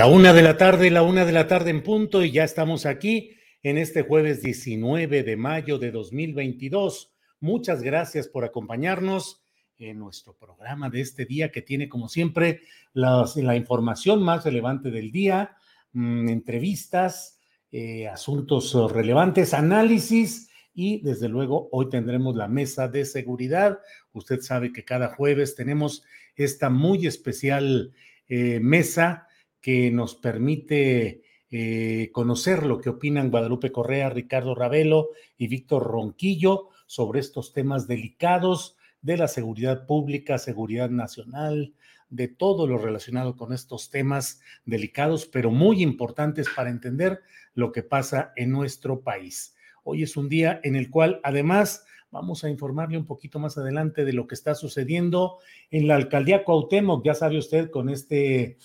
La una de la tarde, la una de la tarde en punto y ya estamos aquí en este jueves 19 de mayo de 2022. Muchas gracias por acompañarnos en nuestro programa de este día que tiene como siempre la, información más relevante del día, mm, entrevistas, eh, asuntos relevantes, análisis y desde luego hoy tendremos la mesa de seguridad. Usted sabe que cada jueves tenemos esta muy especial eh, mesa que nos permite eh, conocer lo que opinan Guadalupe Correa, Ricardo Ravelo y Víctor Ronquillo sobre estos temas delicados de la seguridad pública, seguridad nacional, de todo lo relacionado con estos temas delicados, pero muy importantes para entender lo que pasa en nuestro país. Hoy es un día en el cual además vamos a informarle un poquito más adelante de lo que está sucediendo en la alcaldía Cuauhtémoc, ya sabe usted, con este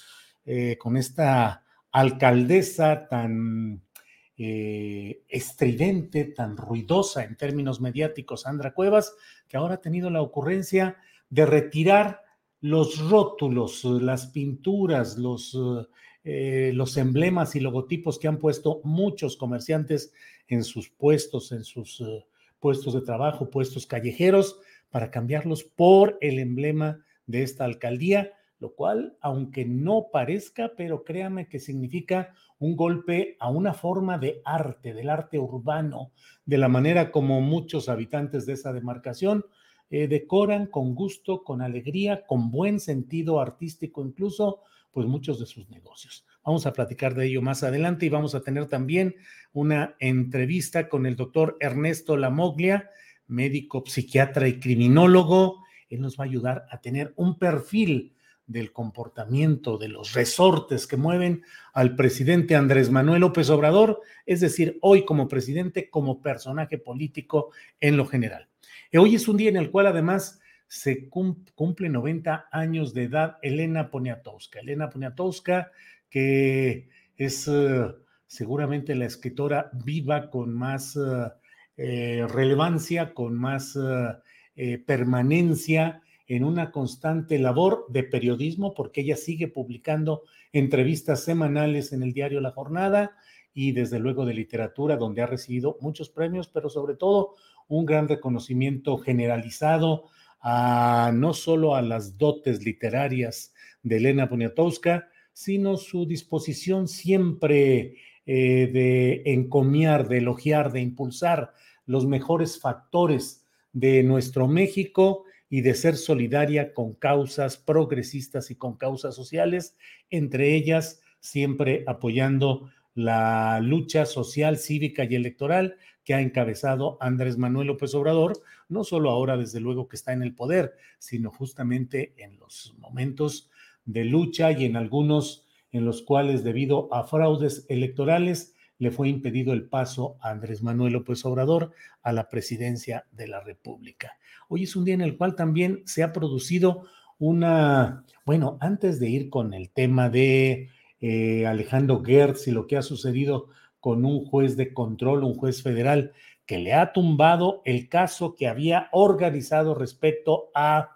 eh, con esta alcaldesa tan eh, estridente, tan ruidosa en términos mediáticos, Sandra Cuevas, que ahora ha tenido la ocurrencia de retirar los rótulos, las pinturas, los, eh, emblemas y logotipos que han puesto muchos comerciantes en sus puestos, en sus puestos de trabajo, puestos callejeros, para cambiarlos por el emblema de esta alcaldía lo cual, aunque no parezca, pero créame que significa un golpe a una forma de arte, del arte urbano, de la manera como muchos habitantes de esa demarcación eh, decoran con gusto, con alegría, con buen sentido artístico incluso, pues muchos de sus negocios. Vamos a platicar de ello más adelante y vamos a tener también una entrevista con el doctor Ernesto Lamoglia, médico, psiquiatra y criminólogo. Él nos va a ayudar a tener un perfil del comportamiento, de los resortes que mueven al presidente Andrés Manuel López Obrador, es decir, hoy como presidente, como personaje político en lo general. Y hoy es un día en el cual además se cumple 90 años de edad Elena Poniatowska. Elena Poniatowska, que es uh, seguramente la escritora viva con más eh, relevancia, con más eh, permanencia en una constante labor de periodismo, porque ella sigue publicando entrevistas semanales en el diario La Jornada y desde luego de literatura, donde ha recibido muchos premios, pero sobre todo un gran reconocimiento generalizado a no solo a las dotes literarias de Elena Poniatowska, sino su disposición siempre eh, de encomiar, de elogiar, de impulsar los mejores factores de nuestro México y de ser solidaria con causas progresistas y con causas sociales, entre ellas siempre apoyando la lucha social, cívica y electoral que ha encabezado Andrés Manuel López Obrador, no solo ahora desde luego que está en el poder, sino justamente en los momentos de lucha y en algunos en los cuales debido a fraudes electorales le fue impedido el paso a Andrés Manuel López Obrador a la presidencia de la República. Hoy es un día en el cual también se ha producido una, bueno, antes de ir con el tema de eh, Alejandro Gertz y lo que ha sucedido con un juez de control, un juez federal, que le ha tumbado el caso que había organizado respecto a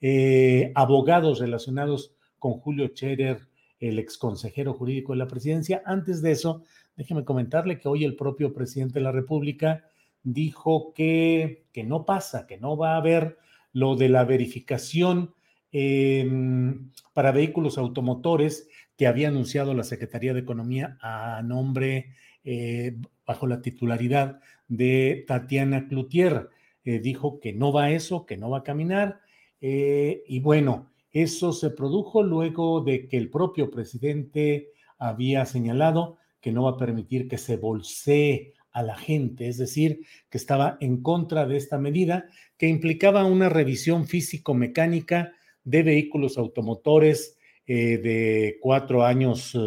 eh, abogados relacionados con Julio Scherer, el exconsejero jurídico de la presidencia. Antes de eso, déjeme comentarle que hoy el propio presidente de la República dijo que, que no pasa, que no va a haber lo de la verificación em, para vehículos automotores que había anunciado la Secretaría de Economía a nombre, eh, bajo la titularidad de Tatiana Cloutier. Eh, dijo que no va eso, que no va a caminar. Eh, y bueno, eso se produjo luego de que el propio presidente había señalado que no va a permitir que se bolsee a la gente, es decir, que estaba en contra de esta medida que implicaba una revisión físico-mecánica de vehículos automotores eh, de cuatro años,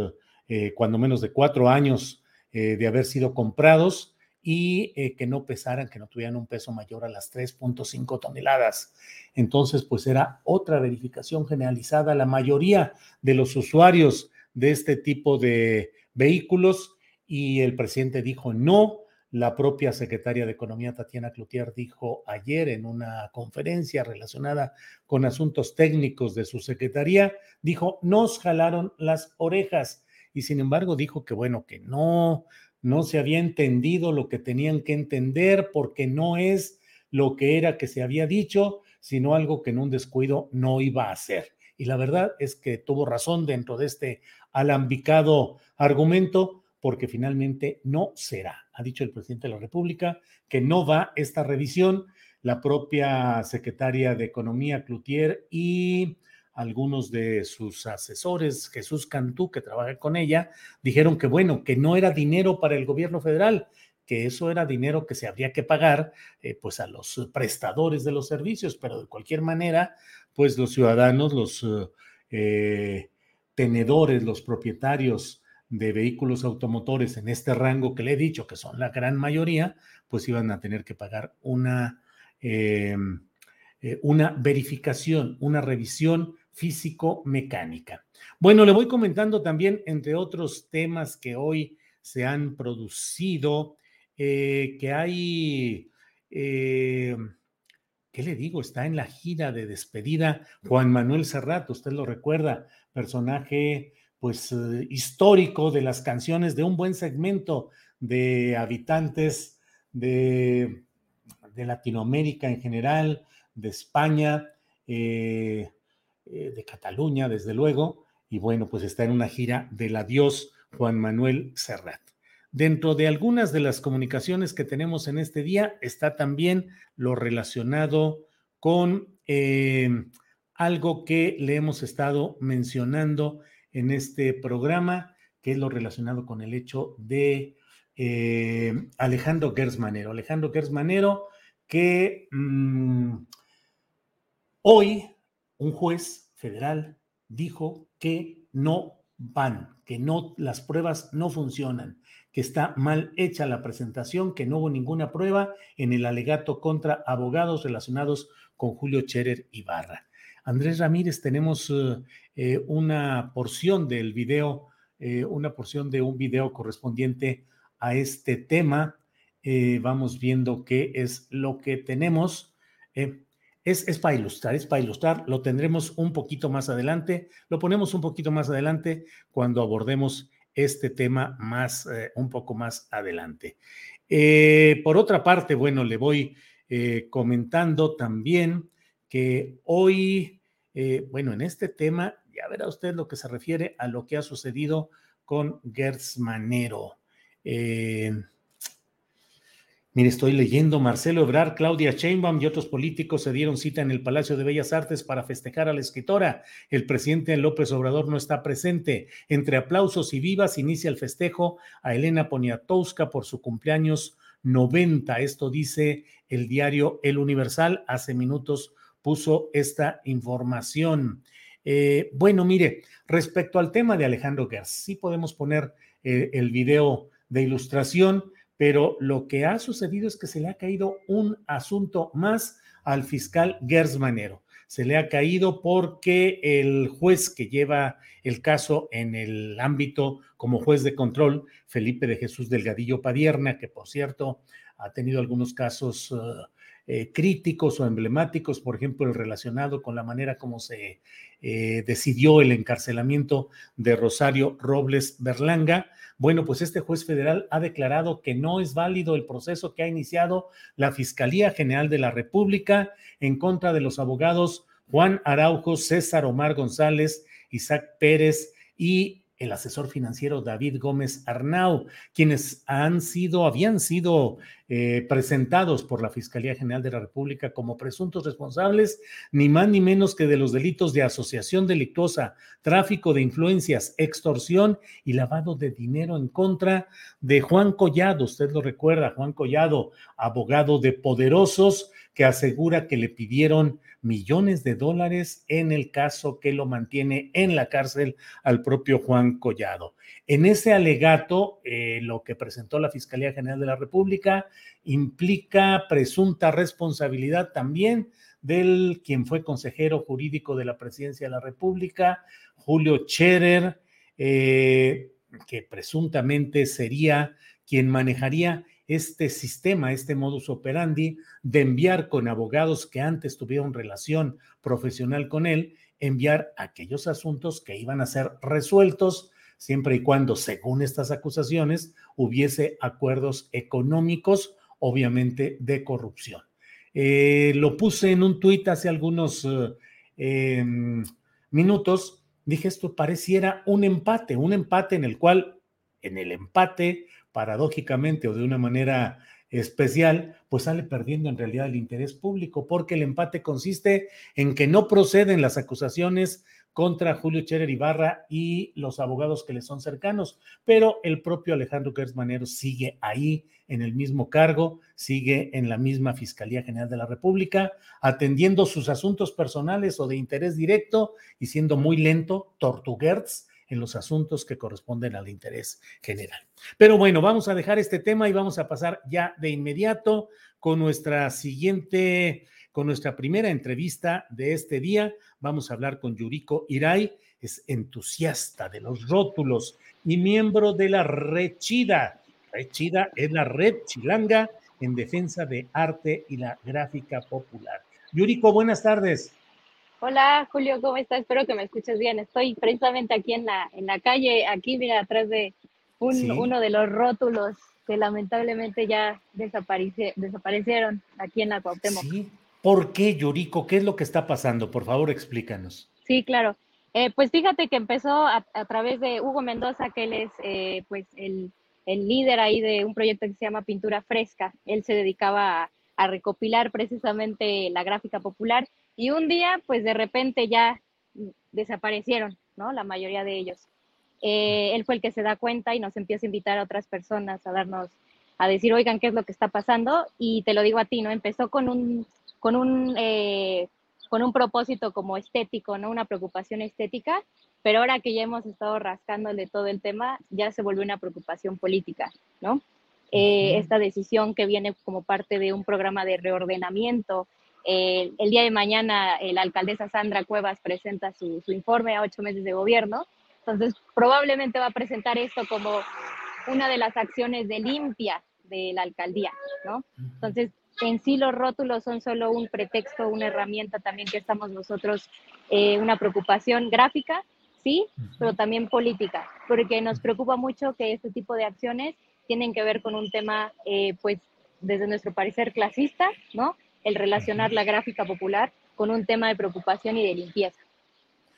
eh, cuando menos de cuatro años de haber sido comprados y eh, que no pesaran, que no tuvieran un peso mayor a las 3.5 toneladas. Entonces, pues era otra verificación generalizada. La mayoría de los usuarios de este tipo de vehículos y el presidente dijo no. La propia secretaria de Economía, Tatiana Cloutier, dijo ayer en una conferencia relacionada con asuntos técnicos de su secretaría, dijo, nos jalaron las orejas. Y sin embargo dijo que bueno, que no, no se había entendido lo que tenían que entender porque no es lo que era que se había dicho, sino algo que en un descuido no iba a ser. Y la verdad es que tuvo razón dentro de este alambicado argumento, porque finalmente no será. Ha dicho el presidente de la República que no va esta revisión. La propia secretaria de Economía, Cloutier, y algunos de sus asesores, Jesús Cantú, que trabaja con ella, dijeron que bueno, que no era dinero para el gobierno federal, que eso era dinero que se habría que pagar eh, pues a los prestadores de los servicios, pero de cualquier manera, pues los ciudadanos, los eh, tenedores, los propietarios de vehículos automotores en este rango que le he dicho, que son la gran mayoría, pues iban a tener que pagar una, eh, una verificación, una revisión físico-mecánica. Bueno, le voy comentando también, entre otros temas que hoy se han producido, eh, que hay, eh, ¿qué le digo? Está en la gira de despedida Juan Manuel Serrat, usted lo recuerda, personaje pues eh, histórico de las canciones de un buen segmento de habitantes de, de Latinoamérica en general, de España, eh, de Cataluña, desde luego, y bueno, pues está en una gira del adiós Juan Manuel Serrat. Dentro de algunas de las comunicaciones que tenemos en este día está también lo relacionado con eh, algo que le hemos estado mencionando en este programa, que es lo relacionado con el hecho de eh, Alejandro Gersmanero. Alejandro Gersmanero, que mm, hoy un juez federal dijo que no van, que no las pruebas no funcionan, que está mal hecha la presentación, que no hubo ninguna prueba en el alegato contra abogados relacionados con Julio Cherer Ibarra. Andrés Ramírez, tenemos eh, eh, una porción del video, eh, una porción de un video correspondiente a este tema. vamos viendo qué es lo que tenemos. Es, para ilustrar, es para ilustrar. Lo tendremos un poquito más adelante. Lo ponemos un poquito más adelante cuando abordemos este tema más, eh, un poco más adelante. Eh, por otra parte, bueno, le voy eh, comentando también que hoy, bueno, en este tema, ya verá usted lo que se refiere a lo que ha sucedido con Gertz Manero. Mire, estoy leyendo, Marcelo Ebrard, Claudia Sheinbaum y otros políticos se dieron cita en el Palacio de Bellas Artes para festejar a la escritora. El presidente López Obrador no está presente. Entre aplausos y vivas inicia el festejo a Elena Poniatowska por su cumpleaños 90. Esto dice el diario El Universal. Hace minutos puso esta información. Eh, bueno, mire, respecto al tema de Alejandro Gers, sí podemos poner eh, el video de ilustración, pero lo que ha sucedido es que se le ha caído un asunto más al fiscal Gers Manero. Se le ha caído porque el juez que lleva el caso en el ámbito como juez de control, Felipe de Jesús Delgadillo Padierna, que por cierto ha tenido algunos casos uh, eh, críticos o emblemáticos, por ejemplo, el relacionado con la manera como se eh, decidió el encarcelamiento de Rosario Robles Berlanga. Bueno, pues este juez federal ha declarado que no es válido el proceso que ha iniciado la Fiscalía General de la República en contra de los abogados Juan Araujo, César Omar González, Isaac Pérez y el asesor financiero David Gómez Arnau, quienes han sido, habían sido eh, presentados por la Fiscalía General de la República como presuntos responsables, ni más ni menos que de los delitos de asociación delictuosa, tráfico de influencias, extorsión y lavado de dinero en contra de Juan Collado. Usted lo recuerda, Juan Collado, abogado de poderosos, que asegura que le pidieron millones de dólares en el caso que lo mantiene en la cárcel al propio Juan Collado. En ese alegato, eh, lo que presentó la Fiscalía General de la República implica presunta responsabilidad también del quien fue consejero jurídico de la Presidencia de la República, Julio Scherer, eh, que presuntamente sería quien manejaría este sistema, este modus operandi de enviar con abogados que antes tuvieron relación profesional con él, enviar aquellos asuntos que iban a ser resueltos siempre y cuando, según estas acusaciones, hubiese acuerdos económicos, obviamente de corrupción. Eh, lo puse en un tuit hace algunos eh, em, minutos. Dije, esto pareciera un empate, un empate en el cual, en el empate, paradójicamente o de una manera especial, pues sale perdiendo en realidad el interés público, porque el empate consiste en que no proceden las acusaciones contra Julio Cherer Ibarra y los abogados que le son cercanos, pero el propio Alejandro Manero sigue ahí en el mismo cargo, sigue en la misma Fiscalía General de la República, atendiendo sus asuntos personales o de interés directo y siendo muy lento, tortuguerz, en los asuntos que corresponden al interés general. Pero bueno, vamos a dejar este tema y vamos a pasar ya de inmediato con nuestra siguiente, con nuestra primera entrevista de este día. Vamos a hablar con Yuriko Irai, es entusiasta de los rótulos y miembro de la Red Chida. Red Chida es la red chilanga en defensa de arte y la gráfica popular. Yuriko, buenas tardes. Hola Julio, ¿cómo estás? Espero que me escuches bien. Estoy precisamente aquí en la, en la calle, aquí mira, atrás de uno de los rótulos que lamentablemente ya desaparecieron aquí en la Cuauhtémoc. Sí. ¿Por qué, Yuriko? ¿Qué es lo que está pasando? Por favor, explícanos. Sí, claro. Eh, pues fíjate que empezó a, través de Hugo Mendoza, que él es eh, pues el, el, líder ahí de un proyecto que se llama Pintura Fresca. Él se dedicaba a, a recopilar precisamente la gráfica popular y un día, pues de repente ya desaparecieron, ¿no? La mayoría de ellos. Eh, él fue el que se da cuenta y nos empieza a invitar a otras personas a darnos, a decir, oigan, ¿qué es lo que está pasando? Y te lo digo a ti, ¿no? Empezó con un, con un, eh, con un propósito como estético, ¿no? Una preocupación estética, pero ahora que ya hemos estado rascándole todo el tema, ya se volvió una preocupación política, ¿no? Eh, esta decisión que viene como parte de un programa de reordenamiento el día de mañana eh, la alcaldesa Sandra Cuevas presenta su, informe a ocho meses de gobierno, entonces probablemente va a presentar esto como una de las acciones de limpia de la alcaldía, ¿no? Entonces, en sí los rótulos son solo un pretexto, una herramienta también que estamos nosotros, eh, una preocupación gráfica, sí, pero también política, porque nos preocupa mucho que este tipo de acciones tienen que ver con un tema, eh, pues, desde nuestro parecer clasista, ¿no? El relacionar la gráfica popular con un tema de preocupación y de limpieza.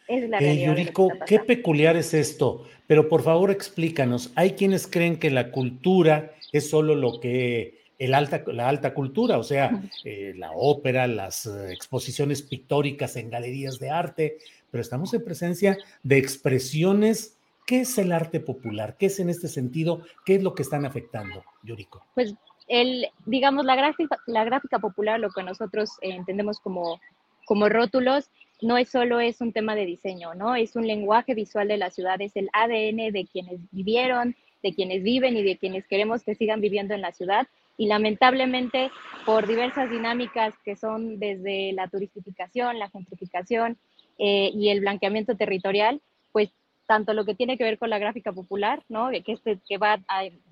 Es la eh, Yuriko, qué peculiar es esto, pero por favor explícanos. Hay quienes creen que la cultura es solo lo que el alta, la alta cultura, o sea, eh, la ópera, las eh, exposiciones pictóricas en galerías de arte, pero estamos en presencia de expresiones. ¿Qué es el arte popular? ¿Qué es en este sentido? ¿Qué es lo que están afectando, Yuriko? Pues el, digamos, la gráfica, la gráfica popular, lo que nosotros eh, entendemos como, como rótulos, no es solo es un tema de diseño, ¿no? Es un lenguaje visual de la ciudad, es el ADN de quienes vivieron, de quienes viven y de quienes queremos que sigan viviendo en la ciudad. Y lamentablemente, por diversas dinámicas que son desde la turistificación, la gentrificación eh, y el blanqueamiento territorial, pues tanto lo que tiene que ver con la gráfica popular, ¿no? Que, este, que va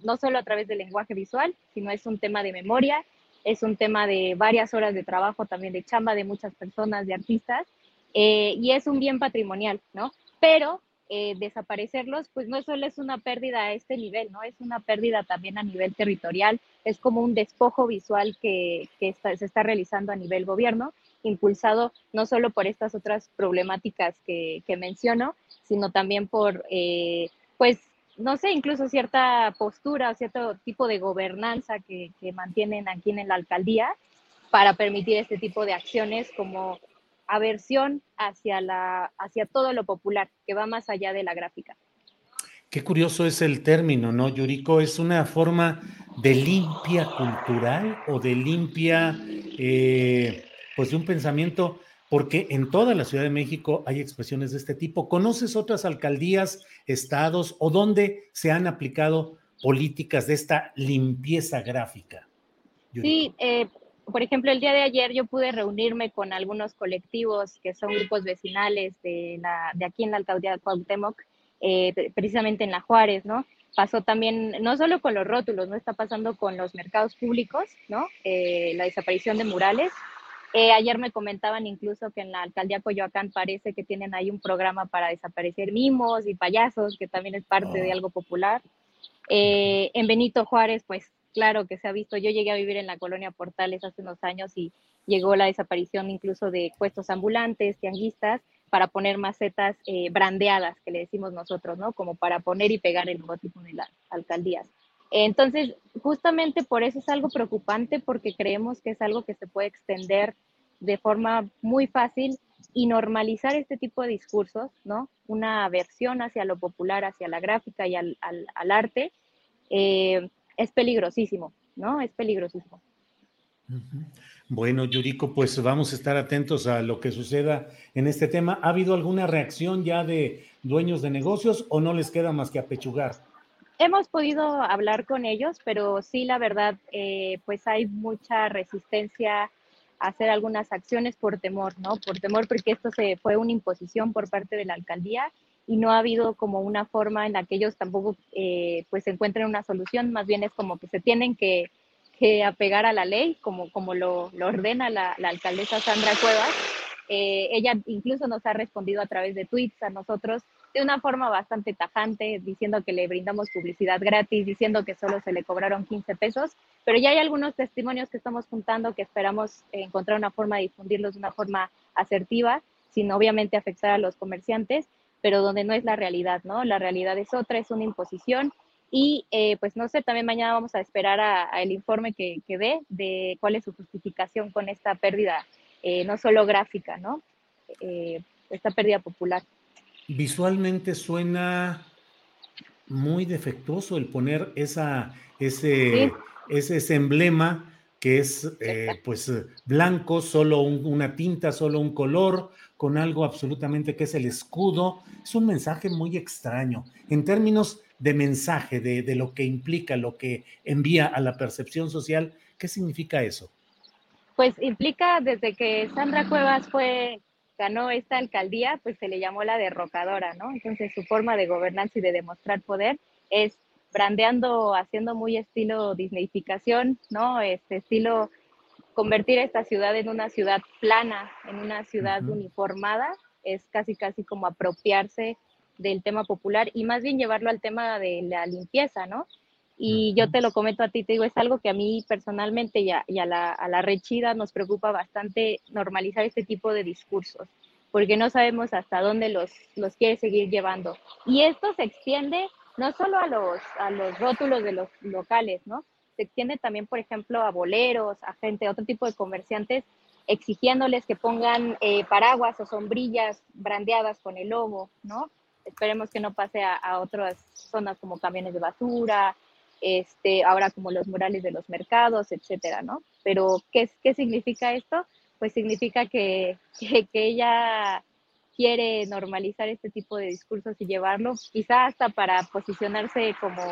no solo a través del lenguaje visual, sino es un tema de memoria, es un tema de varias horas de trabajo, también de chamba de muchas personas, de artistas, eh, y es un bien patrimonial, ¿no? Pero eh, desaparecerlos, pues no solo es una pérdida a este nivel, ¿no? Es una pérdida también a nivel territorial, es como un despojo visual que, que se está realizando a nivel gobierno, impulsado no solo por estas otras problemáticas que, que menciono, sino también por, eh, pues, no sé, incluso cierta postura o cierto tipo de gobernanza que, que mantienen aquí en la alcaldía para permitir este tipo de acciones como aversión hacia, la, hacia todo lo popular, que va más allá de la gráfica. Qué curioso es el término, ¿no, Yuriko? ¿Es una forma de limpia cultural o de limpia, eh, pues de un pensamiento? Porque en toda la Ciudad de México hay expresiones de este tipo. ¿Conoces otras alcaldías, estados o donde se han aplicado políticas de esta limpieza gráfica? Sí, eh, por ejemplo, el día de ayer yo pude reunirme con algunos colectivos que son grupos vecinales de, la, de aquí en la alcaldía de Cuauhtémoc, eh, precisamente en La Juárez, ¿no? Pasó también, no solo con los rótulos, ¿no? Está pasando con los mercados públicos, ¿no? Eh, la desaparición de murales. Eh, ayer me comentaban incluso que en la alcaldía Coyoacán parece que tienen ahí un programa para desaparecer mimos y payasos, que también es parte de oh. algo popular. en Benito Juárez, pues claro que se ha visto. Yo llegué a vivir en la colonia Portales hace unos años y llegó la desaparición incluso de puestos ambulantes, tianguistas, para poner macetas eh, brandeadas, que le decimos nosotros, ¿no? Como para poner y pegar el logotipo de las alcaldías. Entonces, justamente por eso es algo preocupante, porque creemos que es algo que se puede extender de forma muy fácil y normalizar este tipo de discursos, ¿no? Una aversión hacia lo popular, hacia la gráfica y al, arte. Eh, es peligrosísimo, ¿no? Es peligrosísimo. Bueno, Yuriko, pues vamos a estar atentos a lo que suceda en este tema. ¿Ha habido alguna reacción ya de dueños de negocios o no les queda más que apechugar? Hemos podido hablar con ellos, pero sí, la verdad, eh, pues hay mucha resistencia a hacer algunas acciones por temor, ¿no? Por temor porque esto se fue una imposición por parte de la alcaldía y no ha habido como una forma en la que ellos tampoco eh, pues encuentren una solución, más bien es como que se tienen que, que apegar a la ley, como, como lo, lo ordena la, la, alcaldesa Sandra Cuevas. Eh, ella incluso nos ha respondido a través de tweets a nosotros de una forma bastante tajante, diciendo que le brindamos publicidad gratis, diciendo que solo se le cobraron 15 pesos, pero ya hay algunos testimonios que estamos juntando que esperamos encontrar una forma de difundirlos de una forma asertiva, sin obviamente afectar a los comerciantes pero donde no es la realidad, ¿no? La realidad es otra, es una imposición y eh, pues no sé, también mañana vamos a esperar a, el informe que, que dé de cuál es su justificación con esta pérdida, eh, no solo gráfica, ¿no? Eh, esta pérdida popular. Visualmente suena muy defectuoso el poner esa, ese, ese, ese emblema que es pues blanco, solo una tinta, solo un color, con algo absolutamente que es el escudo. Es un mensaje muy extraño. En términos de mensaje, de, lo que implica, lo que envía a la percepción social, ¿qué significa eso? Pues implica desde que Sandra Cuevas fue ganó esta alcaldía, pues se le llamó la derrocadora, ¿no? Entonces su forma de gobernanza y de demostrar poder es brandeando, haciendo muy estilo disneyficación, ¿no? Este estilo convertir esta ciudad en una ciudad plana, en una ciudad uniformada, es casi casi como apropiarse del tema popular y más bien llevarlo al tema de la limpieza, ¿no? Y yo te lo comento a ti, te digo, es algo que a mí personalmente y a, la, a la rechida nos preocupa bastante normalizar este tipo de discursos, porque no sabemos hasta dónde los, los quiere seguir llevando. Y esto se extiende no solo a los, a los rótulos de los locales, ¿no? se extiende también, por ejemplo, a boleros, a gente, otro tipo de comerciantes, exigiéndoles que pongan eh, paraguas o sombrillas brandeadas con el logo, ¿no? Esperemos que no pase a, otras zonas como camiones de basura, este, ahora como los murales de los mercados, etcétera, ¿no? Pero, ¿qué, ¿qué significa esto? pues significa que, que, ella quiere normalizar este tipo de discursos y llevarlo, quizá hasta para posicionarse como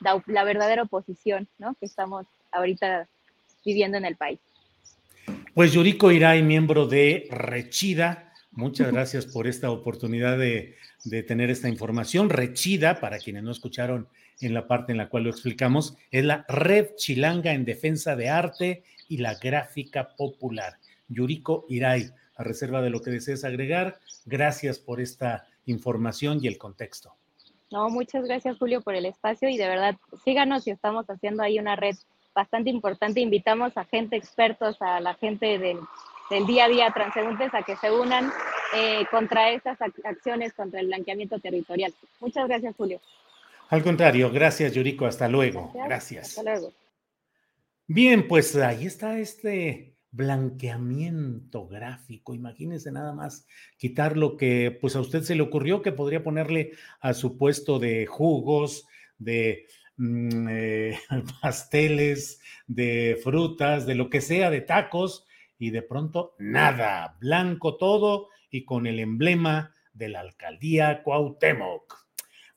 la, la verdadera oposición, ¿no? Que estamos ahorita viviendo en el país. Pues Yuriko Irai, miembro de Rechida, muchas gracias por esta oportunidad de, de, tener esta información. Rechida, para quienes no escucharon en la parte en la cual lo explicamos, es la Red Chilanga en Defensa de Arte y la Gráfica Popular. Yuriko Irai, a reserva de lo que desees agregar, gracias por esta información y el contexto. No, muchas gracias Julio por el espacio y de verdad síganos si estamos haciendo ahí una red bastante importante. Invitamos a gente, expertos, a la gente del, día a día transeúntes a que se unan eh, contra estas acciones, contra el blanqueamiento territorial. Muchas gracias, Julio. Al contrario, gracias, Yuriko. Hasta luego. Gracias. Hasta luego. Bien, pues ahí está este blanqueamiento gráfico. Imagínense nada más quitar lo que pues a usted se le ocurrió que podría ponerle a su puesto de jugos, de Mm, eh, pasteles, de frutas, de lo que sea, de tacos, y de pronto nada, blanco todo y con el emblema de la alcaldía Cuauhtémoc.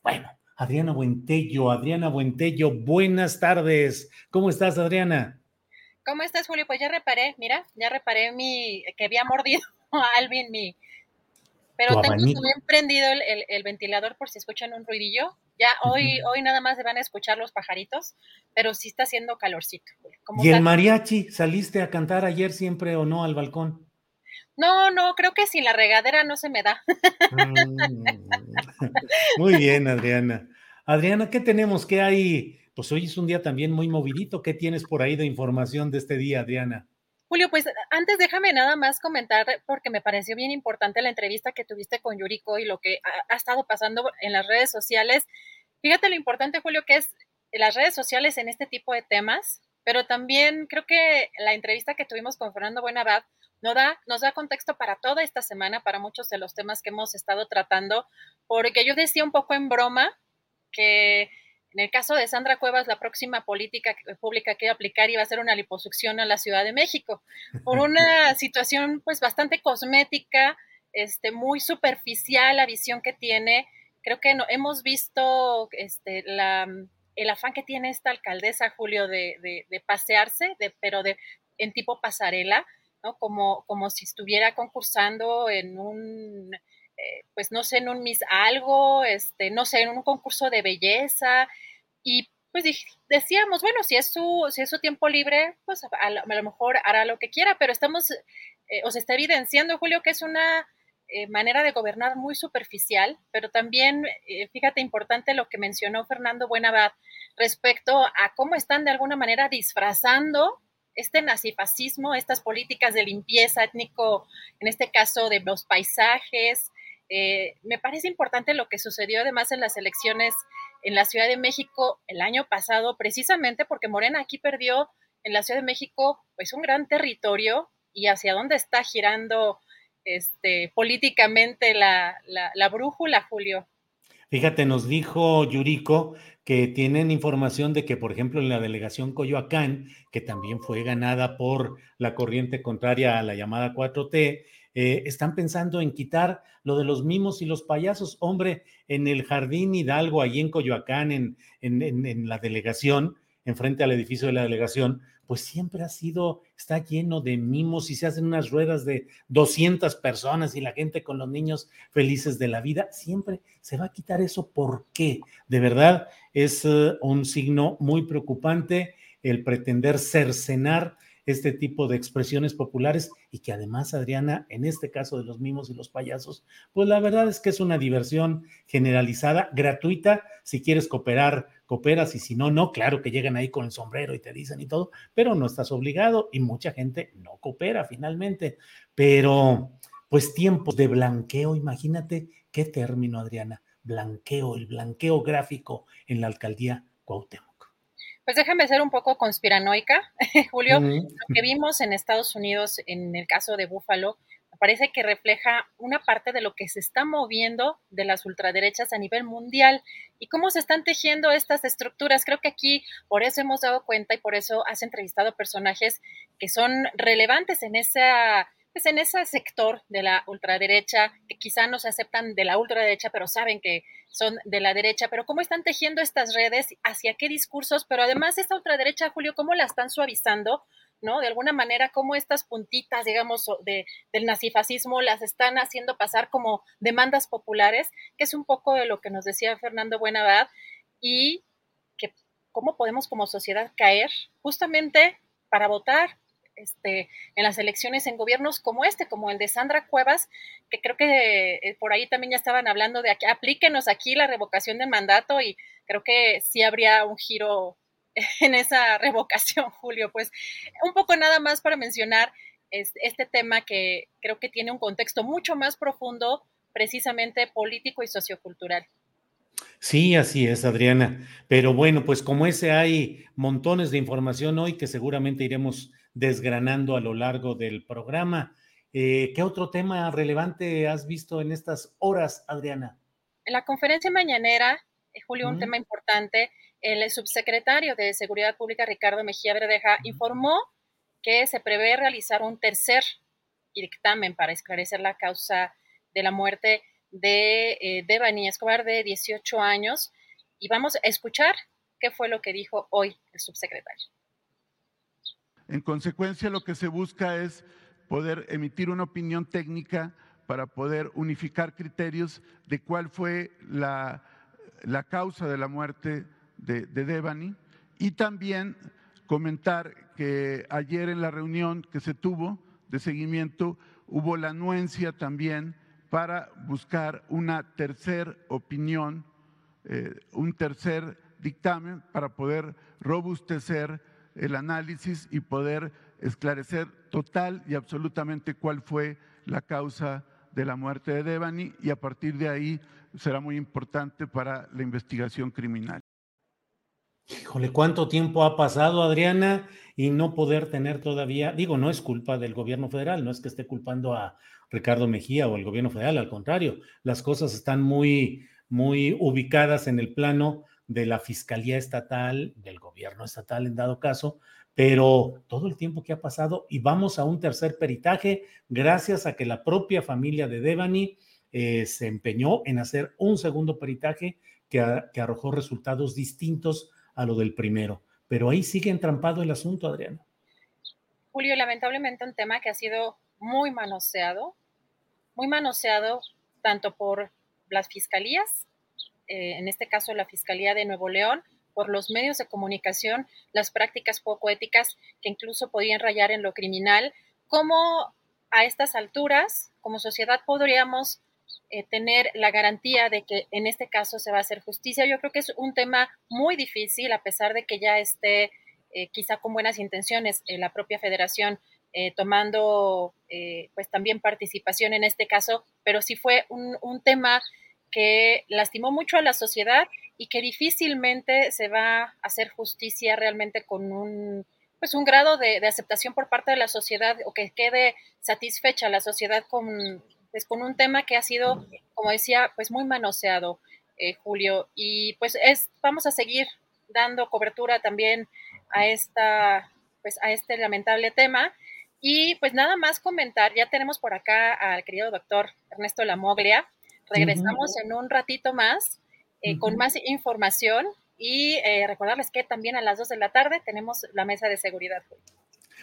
Bueno, Adriana Buentello, Adriana Buentello, buenas tardes. ¿Cómo estás, Adriana? ¿Cómo estás, Julio? Pues ya reparé, mira, ya reparé mi, que había mordido a Alvin mi, pero tengo también prendido el, ventilador por si escuchan un ruidillo. Ya hoy, hoy nada más se van a escuchar los pajaritos, pero sí está haciendo calorcito. ¿Y el mariachi? ¿Saliste a cantar ayer siempre o no al balcón? No, no, creo que sin la regadera no se me da. Mm. Muy bien, Adriana. Adriana, ¿qué tenemos? ¿Qué hay? Pues hoy es un día también muy movidito. ¿Qué tienes por ahí de información de este día, Adriana? Julio, pues antes déjame nada más comentar, porque me pareció bien importante la entrevista que tuviste con Yuriko y lo que ha, estado pasando en las redes sociales. Fíjate lo importante, Julio, que es las redes sociales en este tipo de temas, pero también creo que la entrevista que tuvimos con Fernando Buenabad nos da, nos da contexto para toda esta semana, para muchos de los temas que hemos estado tratando, porque yo decía un poco en broma que en el caso de Sandra Cuevas, la próxima política pública que iba a aplicar iba a ser una liposucción a la Ciudad de México, por una situación pues bastante cosmética, este, muy superficial la visión que tiene. Creo que no, hemos visto este, la, el afán que tiene esta alcaldesa, Julio, de, de, pasearse, de, pero de, en tipo pasarela, ¿no? Como, como si estuviera concursando en un eh, pues no sé, en un Miss algo, este, no sé, en un concurso de belleza. Y pues decíamos, bueno, si es su, si es su tiempo libre, pues a, lo, mejor hará lo que quiera, pero estamos, eh, os está evidenciando, Julio, que es una eh, manera de gobernar muy superficial, pero también, fíjate, importante lo que mencionó Fernando Buenabad respecto a cómo están de alguna manera disfrazando este nazifascismo, estas políticas de limpieza étnico, en este caso de los paisajes, eh, me parece importante lo que sucedió además en las elecciones en la Ciudad de México el año pasado, precisamente porque Morena aquí perdió en la Ciudad de México pues un gran territorio y hacia dónde está girando este, políticamente la, la brújula, Julio. Fíjate, nos dijo Yuriko que tienen información de que, por ejemplo, en la delegación Coyoacán, que también fue ganada por la corriente contraria a la llamada 4T, eh, están pensando en quitar lo de los mimos y los payasos. Hombre, en el Jardín Hidalgo, allí en Coyoacán, en, en, la delegación, enfrente al edificio de la delegación, pues siempre ha sido, está lleno de mimos y se hacen unas ruedas de 200 personas y la gente con los niños felices de la vida. Siempre se va a quitar eso. ¿Por qué? De verdad es eh, un signo muy preocupante el pretender cercenar este tipo de expresiones populares y que además, Adriana, en este caso de los mimos y los payasos, pues la verdad es que es una diversión generalizada, gratuita. Si quieres cooperar, cooperas y si no, no. Claro que llegan ahí con el sombrero y te dicen y todo, pero no estás obligado y mucha gente no coopera finalmente. Pero, pues tiempos de blanqueo, imagínate qué término, Adriana, blanqueo, el blanqueo gráfico en la alcaldía Cuauhtémoc. Pues déjame ser un poco conspiranoica, Julio. Lo que vimos en Estados Unidos en el caso de Buffalo parece que refleja una parte de lo que se está moviendo de las ultraderechas a nivel mundial y cómo se están tejiendo estas estructuras. Creo que aquí por eso hemos dado cuenta y por eso has entrevistado personajes que son relevantes en esa pues en ese sector de la ultraderecha, que quizá no se aceptan de la ultraderecha, pero saben que son de la derecha, pero cómo están tejiendo estas redes, hacia qué discursos, pero además esta ultraderecha, Julio, cómo la están suavizando, ¿no? De alguna manera, cómo estas puntitas, digamos, de, del nazifascismo las están haciendo pasar como demandas populares, que es un poco de lo que nos decía Fernando Buenavad, y que cómo podemos como sociedad caer justamente para votar este, en las elecciones en gobiernos como este, como el de Sandra Cuevas, que creo que eh, por ahí también ya estaban hablando de aquí, aplíquenos aquí la revocación del mandato y creo que sí habría un giro en esa revocación, Julio. Pues un poco nada más para mencionar este tema que creo que tiene un contexto mucho más profundo, precisamente político y sociocultural. Sí, así es, Adriana. Pero bueno, pues como ese hay montones de información hoy que seguramente iremos desgranando a lo largo del programa. Eh, ¿Qué otro tema relevante has visto en estas horas, Adriana? En la conferencia mañanera, eh, Julio, un tema importante, el subsecretario de Seguridad Pública, Ricardo Mejía Verdeja, informó que se prevé realizar un tercer dictamen para esclarecer la causa de la muerte de eh, Devani Escobar, de 18 años. Y vamos a escuchar qué fue lo que dijo hoy el subsecretario. En consecuencia, lo que se busca es poder emitir una opinión técnica para poder unificar criterios de cuál fue la, causa de la muerte de, de Devani y también comentar que ayer en la reunión que se tuvo de seguimiento hubo la anuencia también para buscar una tercer opinión, eh, un tercer dictamen para poder robustecer el análisis y poder esclarecer total y absolutamente cuál fue la causa de la muerte de Devani y a partir de ahí será muy importante para la investigación criminal. Híjole, ¿cuánto tiempo ha pasado, Adriana? Y no poder tener todavía, digo, no es culpa del gobierno federal, no es que esté culpando a Ricardo Mejía o el gobierno federal, al contrario, las cosas están muy, muy ubicadas en el plano de la Fiscalía Estatal, del gobierno estatal en dado caso, pero todo el tiempo que ha pasado y vamos a un tercer peritaje gracias a que la propia familia de Devani eh, se empeñó en hacer un segundo peritaje que, que, arrojó resultados distintos a lo del primero. Pero ahí sigue entrampado el asunto, Adriana. Julio, lamentablemente un tema que ha sido muy manoseado, muy manoseado tanto por las fiscalías eh, en este caso la Fiscalía de Nuevo León, por los medios de comunicación, las prácticas poco éticas que incluso podían rayar en lo criminal, cómo a estas alturas, como sociedad, podríamos eh, tener la garantía de que en este caso se va a hacer justicia. Yo creo que es un tema muy difícil, a pesar de que ya esté eh, quizá con buenas intenciones la propia federación tomando pues también participación en este caso, pero sí fue un, un tema que lastimó mucho a la sociedad y que difícilmente se va a hacer justicia realmente con un pues un grado de, aceptación por parte de la sociedad o que quede satisfecha la sociedad con, pues, con un tema que ha sido, como decía, pues muy manoseado, eh, Julio. Y pues es, vamos a seguir dando cobertura también a esta, pues a este lamentable tema. Y pues nada más comentar, ya tenemos por acá al querido doctor Ernesto Lamoglia, Regresamos en un ratito más eh, con más información y eh, recordarles que también a las 2 de la tarde tenemos la mesa de seguridad.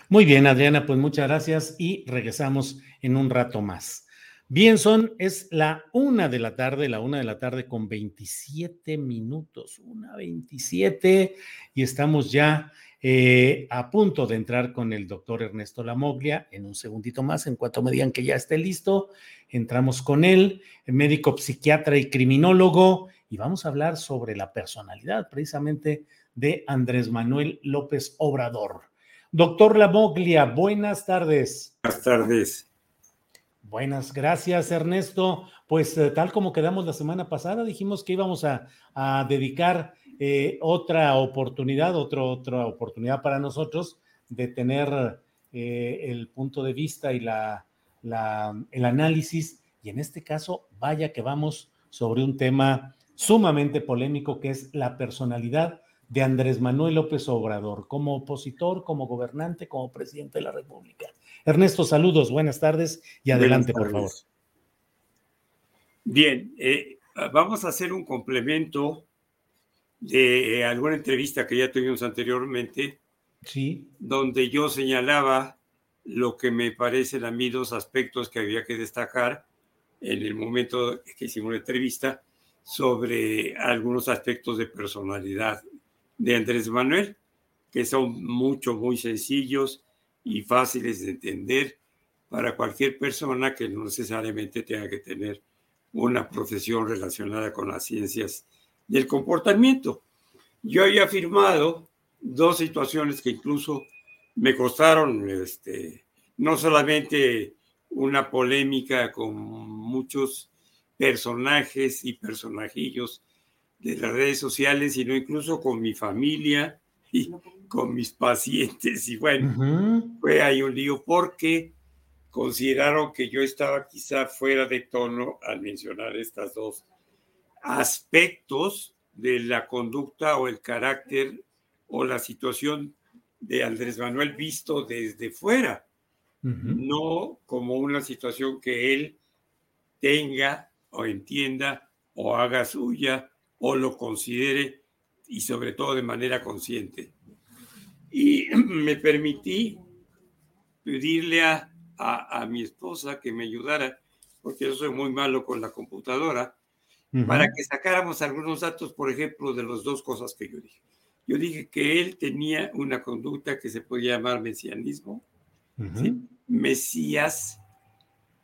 Muy bien, Adriana, pues muchas gracias y regresamos en un rato más. Bien, son, es la una de la tarde, la una de la tarde con 27 minutos, una 27, y estamos ya eh, a punto de entrar con el doctor Ernesto Lamoglia en un segundito más, en cuanto me digan que ya esté listo, entramos con él, médico psiquiatra y criminólogo, y vamos a hablar sobre la personalidad precisamente de Andrés Manuel López Obrador. Doctor Lamoglia, buenas tardes. Buenas tardes. Buenas, gracias Ernesto. Pues eh, tal como quedamos la semana pasada, dijimos que íbamos a, a dedicar eh, otra oportunidad, otra oportunidad para nosotros de tener eh, el punto de vista y la, el análisis y en este caso, vaya que vamos sobre un tema sumamente polémico que es la personalidad de Andrés Manuel López Obrador, como opositor, como gobernante, como presidente de la República. Ernesto, saludos, buenas tardes y adelante, por favor. Bien, eh, vamos a hacer un complemento de eh, alguna entrevista que ya tuvimos anteriormente, sí. donde yo señalaba lo que me parecen a mí dos aspectos que había que destacar en el momento que hicimos la entrevista sobre algunos aspectos de personalidad de Andrés Manuel, que son mucho, muy sencillos y fáciles de entender para cualquier persona que no necesariamente tenga que tener una profesión relacionada con las ciencias del comportamiento. Yo había afirmado dos situaciones que incluso me costaron este, no solamente una polémica con muchos personajes y personajillos de las redes sociales, sino incluso con mi familia y con mis pacientes. Y bueno, fue ahí un lío porque consideraron que yo estaba quizá fuera de tono al mencionar estos dos aspectos de la conducta o el carácter o la situación de Andrés Manuel visto desde fuera, no como una situación que él tenga o entienda o haga suya o lo considere y sobre todo de manera consciente. Y me permití pedirle a, a, mi esposa que me ayudara, porque yo soy muy malo con la computadora, para que sacáramos algunos datos, por ejemplo, de las dos cosas que yo dije. Yo dije que él tenía una conducta que se podía llamar mesianismo. Mesías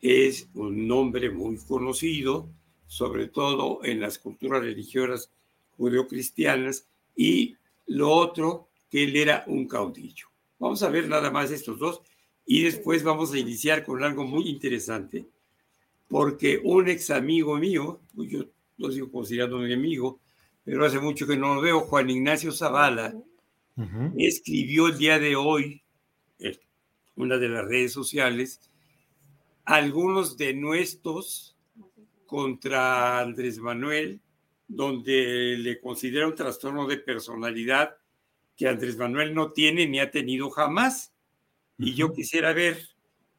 es un nombre muy conocido, sobre todo en las culturas religiosas judeocristianas, y lo otro, que él era un caudillo. Vamos a ver nada más estos dos y después vamos a iniciar con algo muy interesante, porque un ex amigo mío, pues yo lo sigo considerando mi amigo, pero hace mucho que no lo veo, Juan Ignacio Zavala, escribió el día de hoy, en una de las redes sociales, algunos de nuestros contra Andrés Manuel, donde le considera un trastorno de personalidad que Andrés Manuel no tiene ni ha tenido jamás. Y yo quisiera ver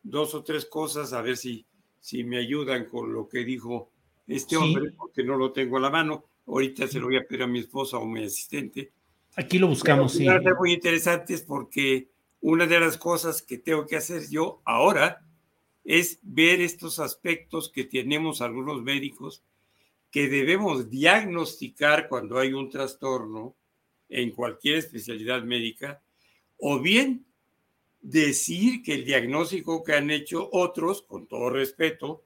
dos o tres cosas, a ver si, si me ayudan con lo que dijo este hombre, porque no lo tengo a la mano. Ahorita se lo voy a pedir a mi esposa o mi asistente. Aquí lo buscamos, sí. Muy interesantes porque una de las cosas que tengo que hacer yo ahora es ver estos aspectos que tenemos algunos médicos que debemos diagnosticar cuando hay un trastorno en cualquier especialidad médica, o bien decir que el diagnóstico que han hecho otros, con todo respeto,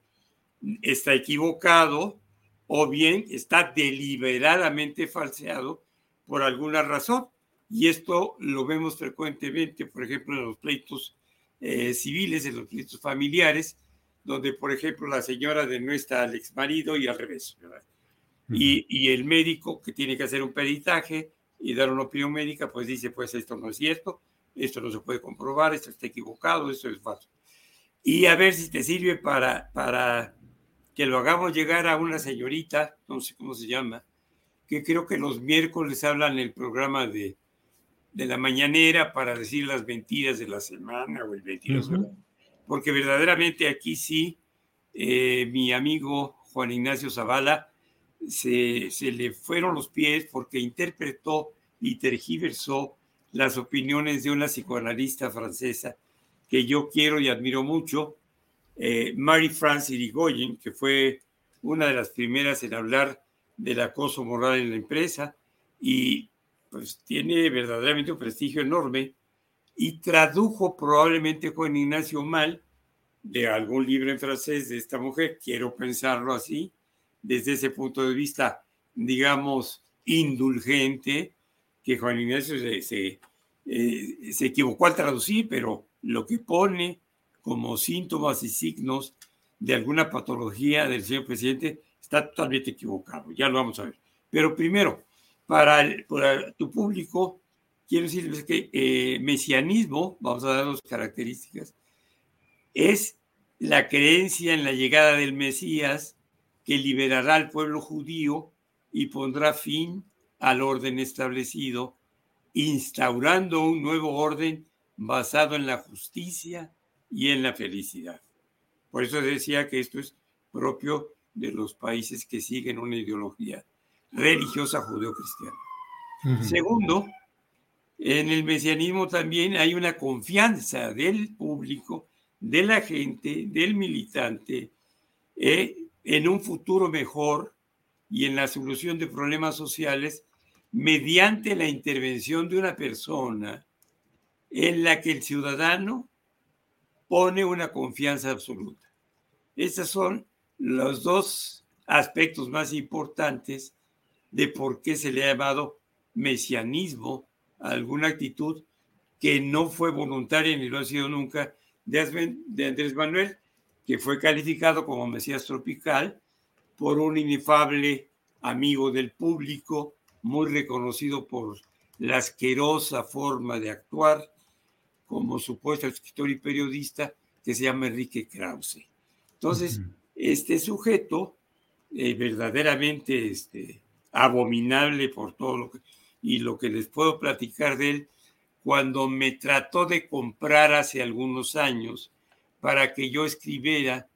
está equivocado, o bien está deliberadamente falseado por alguna razón. Y esto lo vemos frecuentemente, por ejemplo, en los pleitos eh, civiles, en los pleitos familiares, donde, por ejemplo, la señora de está al ex marido y al revés. Y, y, el médico que tiene que hacer un peritaje y dar una opinión médica, pues dice, pues esto no es cierto, esto no se puede comprobar, esto está equivocado, esto es falso. Y a ver si te sirve para, para que lo hagamos llegar a una señorita, no sé cómo se llama, que creo que los miércoles hablan en el programa de, de la mañanera para decir las mentiras de la semana o el mentiroso. Porque verdaderamente aquí sí, eh, mi amigo Juan Ignacio Zavala se, se, le fueron los pies porque interpretó y tergiversó las opiniones de una psicoanalista francesa que yo quiero y admiro mucho, eh, Marie-France Irigoyen, que fue una de las primeras en hablar del acoso moral en la empresa y pues tiene verdaderamente un prestigio enorme y tradujo probablemente Juan Ignacio mal de algún libro en francés de esta mujer, quiero pensarlo así, desde ese punto de vista, digamos, indulgente, que Juan Ignacio se, eh, se, equivocó al traducir, pero lo que pone como síntomas y signos de alguna patología del señor presidente está totalmente equivocado. Ya lo vamos a ver. Pero primero, para, tu público, quiero decirles que eh, mesianismo, vamos a dar dos características, es la creencia en la llegada del Mesías que liberará al pueblo judío y pondrá fin al orden establecido, instaurando un nuevo orden basado en la justicia y en la felicidad. Por eso decía que esto es propio de los países que siguen una ideología religiosa judeocristiana. Segundo, en el mesianismo también hay una confianza del público, de la gente, del militante, eh, en un futuro mejor y en la solución de problemas sociales mediante la intervención de una persona en la que el ciudadano pone una confianza absoluta. Estos son los dos aspectos más importantes de por qué se le ha llamado mesianismo a alguna actitud que no fue voluntaria ni lo ha sido nunca de Andrés Manuel, que fue calificado como Mesías tropical por un inefable amigo del público, muy reconocido por la asquerosa forma de actuar como supuesto escritor y periodista que se llama Enrique Krause. Entonces, este sujeto, eh, verdaderamente este, abominable por todo lo que, y lo que les puedo platicar de él, cuando me trató de comprar hace algunos años para que yo escribiera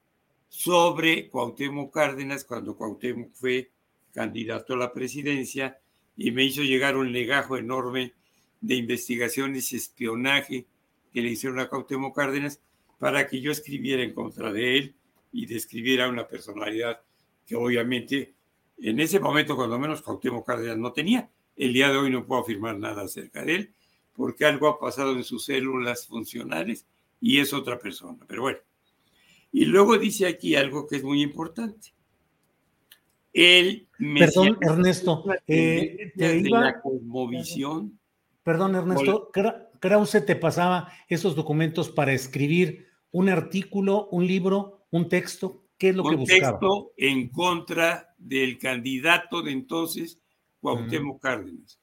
sobre Cuauhtémoc Cárdenas cuando Cuauhtémoc fue candidato a la presidencia y me hizo llegar un legajo enorme de investigaciones y espionaje que le hicieron a Cuauhtémoc Cárdenas para que yo escribiera en contra de él y describiera una personalidad que obviamente en ese momento cuando menos Cuauhtémoc Cárdenas no tenía. El día de hoy no puedo afirmar nada acerca de él porque algo ha pasado en sus células funcionales y es otra persona. Pero bueno. Y luego dice aquí algo que es muy importante. El Perdón, Ernesto. Eh, de la cosmovisión. Perdón, Ernesto. Krause te pasaba esos documentos para escribir un artículo, un libro, un texto. ¿Qué es lo que buscaba? Un texto en contra del candidato de entonces, Cuauhtémoc Cárdenas.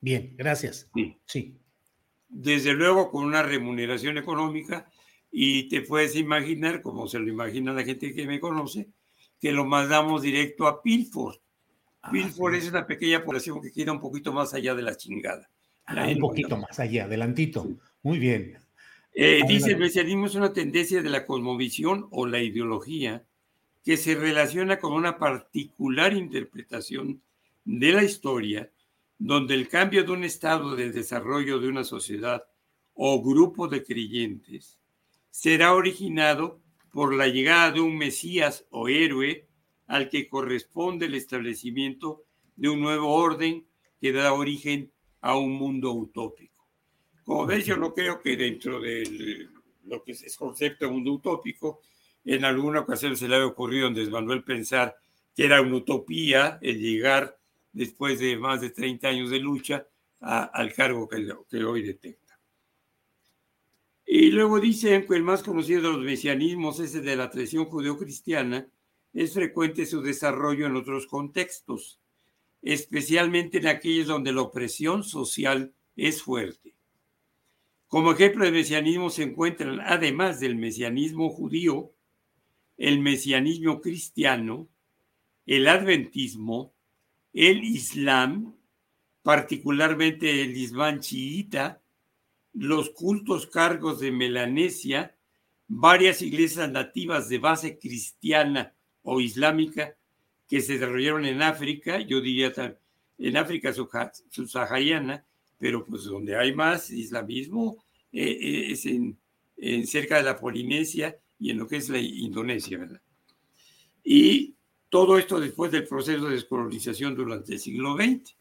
Bien, gracias. Sí. sí. Desde luego con una remuneración económica y te puedes imaginar, como se lo imagina la gente que me conoce, que lo mandamos directo a Pilford. Ah, Pilford es una pequeña población que queda un poquito más allá de la chingada. Ah, un poquito más allá, adelantito. Muy bien. Eh, dice, el mesianismo es una tendencia de la cosmovisión o la ideología que se relaciona con una particular interpretación de la historia donde el cambio de un estado del desarrollo de una sociedad o grupo de creyentes será originado por la llegada de un Mesías o héroe al que corresponde el establecimiento de un nuevo orden que da origen a un mundo utópico. Como ves, yo no creo que dentro de lo que es concepto de mundo utópico, en alguna ocasión se le haya ocurrido a Andrés Manuel pensar que era una utopía el llegar después de más de 30 años de lucha, al cargo que, hoy detecta. Y luego dicen que el más conocido de los mesianismos es el de la tradición judeocristiana, es frecuente su desarrollo en otros contextos, especialmente en aquellos donde la opresión social es fuerte. Como ejemplo de mesianismo se encuentran, además del mesianismo judío, el mesianismo cristiano, el adventismo, el Islam, particularmente el Islam chiita, los cultos cargos de Melanesia, varias iglesias nativas de base cristiana o islámica que se desarrollaron en África, yo diría en África subsahariana, pero pues donde hay más islamismo eh, eh, es en, en, cerca de la Polinesia y en lo que es la Indonesia, ¿verdad? Y todo esto después del proceso de descolonización durante el siglo XX.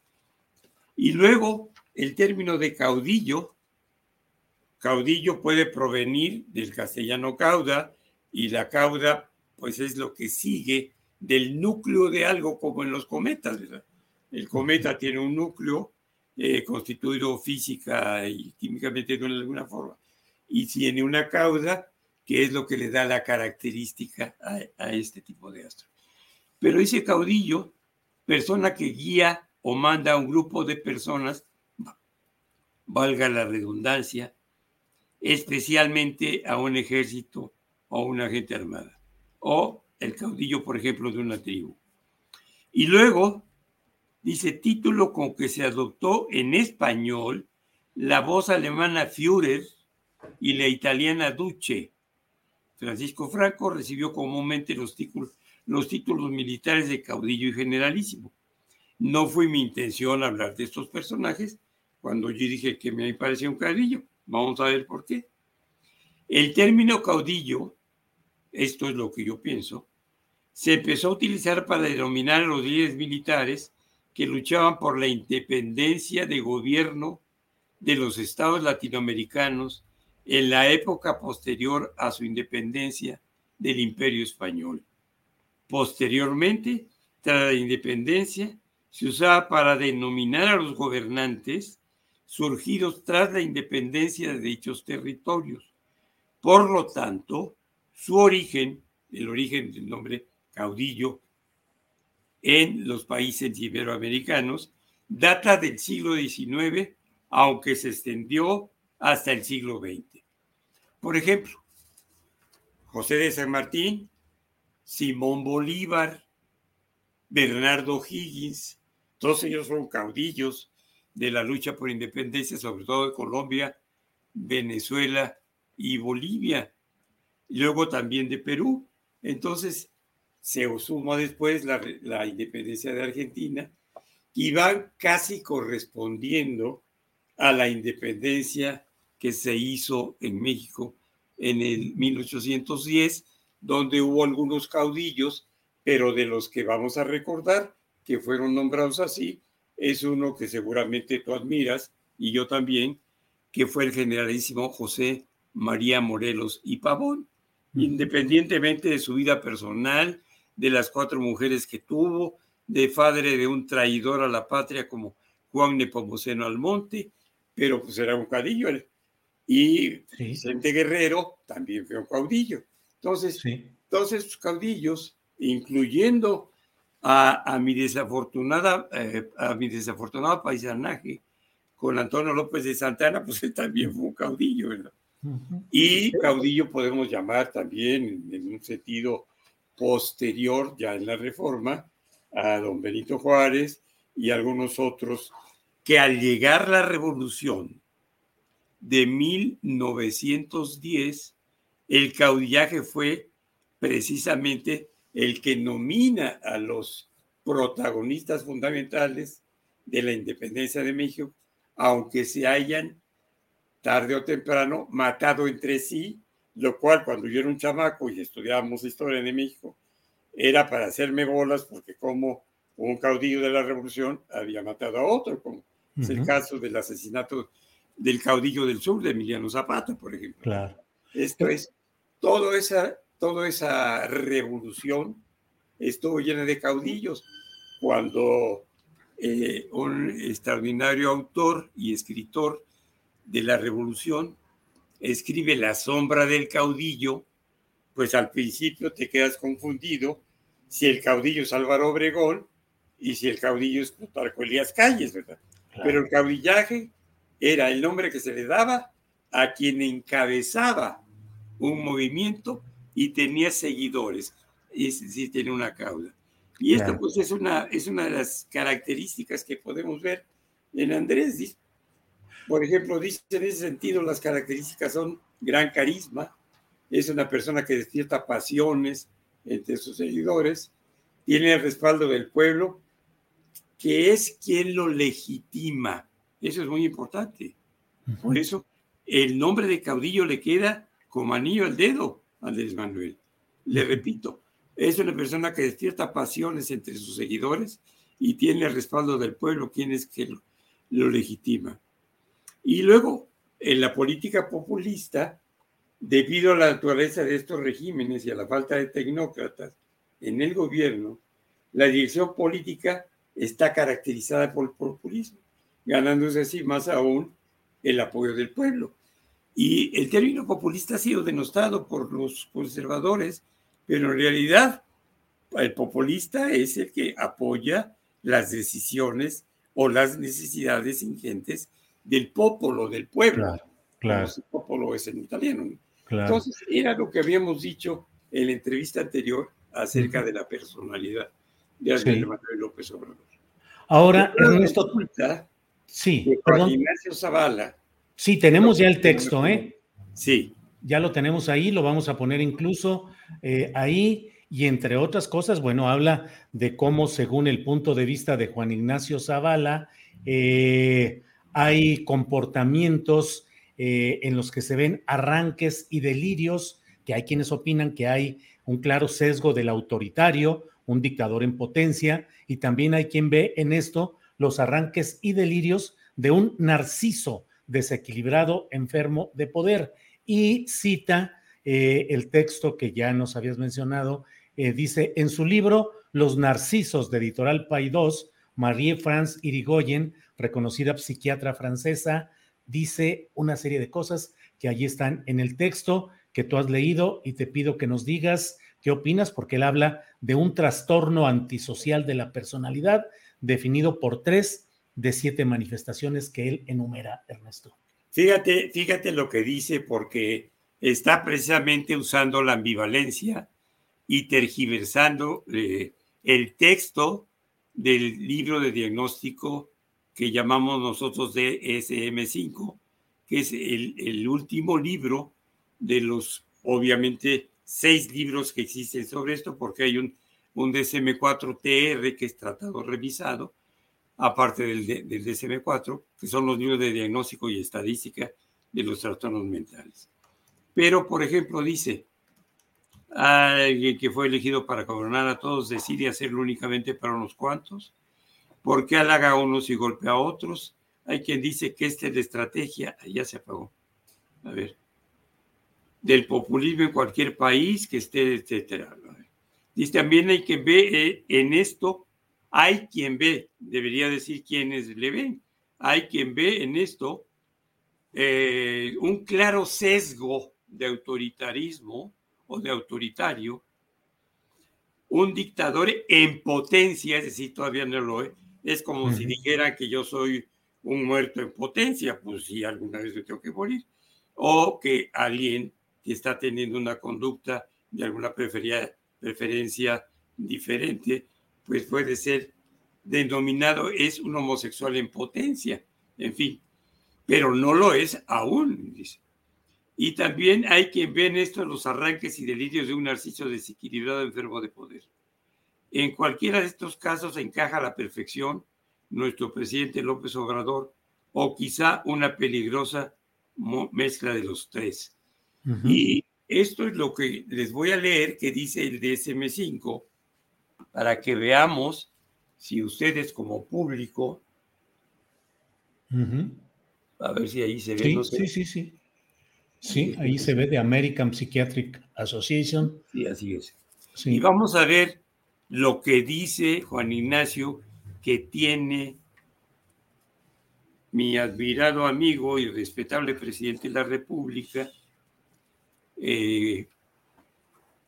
Y luego el término de caudillo, caudillo puede provenir del castellano cauda y la cauda pues es lo que sigue del núcleo de algo como en los cometas. El cometa tiene un núcleo eh, constituido física y químicamente de alguna forma y tiene una cauda que es lo que le da la característica a, a este tipo de astro. Pero ese caudillo, persona que guía o manda a un grupo de personas, valga la redundancia, especialmente a un ejército o una gente armada, o el caudillo, por ejemplo, de una tribu. Y luego dice título con que se adoptó en español la voz alemana Führer y la italiana Duce. Francisco Franco recibió comúnmente los títulos, los títulos militares de caudillo y generalísimo. No fue mi intención hablar de estos personajes cuando yo dije que me parecía un caudillo. Vamos a ver por qué. El término caudillo, esto es lo que yo pienso, se empezó a utilizar para denominar a los líderes militares que luchaban por la independencia de gobierno de los estados latinoamericanos en la época posterior a su independencia del Imperio Español. Posteriormente, tras la independencia, se usaba para denominar a los gobernantes surgidos tras la independencia de dichos territorios. Por lo tanto, su origen, el origen del nombre caudillo en los países iberoamericanos, data del siglo XIX, aunque se extendió hasta el siglo XX. Por ejemplo, José de San Martín, Simón Bolívar, Bernardo Higgins, todos ellos fueron caudillos de la lucha por independencia, sobre todo de Colombia, Venezuela y Bolivia, luego también de Perú. Entonces, se suma después la, la independencia de Argentina y van casi correspondiendo a la independencia que se hizo en México en el 1810, donde hubo algunos caudillos, pero de los que vamos a recordar que fueron nombrados así, es uno que seguramente tú admiras y yo también, que fue el generalísimo José María Morelos y Pavón, independientemente de su vida personal, de las cuatro mujeres que tuvo, de padre de un traidor a la patria como Juan Nepomuceno Almonte, pero pues era un caudillo. Y Vicente Guerrero también fue un caudillo. Entonces, todos estos caudillos, incluyendo a, mi desafortunada, eh, a mi desafortunado paisanaje con Antonio López de Santana, pues él también fue un caudillo, ¿verdad? Y caudillo podemos llamar también en un sentido posterior, ya en la reforma, a don Benito Juárez y algunos otros que al llegar la revolución de 1910, el caudillaje fue precisamente el que nomina a los protagonistas fundamentales de la independencia de México, aunque se hayan tarde o temprano matado entre sí, lo cual cuando yo era un chamaco y estudiábamos historia de México, era para hacerme bolas porque como un caudillo de la revolución había matado a otro, como es el caso del asesinato del caudillo del sur de Emiliano Zapata, por ejemplo. Claro. Esto es, toda esa, toda esa revolución estuvo llena de caudillos. Cuando eh, un extraordinario autor y escritor de la revolución escribe La sombra del caudillo, pues al principio te quedas confundido si el caudillo es Álvaro Obregón y si el caudillo es Plutarco Elías Calles, ¿verdad? Pero el caudillaje era el nombre que se le daba a quien encabezaba un movimiento y tenía seguidores, es decir, tiene una cauda. Y esto pues es una, es una de las características que podemos ver en Andrés. Por ejemplo, dice en ese sentido, las características son gran carisma, es una persona que despierta pasiones entre sus seguidores, tiene el respaldo del pueblo que es quien lo legitima. Eso es muy importante. Por eso el nombre de caudillo le queda como anillo al dedo a Andrés Manuel. Le repito, es una persona que despierta pasiones entre sus seguidores y tiene el respaldo del pueblo, quien es que lo, legitima. Y luego, en la política populista, debido a la naturaleza de estos regímenes y a la falta de tecnócratas en el gobierno, la dirección política está caracterizada por el populismo, ganándose así más aún el apoyo del pueblo. Y el término populista ha sido denostado por los conservadores, pero en realidad el populista es el que apoya las decisiones o las necesidades ingentes del popolo, del pueblo. Claro, claro. El popolo es en italiano. Entonces, era lo que habíamos dicho en la entrevista anterior acerca de la personalidad de Andrés Manuel López Obrador. Ahora, Ernesto. Sí, perdón. Ignacio Zavala. Sí, tenemos ya el texto, ¿eh? Sí. Ya lo tenemos ahí, lo vamos a poner incluso eh, ahí. Y entre otras cosas, bueno, habla de cómo, según el punto de vista de Juan Ignacio Zavala, eh, hay comportamientos eh, en los que se ven arranques y delirios, que hay quienes opinan que hay un claro sesgo del autoritario, un dictador en potencia, y también hay quien ve en esto los arranques y delirios de un narciso desequilibrado, enfermo de poder. Y cita eh, el texto que ya nos habías mencionado, eh, dice en su libro Los Narcisos de Editorial Paidós, Marie-France Irigoyen, reconocida psiquiatra francesa, dice una serie de cosas que allí están en el texto que tú has leído y te pido que nos digas qué opinas porque él habla de un trastorno antisocial de la personalidad definido por tres de siete manifestaciones que él enumera, Ernesto. Fíjate, fíjate lo que dice porque está precisamente usando la ambivalencia y tergiversando eh, el texto del libro de diagnóstico que llamamos nosotros DSM5, que es el, el último libro de los, obviamente, seis libros que existen sobre esto, porque hay un, un DSM4-TR que es tratado revisado, aparte del, del DSM4, que son los libros de diagnóstico y estadística de los trastornos mentales. Pero, por ejemplo, dice, alguien que fue elegido para gobernar a todos decide hacerlo únicamente para unos cuantos, ¿Por qué halaga a unos y golpea a otros? Hay quien dice que esta es la estrategia, ya se apagó. A ver, del populismo en cualquier país que esté, etcétera. Dice también hay quien ve eh, en esto, hay quien ve, debería decir quienes le ven, hay quien ve en esto eh, un claro sesgo de autoritarismo o de autoritario, un dictador en potencia, es decir, todavía no lo es, es como si dijera que yo soy un muerto en potencia, pues si alguna vez me tengo que morir. O que alguien que está teniendo una conducta de alguna preferencia diferente, pues puede ser denominado es un homosexual en potencia, en fin, pero no lo es aún, dice. Y también hay quien ve en esto los arranques y delirios de un narciso desequilibrado enfermo de poder. En cualquiera de estos casos encaja a la perfección nuestro presidente López Obrador o quizá una peligrosa mezcla de los tres. Y esto es lo que les voy a leer que dice el DSM5 para que veamos si ustedes como público, a ver si ahí se ve. Sí, sí, sí, sí. ahí se ve de American Psychiatric Association. Sí, así es. Y vamos a ver lo que dice Juan Ignacio que tiene mi admirado amigo y respetable presidente de la República, eh,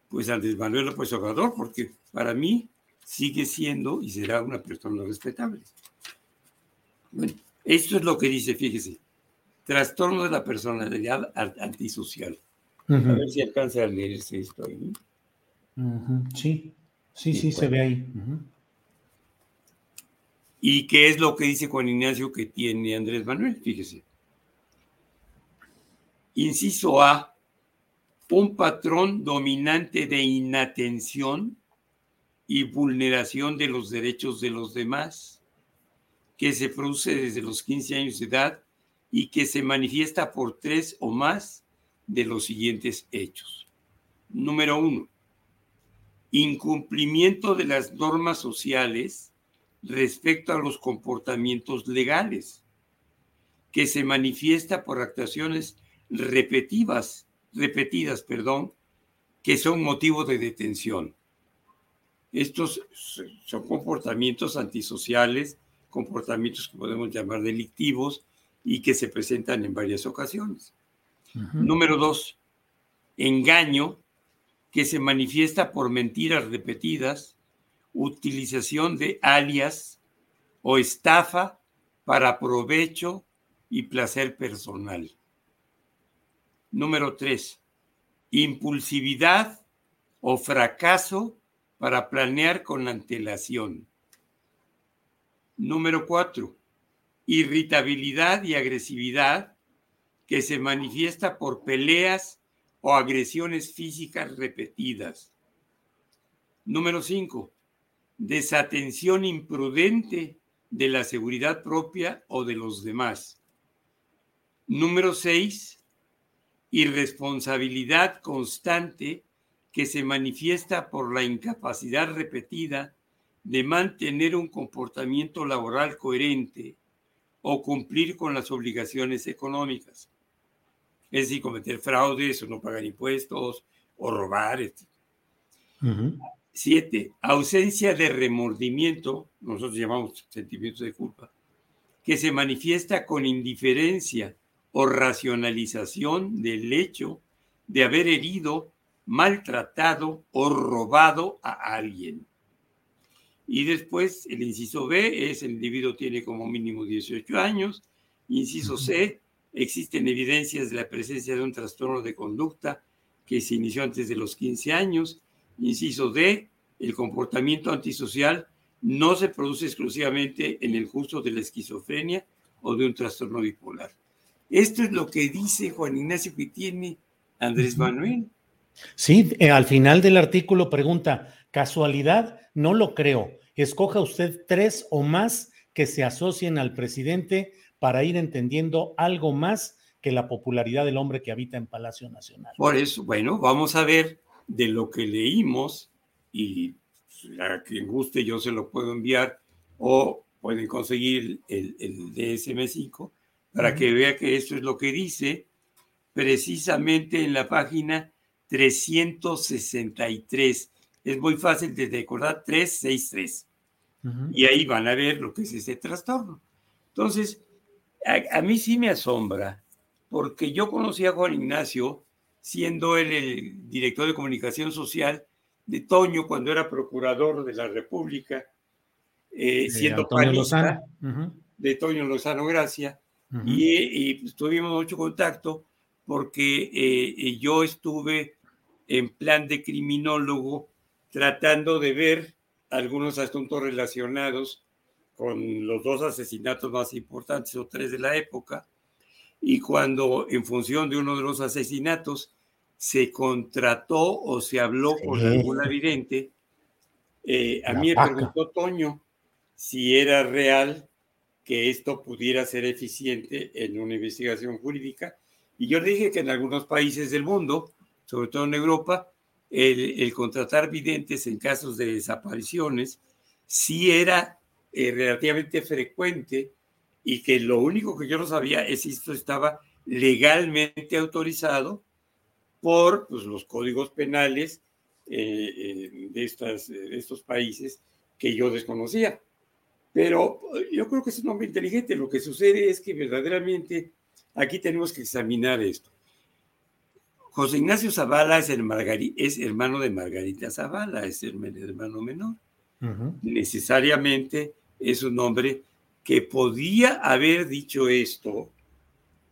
pues Andrés Manuel López Obrador, porque para mí sigue siendo y será una persona respetable. Bueno, esto es lo que dice, fíjese, trastorno de la personalidad antisocial. A ver si alcanza a leerse esto ahí. Sí. Sí, sí, se ve ahí. ¿Y qué es lo que dice Juan Ignacio que tiene Andrés Manuel? Fíjese. Inciso A, un patrón dominante de inatención y vulneración de los derechos de los demás, que se produce desde los 15 años de edad y que se manifiesta por tres o más de los siguientes hechos. Número uno, incumplimiento de las normas sociales respecto a los comportamientos legales, que se manifiesta por actuaciones repetidas, repetidas, perdón, que son motivo de detención. Estos son comportamientos antisociales, comportamientos que podemos llamar delictivos y que se presentan en varias ocasiones. Número dos, engaño que se manifiesta por mentiras repetidas, utilización de alias o estafa para provecho y placer personal. Número tres, impulsividad o fracaso para planear con antelación. Número cuatro, irritabilidad y agresividad que se manifiesta por peleas o agresiones físicas repetidas. Número cinco, desatención imprudente de la seguridad propia o de los demás. Número seis, irresponsabilidad constante que se manifiesta por la incapacidad repetida de mantener un comportamiento laboral coherente o cumplir con las obligaciones económicas. Es decir, cometer fraudes o no pagar impuestos o robar, etc. Siete, ausencia de remordimiento, nosotros llamamos sentimientos de culpa, que se manifiesta con indiferencia o racionalización del hecho de haber herido, maltratado o robado a alguien. Y después el inciso B es el individuo tiene como mínimo 18 años. Inciso C, existen evidencias de la presencia de un trastorno de conducta que se inició antes de los 15 años. Inciso D, el comportamiento antisocial no se produce exclusivamente en el curso de la esquizofrenia o de un trastorno bipolar. Esto es lo que dice Juan Ignacio que tiene Andrés Manuel. Sí, eh, al final del artículo pregunta, ¿casualidad? No lo creo. Escoja usted tres o más que se asocien al presidente para ir entendiendo algo más que la popularidad del hombre que habita en Palacio Nacional. Por eso, bueno, vamos a ver de lo que leímos y a quien guste yo se lo puedo enviar o pueden conseguir el, el DSM5 para que vea que esto es lo que dice precisamente en la página 363. Es muy fácil de recordar, 363. Y ahí van a ver lo que es ese trastorno. Entonces, a, a, mí sí me asombra, porque yo conocí a Juan Ignacio siendo él el director de comunicación social de Toño cuando era procurador de la República, eh, siendo panista de Toño Lozano Gracia, y, pues, tuvimos mucho contacto porque eh, yo estuve en plan de criminólogo tratando de ver algunos asuntos relacionados con los dos asesinatos más importantes o tres de la época, y cuando en función de uno de los asesinatos se contrató o se habló con alguna vidente. Eh, a mí me preguntó Toño si era real que esto pudiera ser eficiente en una investigación jurídica. Y yo le dije que en algunos países del mundo, sobre todo en Europa, el, contratar videntes en casos de desapariciones sí era eh, relativamente frecuente y que lo único que yo no sabía es si esto estaba legalmente autorizado por pues, los códigos penales eh, eh, de, estas, de estos países que yo desconocía. Pero yo creo que es un hombre inteligente. Lo que sucede es que verdaderamente aquí tenemos que examinar esto. José Ignacio Zavala es, el es hermano de Margarita Zavala, es el hermano menor. Necesariamente es un hombre que podía haber dicho esto,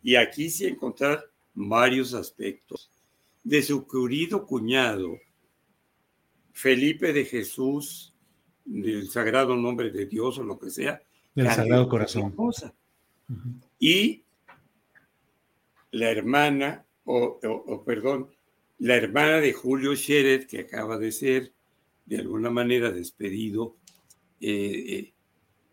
y aquí sí encontrar varios aspectos de su querido cuñado, Felipe de Jesús, del Sagrado Nombre de Dios o lo que sea. Del Sagrado Corazón. Y la hermana, o, perdón, la hermana de Julio Scherer, que acaba de ser de alguna manera despedido eh, eh,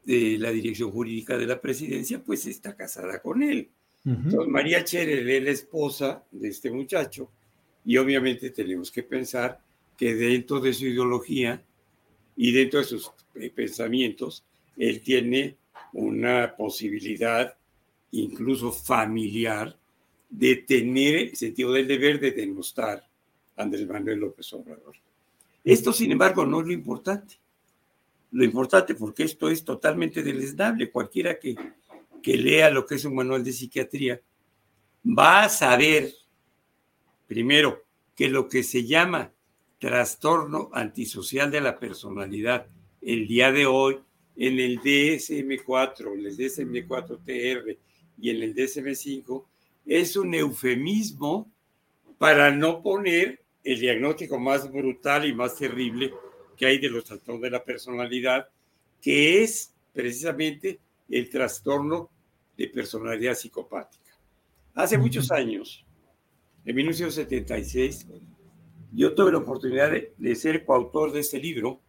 de la dirección jurídica de la presidencia, pues está casada con él. Entonces, María Scherer es la esposa de este muchacho y obviamente tenemos que pensar que dentro de su ideología y dentro de sus pensamientos, él tiene una posibilidad incluso familiar de tener el sentido del deber de denostar a Andrés Manuel López Obrador. Esto, sin embargo, no es lo importante. Lo importante, porque esto es totalmente deleznable, cualquiera que, que lea lo que es un manual de psiquiatría va a saber Primero, que lo que se llama trastorno antisocial de la personalidad el día de hoy en el DSM4, en el DSM4-TR y en el DSM5 es un eufemismo para no poner el diagnóstico más brutal y más terrible que hay de los trastornos de la personalidad, que es precisamente el trastorno de personalidad psicopática. Hace muchos años, en 1976, yo tuve la oportunidad de, ser coautor de este libro.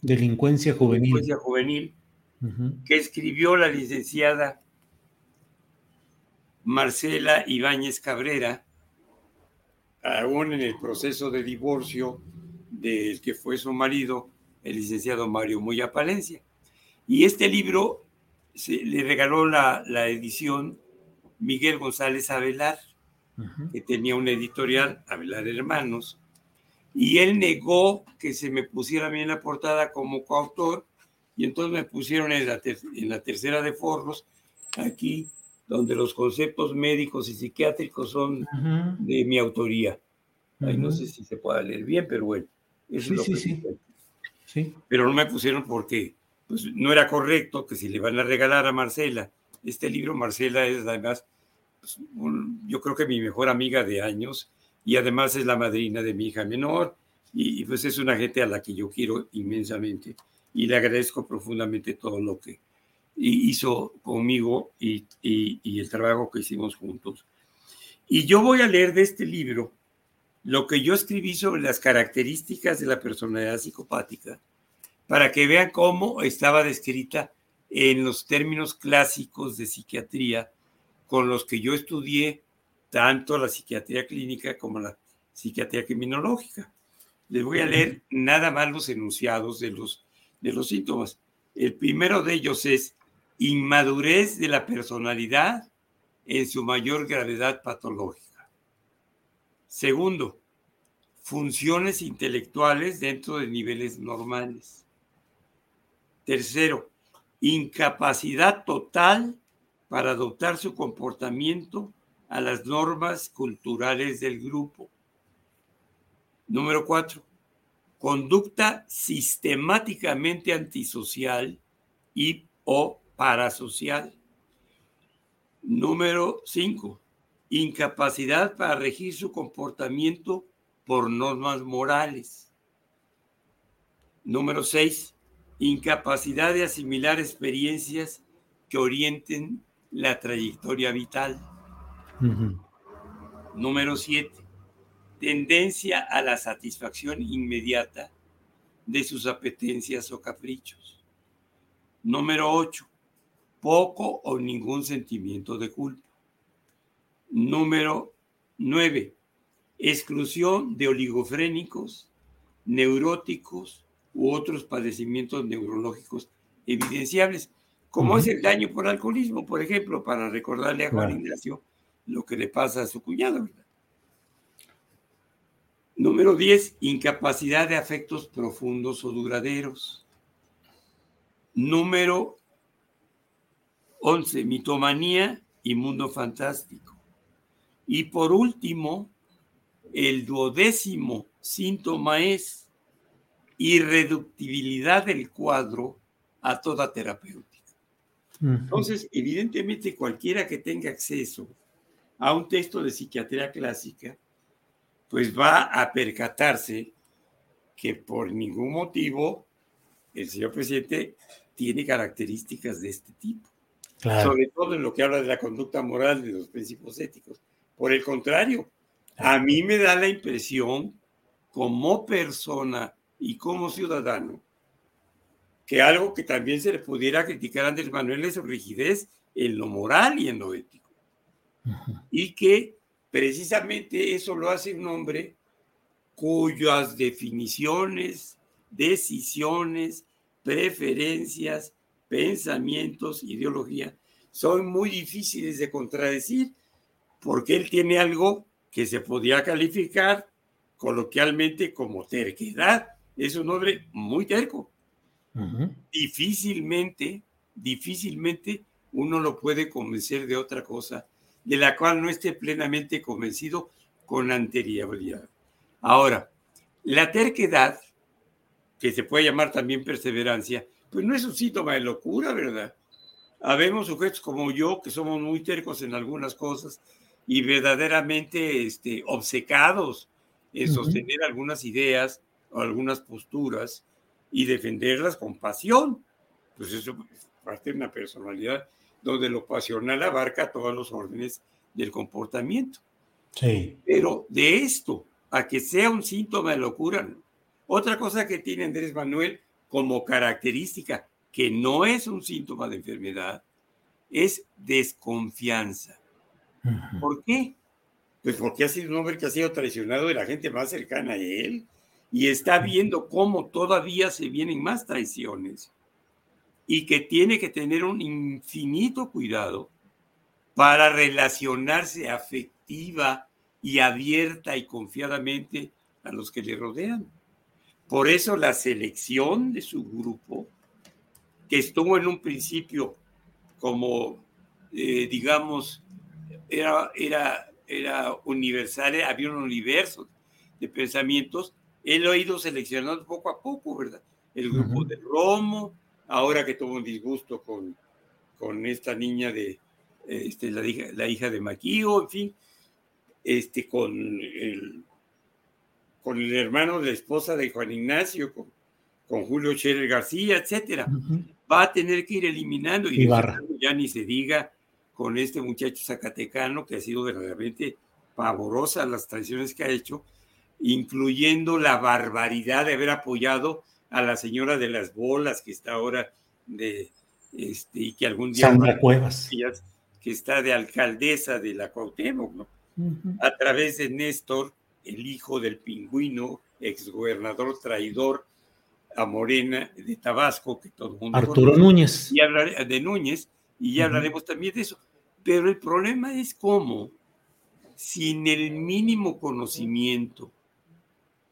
Delincuencia juvenil. Delincuencia juvenil, que escribió la licenciada Marcela Ibáñez Cabrera, aún en el proceso de divorcio del que fue su marido, el licenciado Mario Moya Palencia. Y este libro se, le regaló la, la, edición Miguel González Avelar, que tenía una editorial, Avelar Hermanos, y él negó que se me pusiera a mí en la portada como coautor, y entonces me pusieron en la, en la tercera de forros, aquí, donde los conceptos médicos y psiquiátricos son de mi autoría. Ahí no sé si se puede leer bien, pero bueno, eso es lo sí, que sí. Pero no me pusieron porque pues, no era correcto que si le van a regalar a Marcela este libro, Marcela es además, pues, yo creo que mi mejor amiga de años y además es la madrina de mi hija menor y, pues es una gente a la que yo quiero inmensamente y le agradezco profundamente todo lo que hizo conmigo y, y el trabajo que hicimos juntos. Y yo voy a leer de este libro lo que yo escribí sobre las características de la personalidad psicopática para que vean cómo estaba descrita en los términos clásicos de psiquiatría con los que yo estudié tanto la psiquiatría clínica como la psiquiatría criminológica. Les voy a leer nada más los enunciados de los, de los síntomas. El primero de ellos es inmadurez de la personalidad en su mayor gravedad patológica. Segundo, funciones intelectuales dentro de niveles normales. Tercero, incapacidad total para adoptar su comportamiento a las normas culturales del grupo. Número cuatro, conducta sistemáticamente antisocial y o parasocial. Número cinco, incapacidad para regir su comportamiento por normas morales. Número seis, incapacidad de asimilar experiencias que orienten la trayectoria vital. Número siete, tendencia a la satisfacción inmediata de sus apetencias o caprichos. Número ocho, poco o ningún sentimiento de culpa. Número 9. Exclusión de oligofrénicos, neuróticos u otros padecimientos neurológicos evidenciables, como es el daño por alcoholismo, por ejemplo, para recordarle a Juan Ignacio lo que le pasa a su cuñado. Número 10. Incapacidad de afectos profundos o duraderos. Número 11. Mitomanía y mundo fantástico. Y por último, el duodécimo síntoma es irreductibilidad del cuadro a toda terapéutica. Entonces, evidentemente, cualquiera que tenga acceso a un texto de psiquiatría clásica, pues va a percatarse que por ningún motivo el señor presidente tiene características de este tipo. Sobre todo en lo que habla de la conducta moral, de los principios éticos. Por el contrario, a mí me da la impresión como persona y como ciudadano que algo que también se le pudiera criticar a Andrés Manuel es su rigidez en lo moral y en lo ético. Y que precisamente eso lo hace un hombre cuyas definiciones, decisiones, preferencias, pensamientos, ideología son muy difíciles de contradecir porque él tiene algo que se podía calificar coloquialmente como terquedad. Es un hombre muy terco. Difícilmente, difícilmente uno lo puede convencer de otra cosa de la cual no esté plenamente convencido con anterioridad. Ahora, la terquedad, que se puede llamar también perseverancia, pues no es un síntoma de locura, ¿verdad? Habemos sujetos como yo que somos muy tercos en algunas cosas y verdaderamente este, obcecados en sostener algunas ideas o algunas posturas y defenderlas con pasión. Pues eso es parte de una personalidad donde lo pasional abarca todos los órdenes del comportamiento. Sí. Pero de esto a que sea un síntoma de locura, otra cosa que tiene Andrés Manuel como característica, que no es un síntoma de enfermedad, es desconfianza. ¿Por qué? Pues porque ha sido un hombre que ha sido traicionado de la gente más cercana a él y está viendo cómo todavía se vienen más traiciones y que tiene que tener un infinito cuidado para relacionarse afectiva y abierta y confiadamente a los que le rodean. Por eso la selección de su grupo, que estuvo en un principio como, eh, digamos, era, era, era universal, había un universo de pensamientos, él lo ha ido seleccionando poco a poco, ¿verdad? El grupo de Romo, ahora que tuvo un disgusto con, con esta niña de este, la, hija, la hija de Maquío, en fin, este, con, el, con el hermano de la esposa de Juan Ignacio, con, con Julio Scherer García, etcétera. Va a tener que ir eliminando y ya ni se diga con este muchacho zacatecano que ha sido verdaderamente pavorosa las traiciones que ha hecho, incluyendo la barbaridad de haber apoyado a la señora de las bolas que está ahora de este y que algún día Sandra Cuevas que está de alcaldesa de la Cuauhtémoc, ¿no? A través de Néstor, el hijo del pingüino, exgobernador traidor a Morena de Tabasco, que todo el mundo Arturo Núñez. Y hablaré de Núñez, y ya hablaremos también de eso. Pero el problema es cómo, sin el mínimo conocimiento,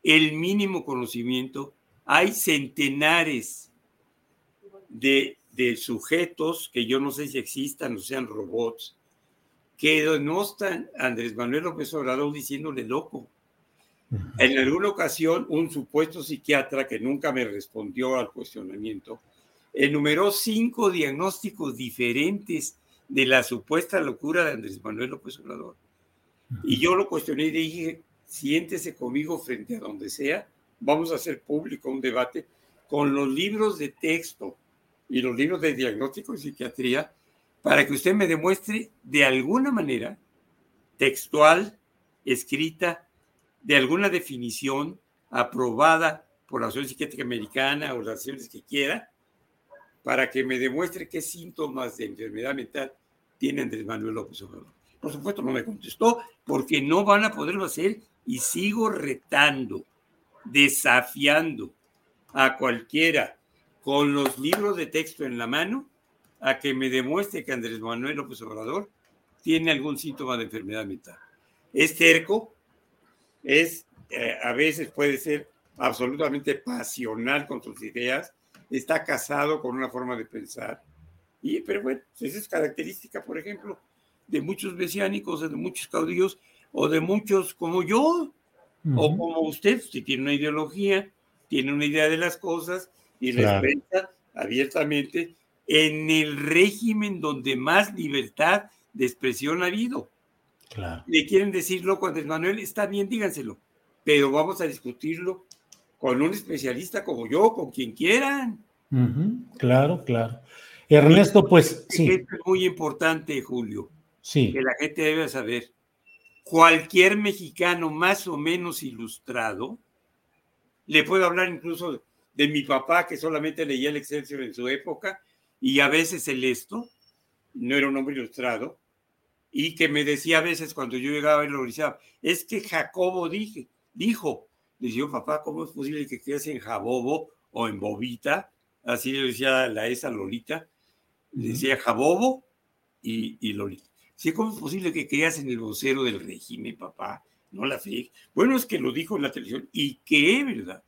el mínimo conocimiento, hay centenares de, sujetos que yo no sé si existan o sean robots, que no están Andrés Manuel López Obrador diciéndole loco. En alguna ocasión, un supuesto psiquiatra que nunca me respondió al cuestionamiento, enumeró cinco diagnósticos diferentes de la supuesta locura de Andrés Manuel López Obrador. Y yo lo cuestioné y dije, siéntese conmigo frente a donde sea, vamos a hacer público un debate con los libros de texto y los libros de diagnóstico y psiquiatría para que usted me demuestre de alguna manera textual, escrita, de alguna definición aprobada por la Asociación Psiquiátrica Americana o las acciones que quiera, para que me demuestre qué síntomas de enfermedad mental tiene Andrés Manuel López Obrador. Por supuesto, no me contestó porque no van a poderlo hacer y sigo retando, desafiando a cualquiera con los libros de texto en la mano a que me demuestre que Andrés Manuel López Obrador tiene algún síntoma de enfermedad mental. Es terco, es, eh, a veces puede ser absolutamente pasional con sus ideas, está casado con una forma de pensar. Y, pero bueno, esa es característica, por ejemplo, de muchos mesiánicos, de muchos caudillos o de muchos como yo, o como usted, si tiene una ideología, tiene una idea de las cosas y claro. respeta abiertamente en el régimen donde más libertad de expresión ha habido. Claro. Le quieren decir loco Andrés Manuel, está bien, díganselo, pero vamos a discutirlo con un especialista como yo, con quien quieran. Claro, claro. Ernesto, pues sí. Es muy importante, Julio. Sí. Que la gente debe saber. Cualquier mexicano más o menos ilustrado, le puedo hablar incluso de mi papá, que solamente leía el Excelsior en su época, y a veces el esto, no era un hombre ilustrado, y que me decía a veces cuando yo llegaba y lo decía, es que Jacobo dije, dijo, le decía, papá, ¿cómo es posible que creas en Jabobo o en Bobita? Así le decía la esa Lolita, le decía Jabobo y, y Lolita. Sí, ¿cómo es posible que creas en el vocero del régimen, papá? No la fe. Bueno, es que lo dijo en la televisión y que es verdad.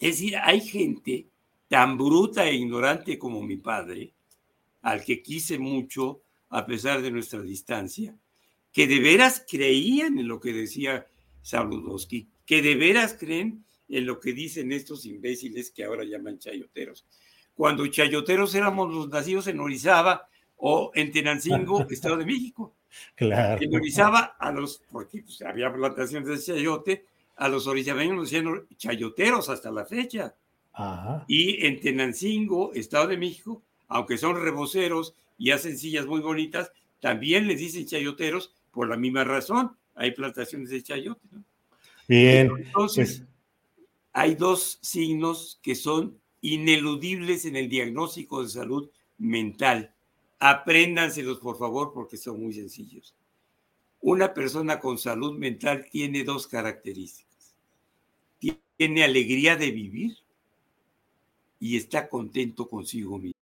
Es decir, hay gente tan bruta e ignorante como mi padre, al que quise mucho a pesar de nuestra distancia, que de veras creían en lo que decía Sabludowski, que de veras creen en lo que dicen estos imbéciles que ahora llaman chayoteros. Cuando chayoteros éramos los nacidos en Orizaba o en Tenancingo, Estado de México. Claro. Minorizaba a los, porque pues, había plantaciones de chayote, a los originarios los decían chayoteros hasta la fecha. Ajá. Y en Tenancingo, Estado de México, aunque son reboceros y hacen sillas muy bonitas, también les dicen chayoteros por la misma razón. Hay plantaciones de chayote. ¿no? Bien. Entonces, pues, hay dos signos que son ineludibles en el diagnóstico de salud mental. Apréndanselos, por favor, porque son muy sencillos. Una persona con salud mental tiene dos características. Tiene alegría de vivir y está contento consigo mismo.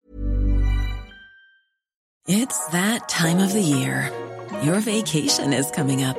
It's that time of the year. Your vacation is coming up.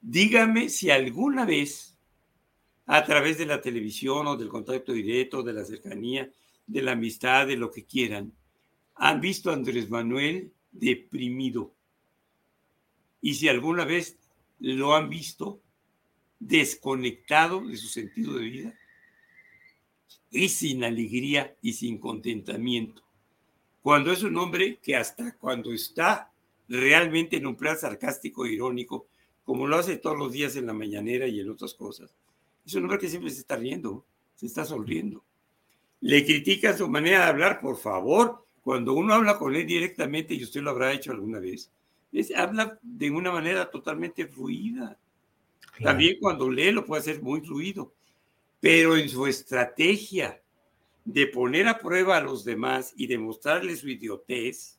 Dígame si alguna vez, a través de la televisión o del contacto directo, de la cercanía, de la amistad, de lo que quieran, han visto a Andrés Manuel deprimido. Y si alguna vez lo han visto desconectado de su sentido de vida y sin alegría y sin contentamiento. Cuando es un hombre que hasta cuando está realmente en un plan sarcástico e irónico, como lo hace todos los días en la mañanera y en otras cosas, es un hombre que siempre se está riendo, se está sonriendo. Le critica su manera de hablar, por favor, cuando uno habla con él directamente, y usted lo habrá hecho alguna vez, es, habla de una manera totalmente fluida. También cuando lee lo puede hacer muy fluido, pero en su estrategia de poner a prueba a los demás y demostrarles su idiotez,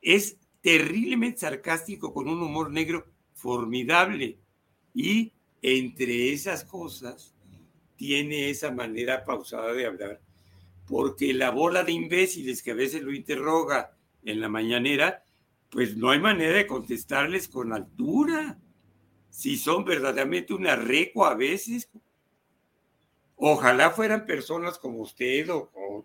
es terriblemente sarcástico con un humor negro formidable. Y entre esas cosas, tiene esa manera pausada de hablar porque la bola de imbéciles que a veces lo interroga en la mañanera, pues no hay manera de contestarles con altura. Si son verdaderamente una recua a veces. Ojalá fueran personas como usted o, o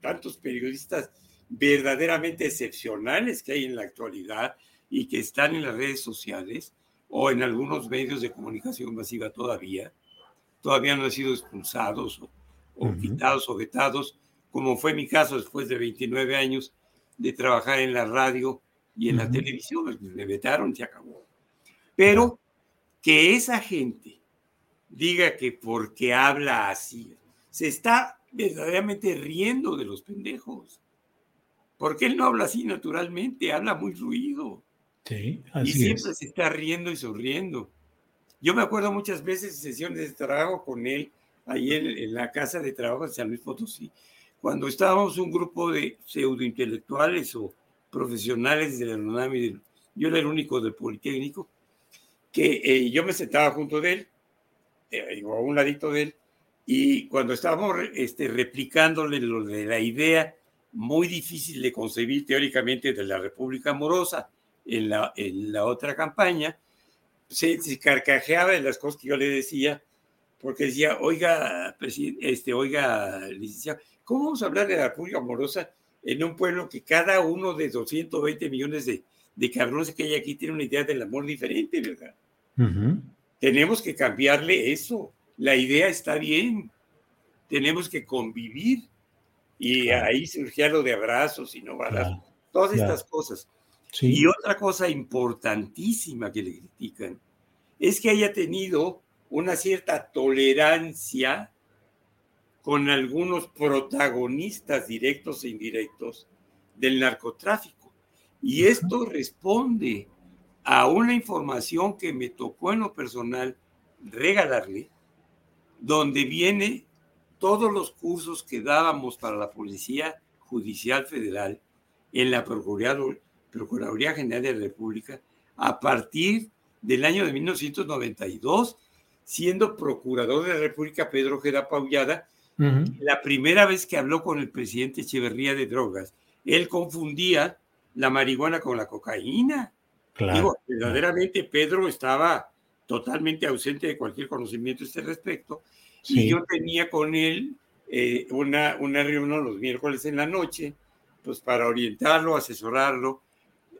tantos periodistas verdaderamente excepcionales que hay en la actualidad y que están en las redes sociales o en algunos medios de comunicación masiva todavía, todavía no han sido expulsados o o quitados o vetados, como fue mi caso después de 29 años de trabajar en la radio y en la televisión. Pues, me vetaron y se acabó. Pero que esa gente diga que porque habla así, se está verdaderamente riendo de los pendejos. Porque él no habla así naturalmente, habla muy ruido. Sí, así y siempre se está riendo y sonriendo. Yo me acuerdo muchas veces en sesiones de trabajo con él ahí en, la casa de trabajo de San Luis Potosí, cuando estábamos un grupo de pseudointelectuales o profesionales de la UNAM, yo era el único del Politécnico, que eh, yo me sentaba junto de él, eh, o a un ladito de él, y cuando estábamos este, replicándole lo de la idea muy difícil de concebir teóricamente de la República Amorosa en la, en la otra campaña, se, se carcajeaba de las cosas que yo le decía porque decía, oiga, este, oiga, licenciado, ¿cómo vamos a hablar de la República Amorosa en un pueblo que cada uno de 220 millones de, de cabrones que hay aquí tiene una idea del amor diferente, ¿verdad? Tenemos que cambiarle eso. La idea está bien. Tenemos que convivir. Y ahí surgía lo de abrazos y no balazos. Todas estas cosas. Y otra cosa importantísima que le critican es que haya tenido una cierta tolerancia con algunos protagonistas directos e indirectos del narcotráfico. Y esto responde a una información que me tocó en lo personal regalarle, donde viene todos los cursos que dábamos para la Policía Judicial Federal en la Procuraduría, General de la República a partir del año de 1992, siendo procurador de la República Pedro Gera Paullada, la primera vez que habló con el presidente Echeverría de drogas, él confundía la marihuana con la cocaína. Claro, verdaderamente Pedro estaba totalmente ausente de cualquier conocimiento a este respecto. Y yo tenía con él eh, una, una reunión los miércoles en la noche, pues para orientarlo, asesorarlo,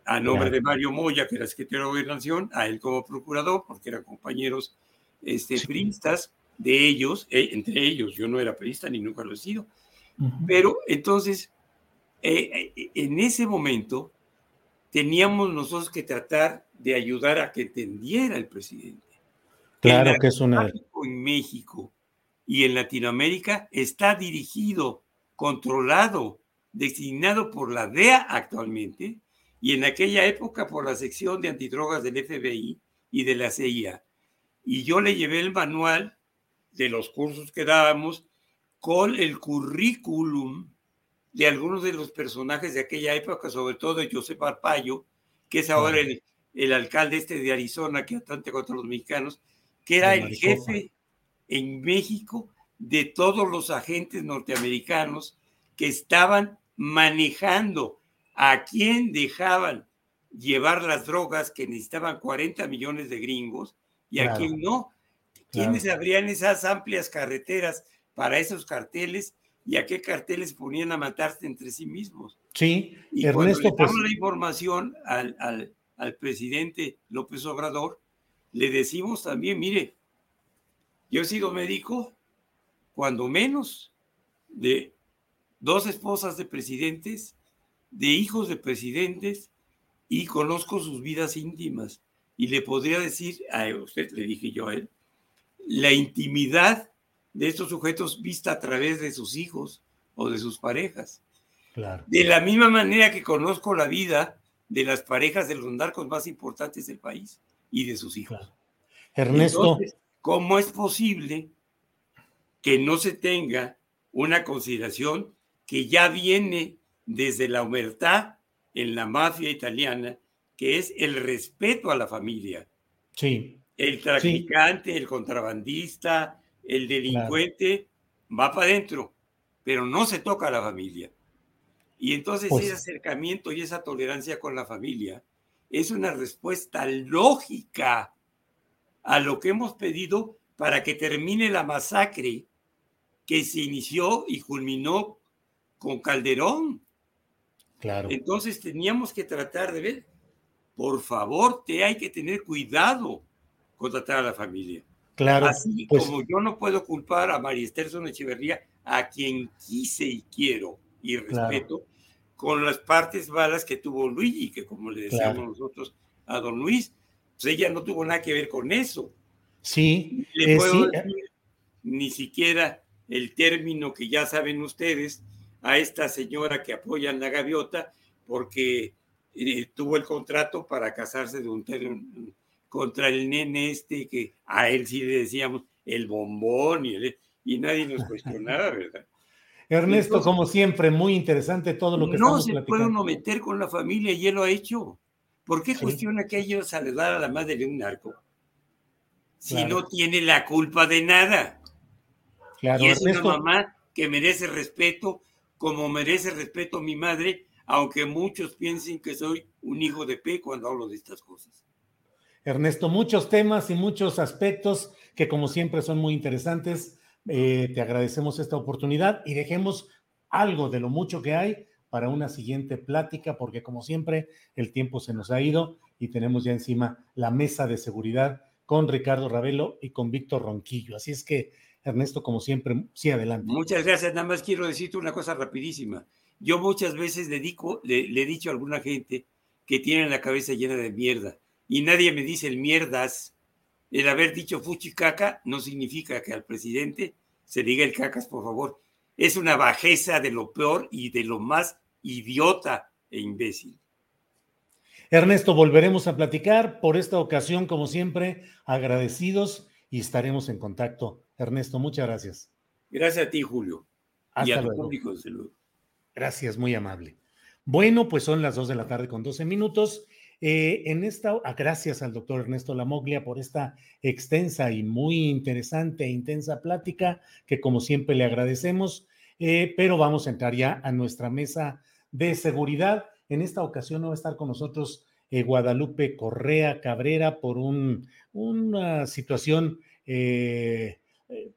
a nombre de Mario Moya, que era secretario de Gobernación, a él como procurador, porque eran compañeros este, priistas de ellos, eh, entre ellos, yo no era priista ni nunca lo he sido. Pero entonces, eh, en ese momento, teníamos nosotros que tratar de ayudar a que entendiera el presidente. Claro que es una... En México y en Latinoamérica está dirigido, controlado, designado por la DEA actualmente y en aquella época por la sección de antidrogas del FBI y de la CIA. Y yo le llevé el manual de los cursos que dábamos con el currículum de algunos de los personajes de aquella época, sobre todo de José Arpaio, que es ahora el, el, alcalde este de Arizona que atenta contra los mexicanos, que era el jefe en México de todos los agentes norteamericanos que estaban manejando a quién dejaban llevar las drogas que necesitaban 40 millones de gringos y a quién no. ¿Quiénes abrían esas amplias carreteras para esos carteles y a qué carteles ponían a matarse entre sí mismos. Sí, y Ernesto, cuando le damos la información al, al, al, presidente López Obrador, le decimos también, mire, yo he sido médico cuando menos de dos esposas de presidentes, de hijos de presidentes, y conozco sus vidas íntimas. Y le podría decir a usted, le dije yo a él, la intimidad de estos sujetos vista a través de sus hijos o de sus parejas. De la misma manera que conozco la vida de las parejas de los narcos más importantes del país y de sus hijos. Ernesto. ¿cómo es posible que no se tenga una consideración que ya viene desde la humertad en la mafia italiana, que es el respeto a la familia? Sí. El traficante, el contrabandista, el delincuente va para adentro, pero no se toca a la familia. Y entonces pues ese acercamiento y esa tolerancia con la familia es una respuesta lógica a lo que hemos pedido para que termine la masacre que se inició y culminó con Calderón. Claro. Entonces teníamos que tratar de ver, por favor, te hay que tener cuidado con tratar a la familia. Claro. Así pues como yo no puedo culpar a María Esterson Echeverría, a quien quise y quiero y respeto, con las partes malas que tuvo Luigi, que como le decíamos nosotros a don Luis, pues ella no tuvo nada que ver con eso. Sí. Le eh, puedo decir ni siquiera el término que ya saben ustedes a esta señora que apoya en la gaviota porque eh, tuvo el contrato para casarse de un, contra el nene este que a él sí le decíamos el bombón y, y nadie nos cuestionaba, ¿verdad? Ernesto, como siempre, muy interesante todo lo que no se puede uno meter con la familia y él lo ha hecho. ¿Por qué cuestiona que ellos saludar a la madre de un narco? Si no tiene la culpa de nada. Claro, y es una mamá que merece respeto, como merece respeto mi madre, aunque muchos piensen que soy un hijo de P cuando hablo de estas cosas. Ernesto, muchos temas y muchos aspectos que como siempre son muy interesantes. Eh, te agradecemos esta oportunidad y dejemos algo de lo mucho que hay para una siguiente plática, porque como siempre el tiempo se nos ha ido y tenemos ya encima la mesa de seguridad con Ricardo Ravelo y con Víctor Ronquillo. Así es que, Ernesto, como siempre, sí, adelante. Muchas gracias. Nada más quiero decirte una cosa rapidísima. Yo muchas veces le, le he dicho a alguna gente que tiene la cabeza llena de mierda y nadie me dice el mierdas. El haber dicho fuchi caca no significa que al presidente se diga el cacas, por favor. Es una bajeza de lo peor y de lo más idiota e imbécil. Ernesto, volveremos a platicar. Por esta ocasión, como siempre, agradecidos y estaremos en contacto. Ernesto, muchas gracias. Gracias a ti, Julio. Hasta y a luego. tu público. Gracias, muy amable. Bueno, pues son las dos de la tarde con 12 minutos. Eh, en esta, ah, gracias al doctor Ernesto Lamoglia por esta extensa y muy interesante e intensa plática que como siempre le agradecemos, eh, pero vamos a entrar ya a nuestra mesa de seguridad. En esta ocasión no va a estar con nosotros eh, Guadalupe Correa Cabrera por un, una situación eh,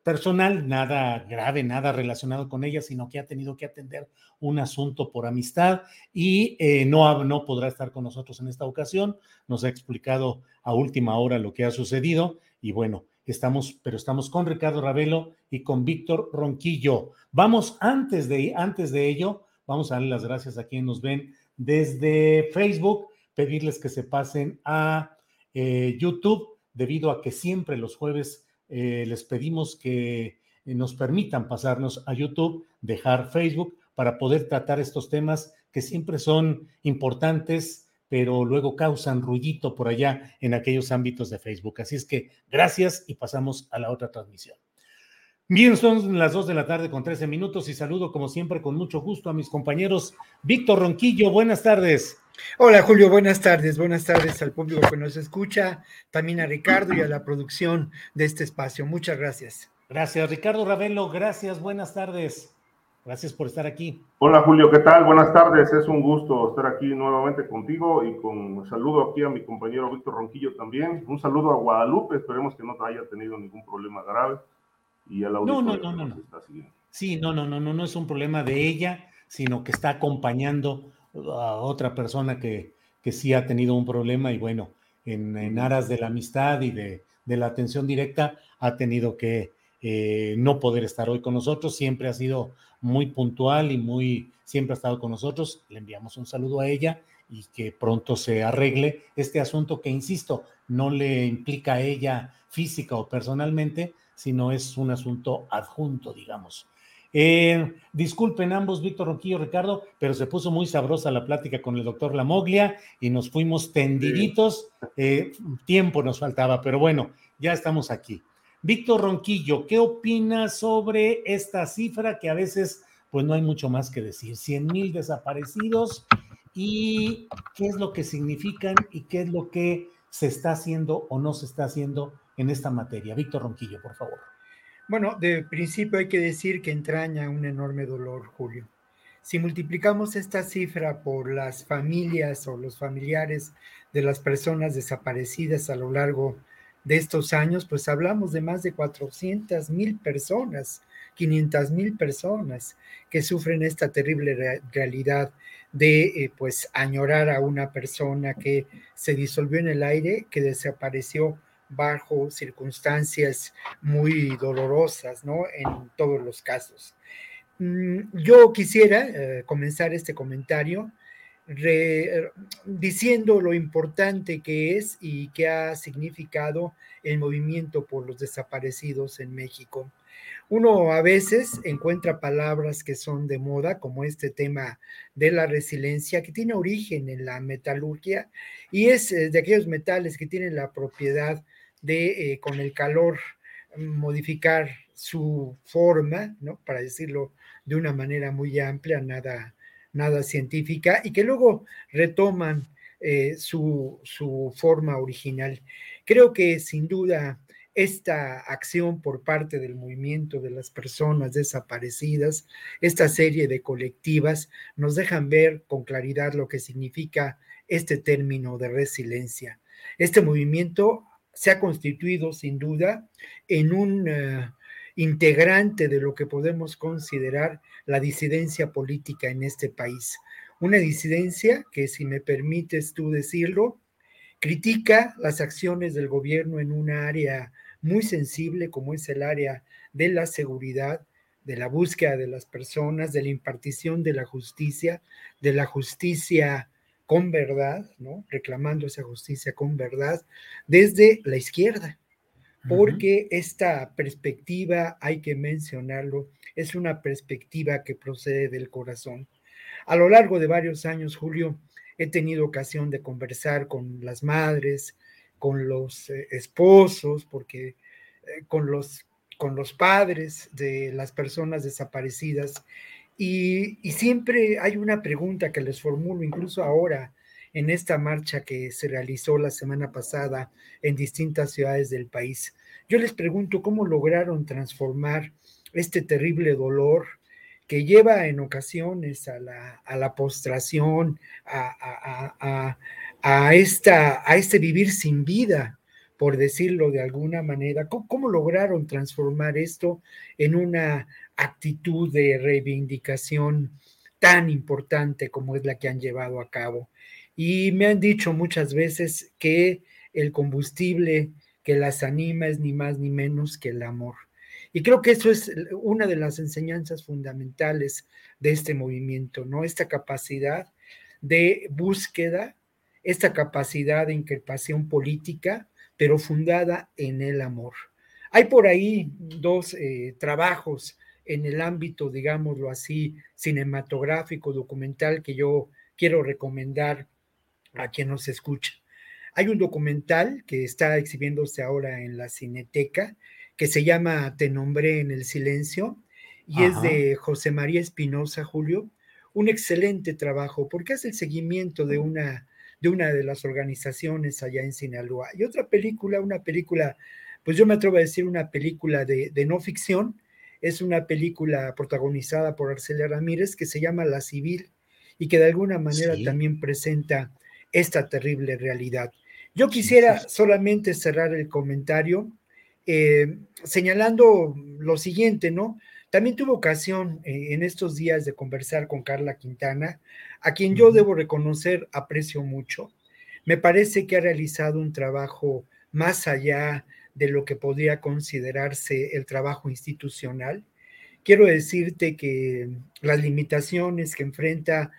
personal, nada grave, nada relacionado con ella, sino que ha tenido que atender un asunto por amistad y eh, no, no podrá estar con nosotros en esta ocasión. Nos ha explicado a última hora lo que ha sucedido y bueno, estamos, pero estamos con Ricardo Ravelo y con Víctor Ronquillo. Vamos antes de, antes de ello, vamos a darle las gracias a quienes nos ven desde Facebook, pedirles que se pasen a eh, YouTube, debido a que siempre los jueves eh, les pedimos que nos permitan pasarnos a YouTube, dejar Facebook para poder tratar estos temas que siempre son importantes, pero luego causan ruidito por allá en aquellos ámbitos de Facebook. Así es que gracias y pasamos a la otra transmisión. Bien, son las dos de la tarde con 13 minutos y saludo como siempre con mucho gusto a mis compañeros. Víctor Ronquillo, buenas tardes. Hola Julio, buenas tardes, buenas tardes al público que nos escucha, también a Ricardo y a la producción de este espacio. Muchas gracias. Gracias, Ricardo Ravelo, gracias, buenas tardes. Gracias por estar aquí. Hola Julio, ¿qué tal? Buenas tardes, es un gusto estar aquí nuevamente contigo y con un saludo aquí a mi compañero Víctor Ronquillo también. Un saludo a Guadalupe, esperemos que no haya tenido ningún problema grave y a la No, no, no, no, no. Sí, no, no, no, no, no es un problema de ella, sino que está acompañando a otra persona que, que sí ha tenido un problema y bueno, en, en aras de la amistad y de, de, la atención directa, ha tenido que eh, no poder estar hoy con nosotros. Siempre ha sido muy puntual y muy, siempre ha estado con nosotros. Le enviamos un saludo a ella y que pronto se arregle este asunto que, insisto, no le implica a ella física o personalmente, sino es un asunto adjunto, digamos. Eh, disculpen ambos, Víctor Roquillo, Ricardo, pero se puso muy sabrosa la plática con el doctor Lamoglia y nos fuimos tendiditos. Eh, tiempo nos faltaba, pero bueno, ya estamos aquí. Víctor Ronquillo, ¿qué opinas sobre esta cifra que a veces, pues no hay mucho más que decir? 100 mil desaparecidos y qué es lo que significan y qué es lo que se está haciendo o no se está haciendo en esta materia. Víctor Ronquillo, por favor. Bueno, de principio hay que decir que entraña un enorme dolor, Julio. Si multiplicamos esta cifra por las familias o los familiares de las personas desaparecidas a lo largo de estos años, pues hablamos de más de 400 mil personas, 500 mil personas que sufren esta terrible re realidad de eh, pues añorar a una persona que se disolvió en el aire, que desapareció bajo circunstancias muy dolorosas, ¿no? En todos los casos. Yo quisiera eh, comenzar este comentario diciendo lo importante que es y que ha significado el movimiento por los desaparecidos en México. Uno a veces encuentra palabras que son de moda, como este tema de la resiliencia, que tiene origen en la metalurgia y es de aquellos metales que tienen la propiedad de, eh, con el calor, modificar su forma, ¿no? Para decirlo de una manera muy amplia, nada, nada científica, y que luego retoman eh, su, su forma original. Creo que sin duda esta acción por parte del movimiento de las personas desaparecidas, esta serie de colectivas, nos dejan ver con claridad lo que significa este término de resiliencia. Este movimiento se ha constituido sin duda en un uh, integrante de lo que podemos considerar la disidencia política en este país. Una disidencia que, si me permites tú decirlo, critica las acciones del gobierno en una área muy sensible como es el área de la seguridad, de la búsqueda de las personas, de la impartición de la justicia, de la justicia con verdad, ¿no? Reclamando esa justicia con verdad desde la izquierda, porque uh -huh. esta perspectiva, hay que mencionarlo, es una perspectiva que procede del corazón. A lo largo de varios años, Julio, he tenido ocasión de conversar con las madres, con los eh, esposos, porque eh, con los con los padres de las personas desaparecidas y, siempre hay una pregunta que les formulo, incluso ahora en esta marcha que se realizó la semana pasada en distintas ciudades del país. Yo les pregunto cómo lograron transformar este terrible dolor que lleva en ocasiones a la, a la postración, a, a, a, esta, a este vivir sin vida, por decirlo de alguna manera. ¿Cómo, ¿Cómo, lograron transformar esto en una actitud de reivindicación tan importante como es la que han llevado a cabo? Y me han dicho muchas veces que el combustible que las anima es ni más ni menos que el amor. Y creo que eso es una de las enseñanzas fundamentales de este movimiento, ¿no? Esta capacidad de búsqueda, esta capacidad de increpación política, pero fundada en el amor. Hay por ahí dos eh, trabajos en el ámbito, digámoslo así, cinematográfico, documental, que yo quiero recomendar a quien nos escucha. Hay un documental que está exhibiéndose ahora en la Cineteca, que se llama Te nombré en el silencio y es de José María Espinosa, Julio. Un excelente trabajo porque hace el seguimiento de una, de una de las organizaciones allá en Sinaloa. Y otra película, una película, pues yo me atrevo a decir una película de, de no ficción, es una película protagonizada por Arcelia Ramírez que se llama La Civil y que de alguna manera sí. también presenta esta terrible realidad. Yo quisiera solamente cerrar el comentario eh, señalando lo siguiente, ¿no? También tuve ocasión eh, en estos días de conversar con Carla Quintana, a quien yo debo reconocer aprecio mucho. Me parece que ha realizado un trabajo más allá de lo que podría considerarse el trabajo institucional. Quiero decirte que las limitaciones que enfrenta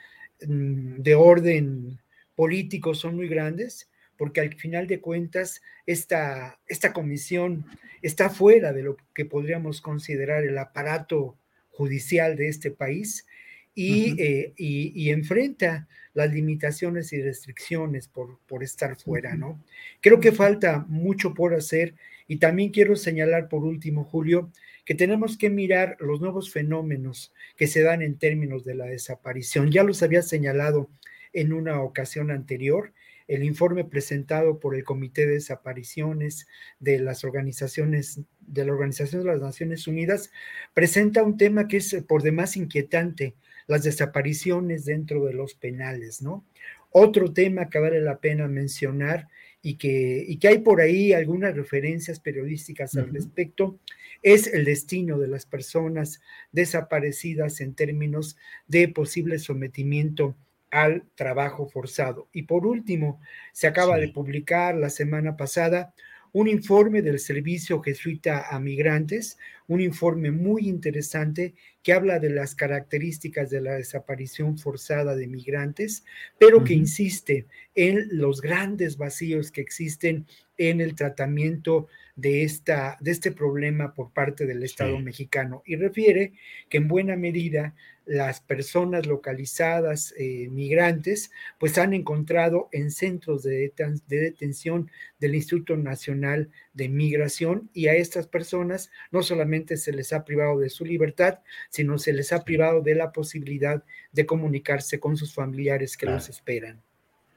mm, de orden político son muy grandes, porque al final de cuentas esta, esta comisión está fuera de lo que podríamos considerar el aparato judicial de este país y, uh -huh. eh, y, y, enfrenta las limitaciones y restricciones por, por estar fuera, ¿no? Creo que falta mucho por hacer y también quiero señalar por último, Julio, que tenemos que mirar los nuevos fenómenos que se dan en términos de la desaparición. Ya los había señalado en una ocasión anterior, el informe presentado por el Comité de Desapariciones de las organizaciones de la Organización de las Naciones Unidas presenta un tema que es por demás inquietante, las desapariciones dentro de los penales, ¿no? Otro tema que vale la pena mencionar y que, y que hay por ahí algunas referencias periodísticas al uh -huh. respecto, es el destino de las personas desaparecidas en términos de posible sometimiento al trabajo forzado. Y por último, se acaba sí. de publicar la semana pasada un informe del Servicio Jesuita a Migrantes, un informe muy interesante que habla de las características de la desaparición forzada de migrantes, pero uh -huh. que insiste en los grandes vacíos que existen en el tratamiento de, esta, de este problema por parte del Estado sí. mexicano y refiere que en buena medida las personas localizadas eh, migrantes pues han encontrado en centros de, deten de, detención del Instituto Nacional de Migración y a estas personas no solamente se les ha privado de su libertad, sino se les ha privado de la posibilidad de comunicarse con sus familiares que los esperan.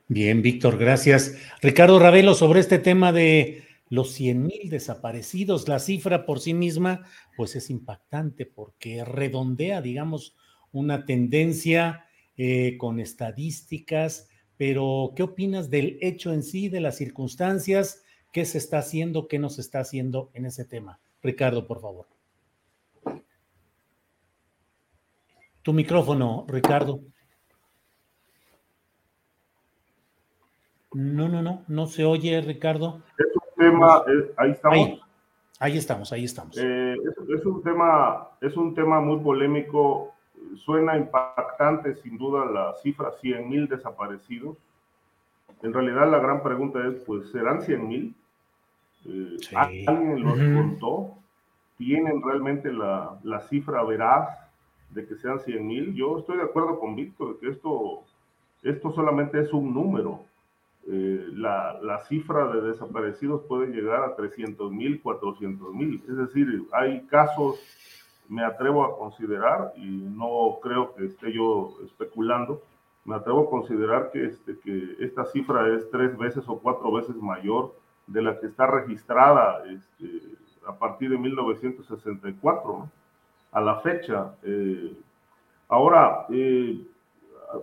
Bien, Víctor, gracias. Ricardo Ravelo, sobre este tema de los 100 mil desaparecidos, la cifra por sí misma, pues es impactante porque redondea, digamos, una tendencia eh, con estadísticas, pero ¿qué opinas del hecho en sí, de las circunstancias? ¿Qué se está haciendo? ¿Qué no se está haciendo en ese tema? Ricardo, por favor. Tu micrófono, Ricardo. No, no, no, no se oye, Ricardo. Es un tema, eh, ahí estamos. Ahí, ahí, estamos, ahí estamos. Eh, es, es, un tema, es un tema muy polémico. Suena impactante, sin duda, la cifra 100 mil desaparecidos. En realidad, la gran pregunta es, pues, ¿serán 100 mil? Eh, sí. ¿Alguien los uh -huh. contó? ¿Tienen realmente la, la, cifra veraz de que sean 100 mil? Yo estoy de acuerdo con Víctor, que esto esto solamente es un número. Eh, la, la, cifra de desaparecidos puede llegar a 300 mil, 400 mil. Es decir, hay casos, me atrevo a considerar, y no creo que esté yo especulando, me atrevo a considerar que, este, que esta cifra es tres veces o cuatro veces mayor de la que está registrada este, a partir de 1964, a la fecha. Eh, ahora, eh,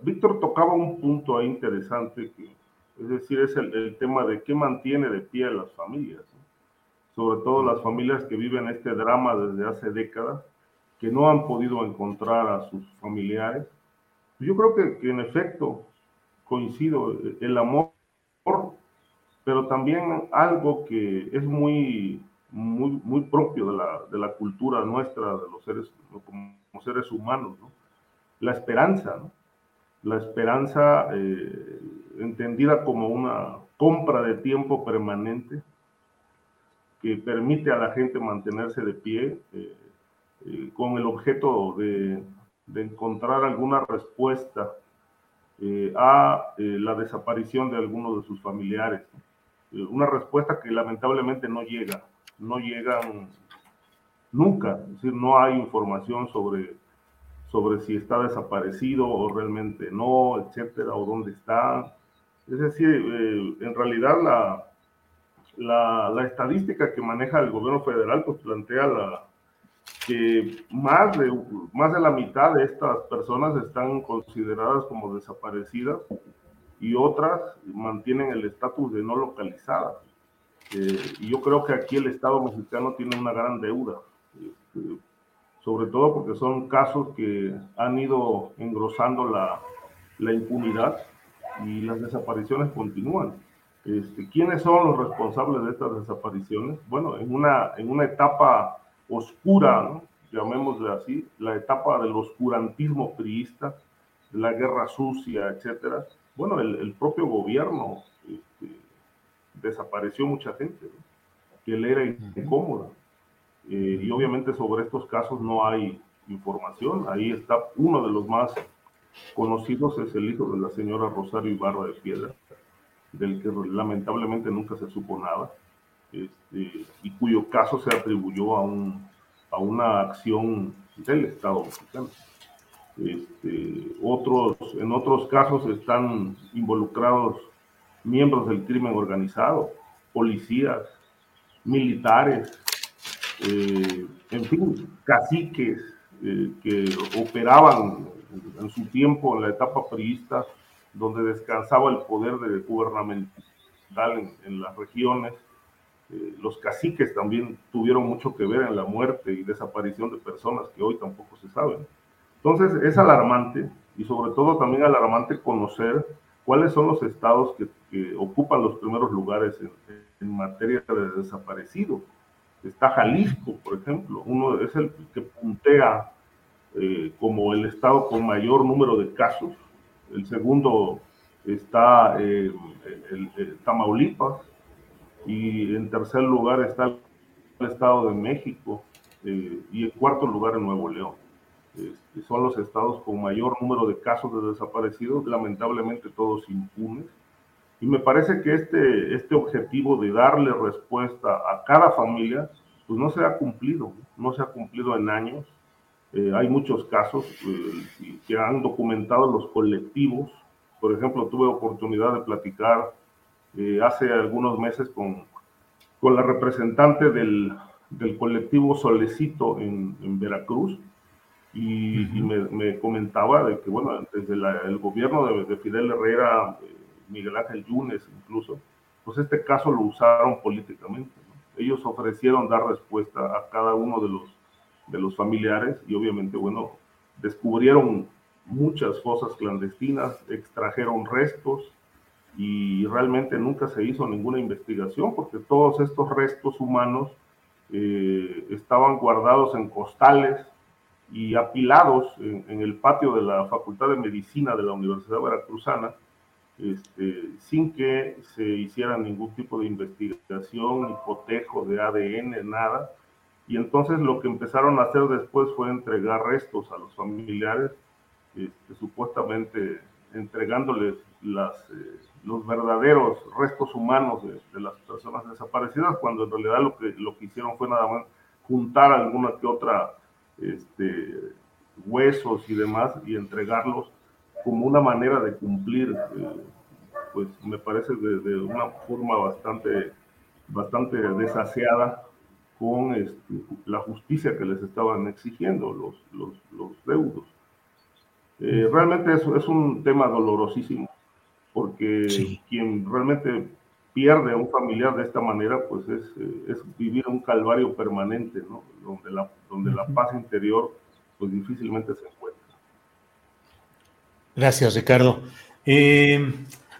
Víctor tocaba un punto ahí interesante, que, es decir, es el, tema de qué mantiene de pie a las familias, sobre todo las familias que viven este drama desde hace décadas, que no han podido encontrar a sus familiares. Yo creo que, que en efecto coincido, el amor pero también algo que es muy, muy, muy propio de la, de la cultura nuestra, de los seres, como seres humanos, ¿no? la esperanza, la esperanza eh, entendida como una compra de tiempo permanente que permite a la gente mantenerse de pie eh, eh, con el objeto de, de, encontrar alguna respuesta a la desaparición de algunos de sus familiares. ¿no? una respuesta que lamentablemente no llega, no llegan nunca, es decir, no hay información sobre, sobre si está desaparecido o realmente no, etcétera, o dónde está. Es decir, eh, en realidad la, la, la, estadística que maneja el gobierno federal pues plantea la, que más de, más de la mitad de estas personas están consideradas como desaparecidas y otras mantienen el estatus de no localizadas. Eh, y yo creo que aquí el Estado mexicano tiene una gran deuda, este, sobre todo porque son casos que han ido engrosando la, la impunidad y las desapariciones continúan. Este, ¿Quiénes son los responsables de estas desapariciones? Bueno, en una, en una etapa oscura, ¿no? llamémosle así, la etapa del oscurantismo priista, la guerra sucia, etcétera, bueno, el, propio gobierno este, desapareció mucha gente, que él era incómoda. Eh, y obviamente sobre estos casos no hay información. Ahí está uno de los más conocidos, es el hijo de la señora Rosario Ibarra de Piedra, del que lamentablemente nunca se supo nada, este, y cuyo caso se atribuyó a, un, a una acción del Estado mexicano. Este, otros, en otros casos están involucrados miembros del crimen organizado, policías, militares, eh, en fin, caciques eh, que operaban en su tiempo en la etapa priista, donde descansaba el poder de gubernamental en, en las regiones. Eh, los caciques también tuvieron mucho que ver en la muerte y desaparición de personas que hoy tampoco se saben. Entonces es alarmante y sobre todo también alarmante conocer cuáles son los estados que, ocupan los primeros lugares en, materia de desaparecidos. Está Jalisco, por ejemplo, uno es el que puntea eh, como el estado con mayor número de casos. El segundo está eh, Tamaulipas y en tercer lugar está el Estado de México eh, y en cuarto lugar en Nuevo León. Este, son los estados con mayor número de casos de desaparecidos, lamentablemente todos impunes. Y me parece que este, este objetivo de darle respuesta a cada familia, pues no se ha cumplido, no se ha cumplido en años. Eh, hay muchos casos eh, que han documentado los colectivos. Por ejemplo, tuve oportunidad de platicar eh, hace algunos meses con, con la representante del, del colectivo Solecito en, en Veracruz, y, me, comentaba de que, bueno, desde el gobierno de, Fidel Herrera, eh, Miguel Ángel Yunes incluso, pues este caso lo usaron políticamente. Ellos ofrecieron dar respuesta a cada uno de los, de los familiares y obviamente, bueno, descubrieron muchas fosas clandestinas, extrajeron restos y realmente nunca se hizo ninguna investigación porque todos estos restos humanos eh, estaban guardados en costales y apilados en, el patio de la Facultad de Medicina de la Universidad Veracruzana, este, sin que se hiciera ningún tipo de investigación, ni cotejo de ADN, nada. Y entonces lo que empezaron a hacer después fue entregar restos a los familiares, este, supuestamente entregándoles las, eh, los verdaderos restos humanos de, las personas desaparecidas, cuando en realidad lo que, lo que hicieron fue nada más juntar alguna que otra este, huesos y demás y entregarlos como una manera de cumplir, eh, pues me parece de, una forma bastante, bastante desaseada con este, la justicia que les estaban exigiendo los, los, los deudos. Eh, realmente es, es, un tema dolorosísimo, porque quien realmente pierde a un familiar de esta manera, pues es, eh, es vivir un calvario permanente, ¿no? Donde la, donde la paz interior, pues difícilmente se encuentra. Gracias, Ricardo. Eh,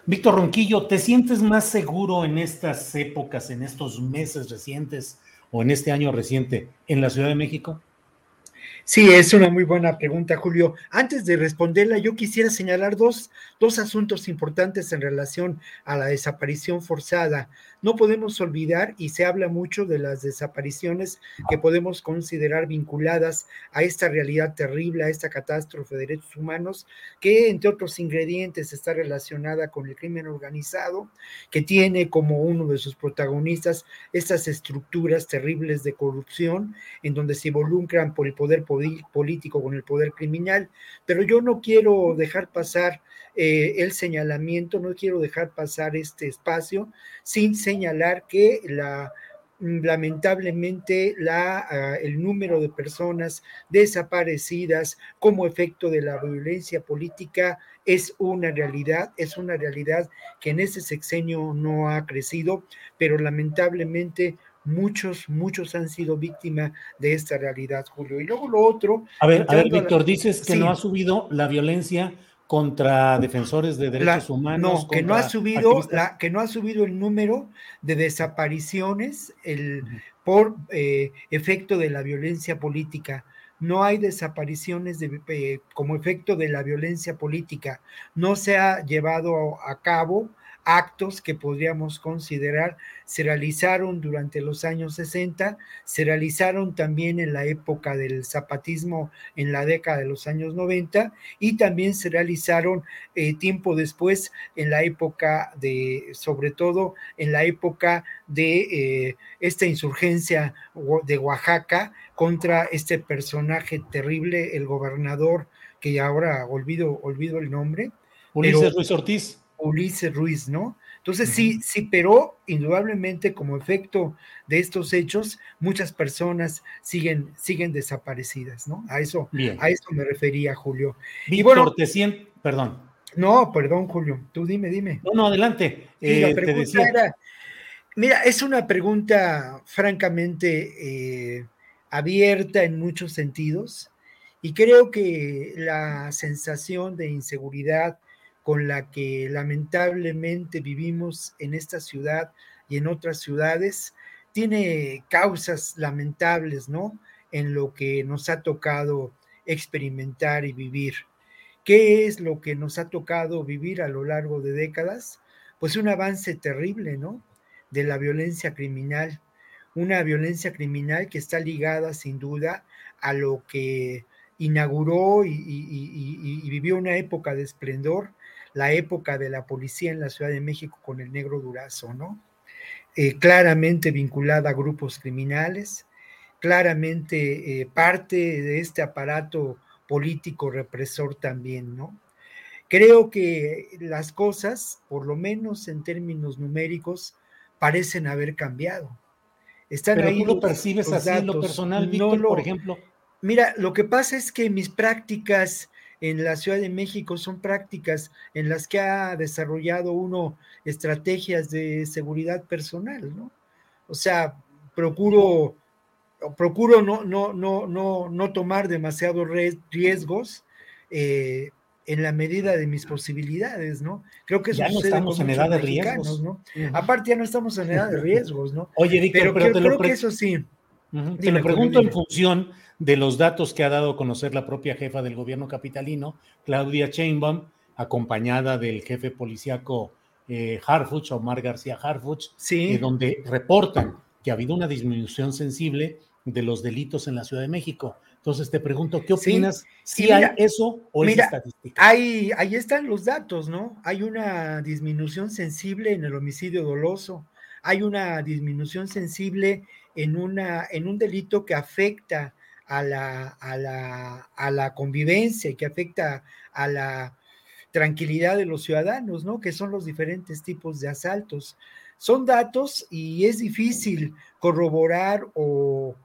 Víctor Ronquillo, ¿te sientes más seguro en estas épocas, en estos meses recientes o en este año reciente en la Ciudad de México? Sí, es una muy buena pregunta, Julio. Antes de responderla, yo quisiera señalar dos, dos asuntos importantes en relación a la desaparición forzada. No podemos olvidar, y se habla mucho de las desapariciones que podemos considerar vinculadas a esta realidad terrible, a esta catástrofe de derechos humanos, que entre otros ingredientes está relacionada con el crimen organizado, que tiene como uno de sus protagonistas estas estructuras terribles de corrupción, en donde se involucran por el poder político con el poder criminal. Pero yo no quiero dejar pasar eh, el señalamiento, no quiero dejar pasar este espacio sin señalar que la lamentablemente la, ah, el número de personas desaparecidas como efecto de la violencia política es una realidad, es una realidad que en este sexenio no ha crecido, pero lamentablemente muchos, muchos han sido víctimas de esta realidad, Julio. Y luego lo otro. A ver, a ver, Víctor, dices que no ha subido la violencia contra defensores de derechos humanos. No, que no ha subido la, que no ha subido el número de desapariciones el, por eh, efecto de la violencia política. No hay desapariciones de, eh, como efecto de la violencia política. No se ha llevado a cabo actos que podríamos considerar se realizaron durante los años 60, se realizaron también en la época del zapatismo en la década de los años 90 y también se realizaron eh, tiempo después en la época de, sobre todo en la época de eh, esta insurgencia de Oaxaca contra este personaje terrible, el gobernador, que ahora olvido, olvido el nombre. Ulises Ruiz Ortiz Ulises Ruiz, ¿no? Entonces sí, sí, pero indudablemente como efecto de estos hechos, muchas personas siguen, siguen desaparecidas, ¿no? A eso, a eso me refería, Julio. y bueno, te perdón. No, perdón, Julio, tú dime, dime. No, no, adelante. Eh, mira, es una pregunta francamente eh, abierta en muchos sentidos y creo que la sensación de inseguridad, con la que lamentablemente vivimos en esta ciudad y en otras ciudades, tiene causas lamentables, ¿no? En lo que nos ha tocado experimentar y vivir. ¿Qué es lo que nos ha tocado vivir a lo largo de décadas? Pues un avance terrible, ¿no? De la violencia criminal. Una violencia criminal que está ligada sin duda a lo que inauguró y, vivió una época de esplendor la época de la policía en la Ciudad de México con el negro Durazo, ¿no? Eh, claramente vinculada a grupos criminales, claramente eh, parte de este aparato político represor también, ¿no? Creo que las cosas, por lo menos en términos numéricos, parecen haber cambiado. Están Pero tú lo percibes así en lo personal, Víctor, por ejemplo. Mira, lo que pasa es que mis prácticas en la Ciudad de México son prácticas en las que ha desarrollado uno estrategias de seguridad personal, ¿no? O sea, procuro, procuro no, no, no, no, no tomar demasiados riesgos eh, en la medida de mis posibilidades, ¿no? Creo que eso ya no estamos en edad de riesgos, ¿no? Aparte ya no estamos en edad de riesgos, ¿no? Oye, Víctor, pero, te creo que eso sí. Te lo pregunto en función de los datos que ha dado a conocer la propia jefa del gobierno capitalino, Claudia Sheinbaum, acompañada del jefe policíaco eh, Harfuch, Omar García Harfuch, sí. Eh, donde reportan que ha habido una disminución sensible de los delitos en la Ciudad de México. Entonces te pregunto, ¿qué opinas? ¿Si hay eso o es estadística? Hay, ahí están los datos, ¿no? Hay una disminución sensible en el homicidio doloso, hay una disminución sensible en, una, en un delito que afecta a la, a la, a la convivencia y que afecta a la tranquilidad de los ciudadanos, ¿no? Que son los diferentes tipos de asaltos. Son datos y es difícil corroborar o,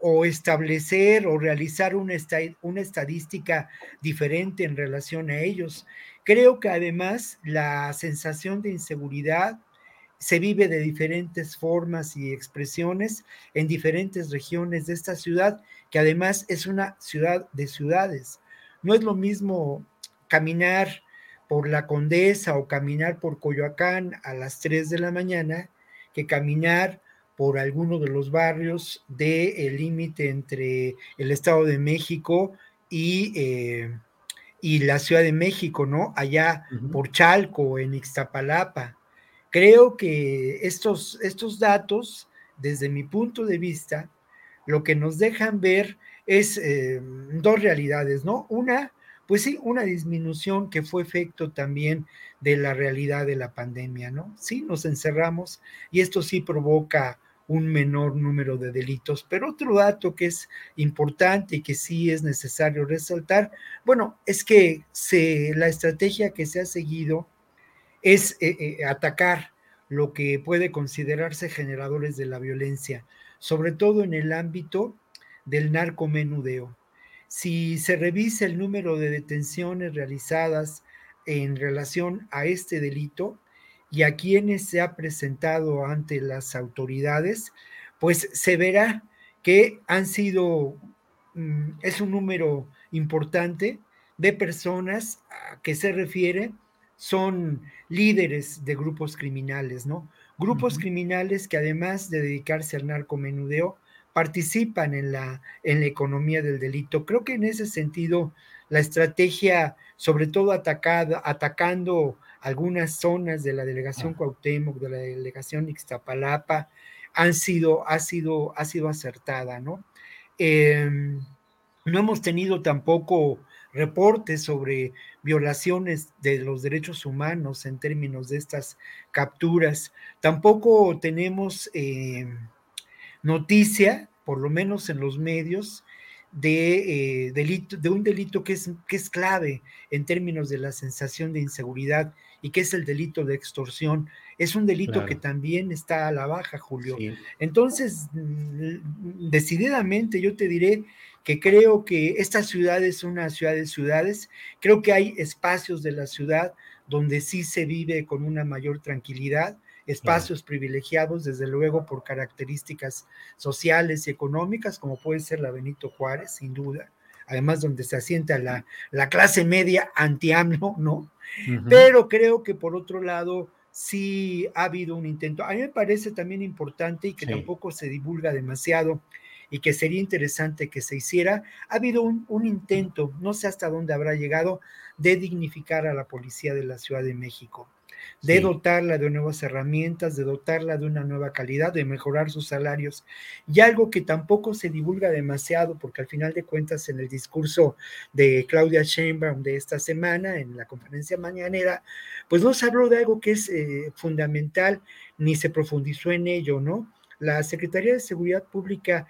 o, establecer o realizar una, una estadística diferente en relación a ellos. Creo que además la sensación de inseguridad se vive de diferentes formas y expresiones en diferentes regiones de esta ciudad, que además es una ciudad de ciudades. No es lo mismo caminar por la Condesa o caminar por Coyoacán a las 3 de la mañana que caminar por alguno de los barrios del límite entre el Estado de México y, eh, y, la Ciudad de México, ¿no? Allá por Chalco, en Ixtapalapa. Creo que estos, estos datos, desde mi punto de vista, lo que nos dejan ver es eh, dos realidades, ¿no? Una, pues sí, una disminución que fue efecto también de la realidad de la pandemia, ¿no? Sí, nos encerramos y esto sí provoca un menor número de delitos. Pero otro dato que es importante y que sí es necesario resaltar, bueno, es que se, la estrategia que se ha seguido es eh, eh, atacar lo que puede considerarse generadores de la violencia, sobre todo en el ámbito del narcomenudeo. Si se revisa el número de detenciones realizadas en relación a este delito, y a quienes se ha presentado ante las autoridades, pues se verá que han sido, mm, es un número importante de personas a que se refiere, son líderes de grupos criminales, ¿no? Grupos criminales que además de dedicarse al narcomenudeo, participan en la, en la economía del delito. Creo que en ese sentido, la estrategia, sobre todo atacada, atacando algunas zonas de la delegación Cuauhtémoc, de la delegación Ixtapalapa, han sido, ha sido, ha sido acertada, ¿no? Em, no hemos tenido tampoco reportes sobre violaciones de los derechos humanos en términos de estas capturas. Tampoco tenemos em, noticia, por lo menos en los medios, de, eh, delito, de un delito que es, que es clave en términos de la sensación de inseguridad y que es el delito de extorsión. Es un delito que también está a la baja, Julio. Entonces, mm, decididamente yo te diré que creo que esta ciudad es una ciudad de ciudades. Creo que hay espacios de la ciudad donde sí se vive con una mayor tranquilidad, espacios privilegiados, desde luego por características sociales y económicas, como puede ser la Benito Juárez, sin duda, además donde se asienta la, la clase media anti-AMLO, ¿no? Pero creo que por otro lado sí ha habido un intento. A mí me parece también importante y que tampoco se divulga demasiado y que sería interesante que se hiciera. Ha habido un, un, intento, no sé hasta dónde habrá llegado, de dignificar a la policía de la Ciudad de México de dotarla de nuevas herramientas, de dotarla de una nueva calidad, de mejorar sus salarios. Y algo que tampoco se divulga demasiado, porque al final de cuentas en el discurso de Claudia Sheinbaum de esta semana, en la conferencia mañanera, pues no se habló de algo que es eh, fundamental, ni se profundizó en ello, ¿no? La Secretaría de Seguridad Pública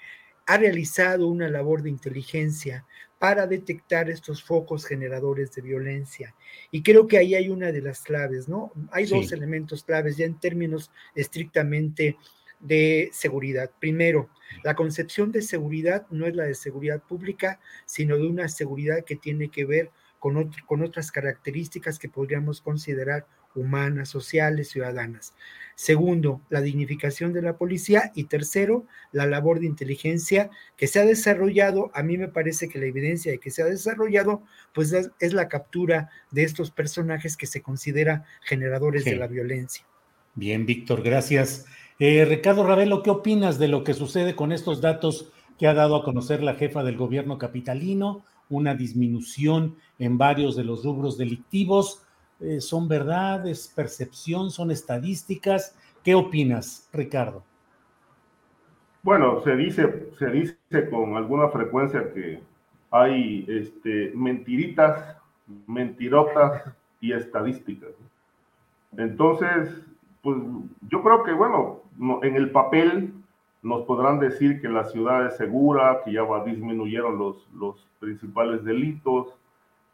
ha realizado una labor de inteligencia para detectar estos focos generadores de violencia. Y creo que ahí hay una de las claves, ¿no? Hay dos elementos claves ya en términos estrictamente de seguridad. Primero, la concepción de seguridad no es la de seguridad pública, sino de una seguridad que tiene que ver con, con otras características que podríamos considerar humanas, sociales, ciudadanas. Segundo, la dignificación de la policía. Y tercero, la labor de inteligencia que se ha desarrollado. A mí me parece que la evidencia de que se ha desarrollado, pues es, la captura de estos personajes que se considera generadores de la violencia. Bien, Víctor, gracias. Eh, Ricardo Ravelo, ¿qué opinas de lo que sucede con estos datos que ha dado a conocer la jefa del gobierno capitalino? Una disminución en varios de los rubros delictivos eh, son verdades, percepción, son estadísticas. ¿Qué opinas, Ricardo? Bueno, se dice, se dice con alguna frecuencia que hay este, mentiritas, mentirotas y estadísticas. Entonces, pues yo creo que, bueno, en el papel nos podrán decir que la ciudad es segura, que ya disminuyeron los, los principales delitos,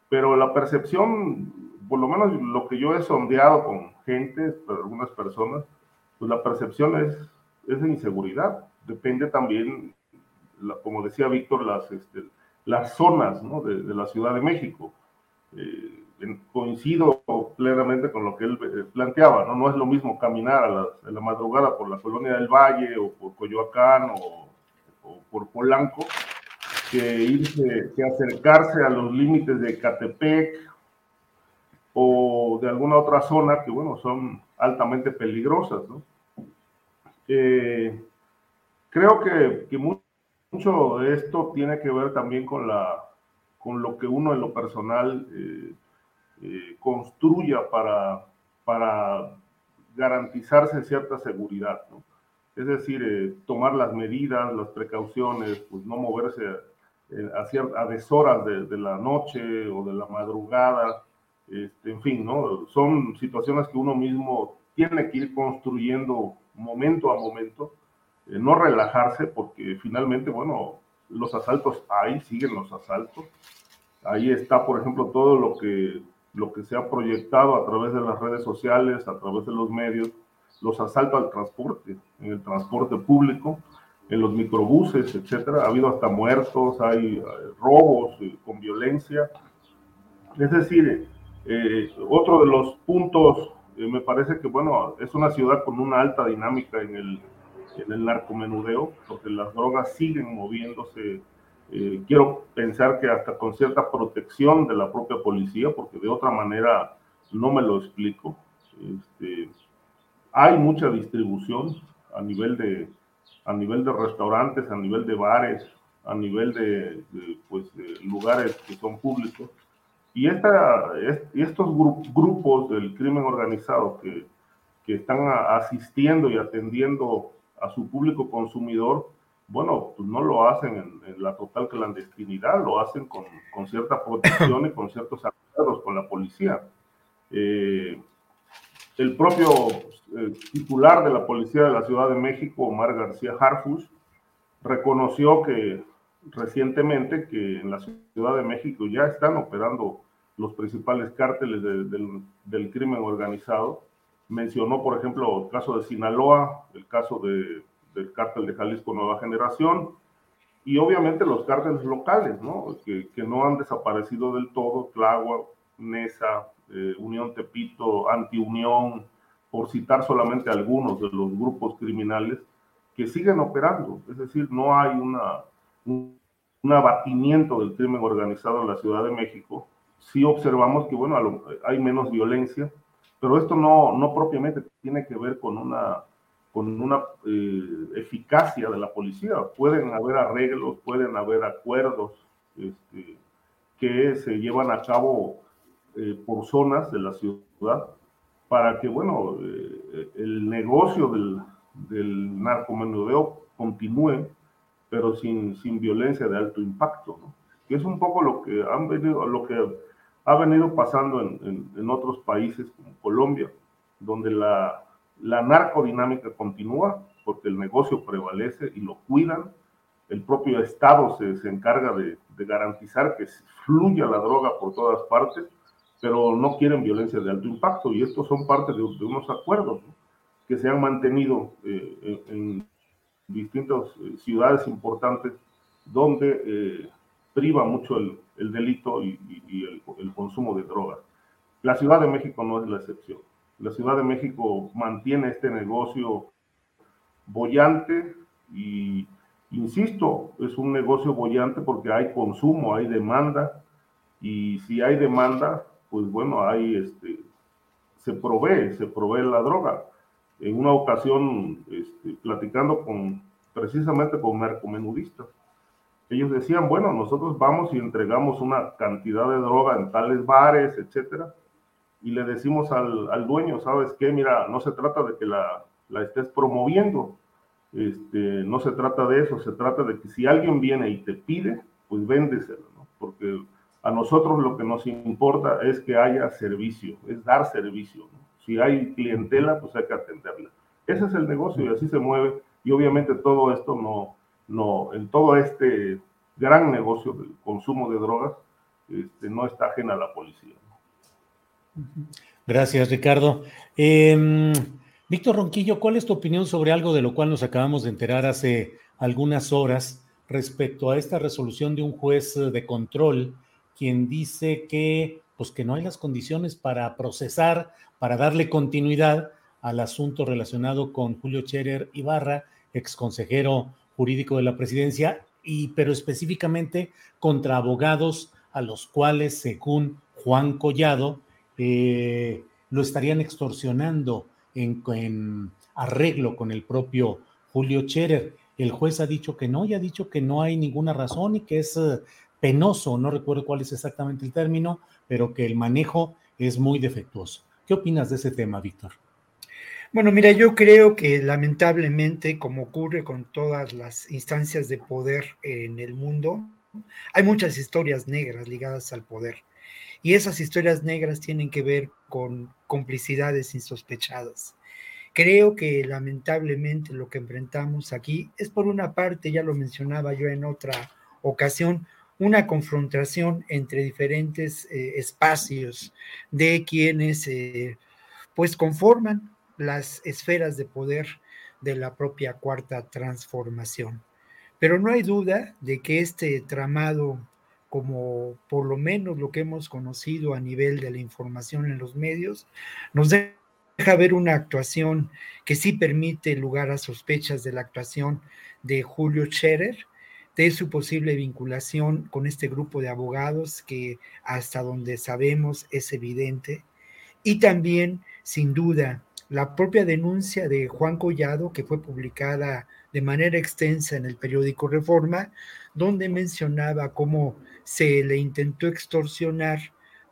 pero la percepción, por lo menos lo que yo he sondeado con gente, algunas personas, pues la percepción es, es de inseguridad. Depende también, como decía Víctor, las, este, las zonas de, la Ciudad de México. Eh, coincido plenamente con lo que él eh, planteaba, ¿no? No es lo mismo caminar a la, madrugada por la colonia del Valle o por Coyoacán o, por Polanco que irse, que acercarse a los límites de Catepec o de alguna otra zona que, bueno, son altamente peligrosas, ¿no? Eh, creo que, mucho de esto tiene que ver también con, la, con lo que uno en lo personal eh, eh, construya para, para garantizarse cierta seguridad. Es decir, eh, tomar las medidas, las precauciones, pues no moverse a, a deshoras de, de, la noche o de la madrugada, este, en fin, ¿no? Son situaciones que uno mismo tiene que ir construyendo momento a momento, eh, no relajarse porque finalmente, bueno, los asaltos hay, siguen los asaltos. Ahí está, por ejemplo, todo lo que lo que se ha proyectado a través de las redes sociales, a través de los medios, los asaltos al transporte, en el transporte público, en los microbuses, etcétera. Ha habido hasta muertos, hay eh, robos eh, con violencia. Es decir, eh, otro de los puntos, me parece que, bueno, es una ciudad con una alta dinámica en el, en el narcomenudeo, porque las drogas siguen moviéndose eh, quiero pensar que hasta con cierta protección de la propia policía, porque de otra manera no me lo explico. Este, hay mucha distribución a nivel de a nivel de restaurantes, a nivel de bares, a nivel de, pues, lugares que son públicos. Y, esta, estos grupos del crimen organizado que, que están asistiendo y atendiendo a su público consumidor, bueno, pues no lo hacen en, la total clandestinidad, lo hacen con, con, cierta protección y con ciertos acuerdos con la policía. Eh, el propio eh, titular de la Policía de la Ciudad de México, Omar García Harfus, reconoció que recientemente que en la Ciudad de México ya están operando los principales cárteles del, del crimen organizado. Mencionó, por ejemplo, el caso de Sinaloa, el caso de del cártel de Jalisco Nueva Generación y obviamente los cárteles locales, ¿no? Que, que no han desaparecido del todo, Tláhuac, Nesa, eh, Unión Tepito, Antiunión, por citar solamente algunos de los grupos criminales que siguen operando. Es decir, no hay una, un, abatimiento del crimen organizado en la Ciudad de México. Sí observamos que, bueno, hay menos violencia, pero esto no, no propiamente tiene que ver con una con una eh, eficacia de la policía. Pueden haber arreglos, pueden haber acuerdos este, que se llevan a cabo eh, por zonas de la ciudad para que, bueno, eh, el negocio del, del narcomenudeo continúe, pero sin, sin violencia de alto impacto, ¿no? que es un poco lo que, han venido, lo que ha venido pasando en, en, en otros países como Colombia, donde la, la narcodinámica continúa porque el negocio prevalece y lo cuidan. El propio Estado se, se encarga de, de, garantizar que fluya la droga por todas partes, pero no quieren violencia de alto impacto y estos son parte de, de unos acuerdos ¿no? que se han mantenido eh, en distintas eh, ciudades importantes donde eh, priva mucho el, el delito y, el consumo de drogas. La Ciudad de México no es la excepción. La Ciudad de México mantiene este negocio bollante y, insisto, es un negocio bollante porque hay consumo, hay demanda y si hay demanda, pues bueno, hay este, se provee, se provee la droga. En una ocasión, este, platicando con, precisamente con narcomenudistas, ellos decían, bueno, nosotros vamos y entregamos una cantidad de droga en tales bares, etcétera, y le decimos al, al, dueño, ¿sabes qué? Mira, no se trata de que la, la estés promoviendo, Este, no se trata de eso, se trata de que si alguien viene y te pide, pues véndeselo, ¿no? Porque a nosotros lo que nos importa es que haya servicio, es dar servicio. ¿no? Si hay clientela, pues hay que atenderla. Ese es el negocio y así se mueve. Y obviamente todo esto no, no, en todo este gran negocio del consumo de drogas, este, no está ajena a la policía. Gracias, Ricardo. Em, Víctor Ronquillo, ¿cuál es tu opinión sobre algo de lo cual nos acabamos de enterar hace algunas horas respecto a esta resolución de un juez de control, quien dice que, pues que no hay las condiciones para procesar, para darle continuidad al asunto relacionado con Julio Scherer Ibarra, exconsejero jurídico de la presidencia, y pero específicamente contra abogados a los cuales, según Juan Collado, eh, lo estarían extorsionando en, arreglo con el propio Julio Scherer. El juez ha dicho que no y ha dicho que no hay ninguna razón y que es eh, penoso, no recuerdo cuál es exactamente el término, pero que el manejo es muy defectuoso. ¿Qué opinas de ese tema, Víctor? Bueno, mira, yo creo que lamentablemente, como ocurre con todas las instancias de poder en el mundo, hay muchas historias negras ligadas al poder. Y esas historias negras tienen que ver con complicidades insospechadas. Creo que lamentablemente lo que enfrentamos aquí es por una parte, ya lo mencionaba yo en otra ocasión, una confrontación entre diferentes eh, espacios de quienes eh, pues conforman las esferas de poder de la propia cuarta transformación. Pero no hay duda de que este tramado como por lo menos lo que hemos conocido a nivel de la información en los medios, nos deja ver una actuación que sí permite lugar a sospechas de la actuación de Julio Scherer, de su posible vinculación con este grupo de abogados que hasta donde sabemos es evidente, y también, sin duda, la propia denuncia de Juan Collado, que fue publicada de manera extensa en el periódico Reforma, donde mencionaba cómo se le intentó extorsionar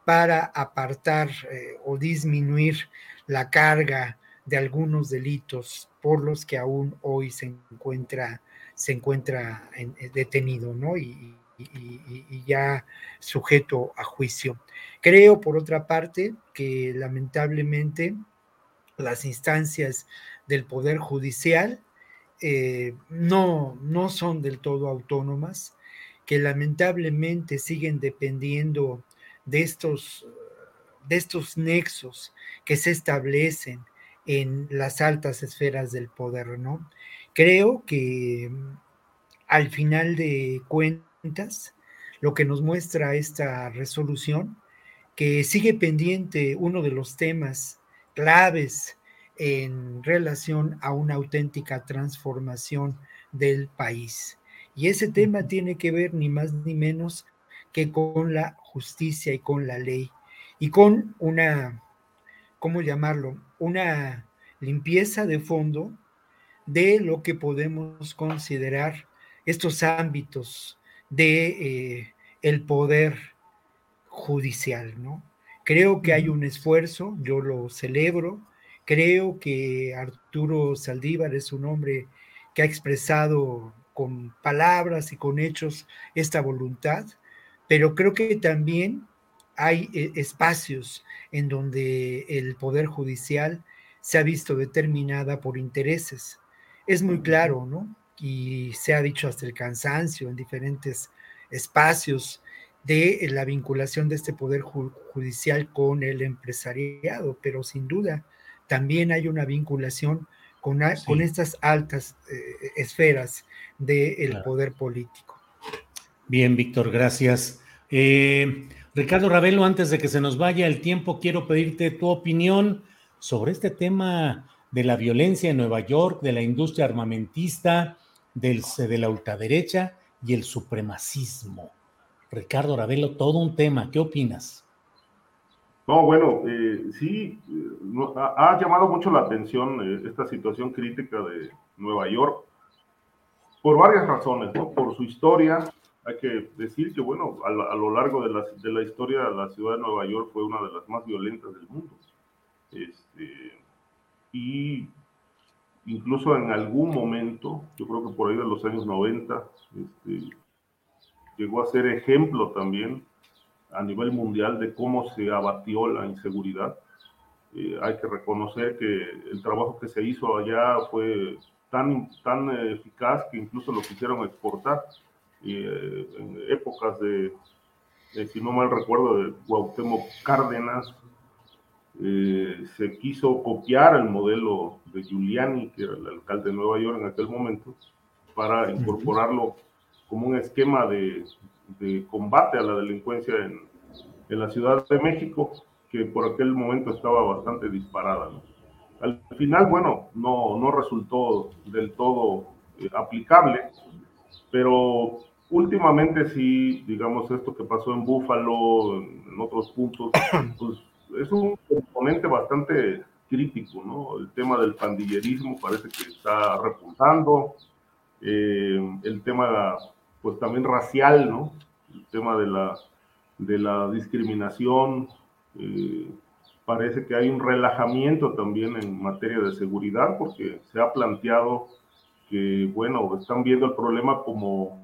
para apartar eh, o disminuir la carga de algunos delitos por los que aún hoy se encuentra, se encuentra eh, detenido, ¿no? Y, y, ya sujeto a juicio. Creo, por otra parte, que lamentablemente las instancias del Poder Judicial eh, no, no son del todo autónomas que lamentablemente siguen dependiendo de estos, de estos nexos que se establecen en las altas esferas del poder, ¿no? Creo que mm, al final de cuentas, lo que nos muestra esta resolución, que sigue pendiente uno de los temas claves en relación a una auténtica transformación del país. Y ese tema tiene que ver ni más ni menos que con la justicia y con la ley y con una, ¿cómo llamarlo? Una limpieza de fondo de lo que podemos considerar estos ámbitos de eh, el poder judicial, ¿no? Creo que hay un esfuerzo, yo lo celebro, creo que Arturo Saldívar es un hombre que ha expresado con palabras y con hechos esta voluntad, pero creo que también hay eh, espacios en donde el Poder Judicial se ha visto determinada por intereses. Es muy claro, ¿no? Y se ha dicho hasta el cansancio en diferentes espacios de la vinculación de este Poder Judicial con el empresariado, pero sin duda también hay una vinculación con, con estas altas eh, esferas del poder político. Bien, Víctor, gracias. Eh, Ricardo Ravelo, antes de que se nos vaya el tiempo, quiero pedirte tu opinión sobre este tema de la violencia en Nueva York, de la industria armamentista, del, de la ultraderecha y el supremacismo. Ricardo Ravelo, todo un tema. ¿Qué opinas? No, bueno, eh, sí, ha, llamado mucho la atención eh, esta situación crítica de Nueva York por varias razones, ¿no? Por su historia, hay que decir que, bueno, a, lo largo de la, de la, historia, la ciudad de Nueva York fue una de las más violentas del mundo. Este, y incluso en algún momento, yo creo que por ahí de los años 90, este, llegó a ser ejemplo también a nivel mundial de cómo se abatió la inseguridad. Eh, hay que reconocer que el trabajo que se hizo allá fue tan, tan eficaz que incluso lo quisieron exportar. Eh, en épocas de, si no mal recuerdo, de Cuauhtémoc Cárdenas, eh, se quiso copiar el modelo de Giuliani, que era el alcalde de Nueva York en aquel momento, para incorporarlo como un esquema de, de combate a la delincuencia en, en, la Ciudad de México, que por aquel momento estaba bastante disparada. Al final, bueno, no, no resultó del todo eh, aplicable, pero últimamente sí, digamos, esto que pasó en Búfalo, en, en otros puntos, pues es un componente bastante crítico, ¿no? El tema del pandillerismo parece que está repuntando, eh, el tema, pues también racial, ¿no? El tema de la, de la discriminación, eh, parece que hay un relajamiento también en materia de seguridad, porque se ha planteado que, bueno, están viendo el problema como,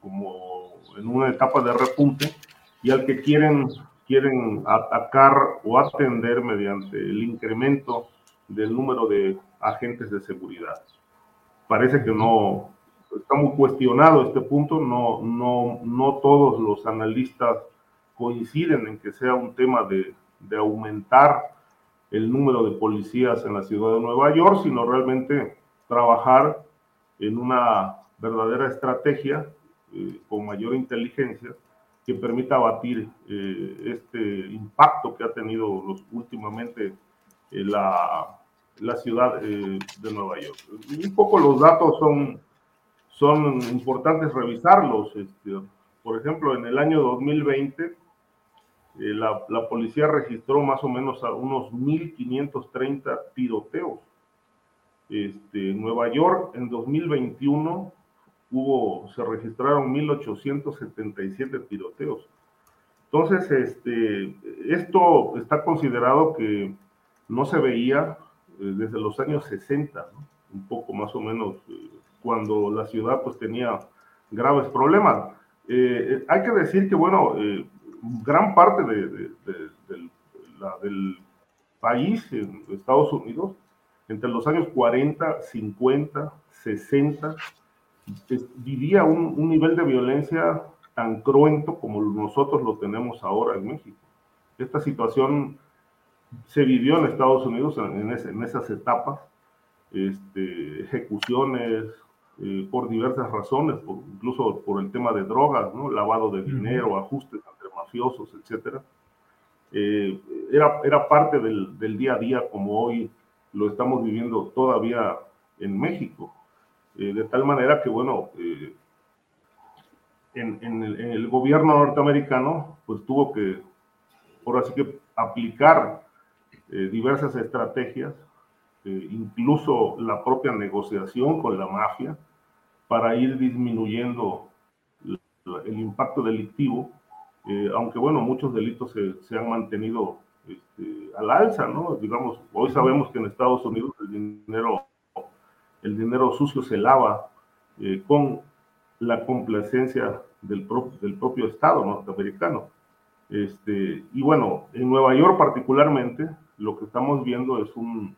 como en una etapa de repunte y al que quieren quieren atacar o atender mediante el incremento del número de agentes de seguridad. Parece que no está muy cuestionado este punto, no, no, no todos los analistas coinciden en que sea un tema de, de aumentar el número de policías en la ciudad de Nueva York, sino realmente trabajar en una verdadera estrategia eh, con mayor inteligencia que permita abatir eh, este impacto que ha tenido los, últimamente eh, la, la, ciudad de Nueva York. Un poco los datos son, son importantes revisarlos. Este, por ejemplo, en el año 2020, la, la, policía registró más o menos a unos 1.530 tiroteos. Este, en Nueva York, en 2021, hubo, se registraron 1877 tiroteos. Entonces, este, esto está considerado que no se veía eh, desde los años 60, un poco más o menos, eh, cuando la ciudad pues tenía graves problemas. Eh, hay que decir que, bueno, gran parte de, del, del país, en Estados Unidos, entre los años 40, 50, 60, vivía un, un, nivel de violencia tan cruento como nosotros lo tenemos ahora en México. Esta situación se vivió en Estados Unidos en, en esas etapas, este, ejecuciones eh, por diversas razones, por, incluso por el tema de drogas, ¿no? lavado de dinero, ajustes entre mafiosos, etc. Eh, era, era parte del, del día a día como hoy lo estamos viviendo todavía en México. Eh, de tal manera que, bueno, eh, en, en, el, en, el, gobierno norteamericano, pues tuvo que, por así que, aplicar eh, diversas estrategias, incluso la propia negociación con la mafia, para ir disminuyendo el, impacto delictivo, aunque, bueno, muchos delitos se, se han mantenido este, al alza, ¿no? Digamos, hoy sabemos que en Estados Unidos el dinero el dinero sucio se lava eh, con la complacencia del, pro, del, propio Estado norteamericano. Este, y bueno, en Nueva York particularmente, lo que estamos viendo es un,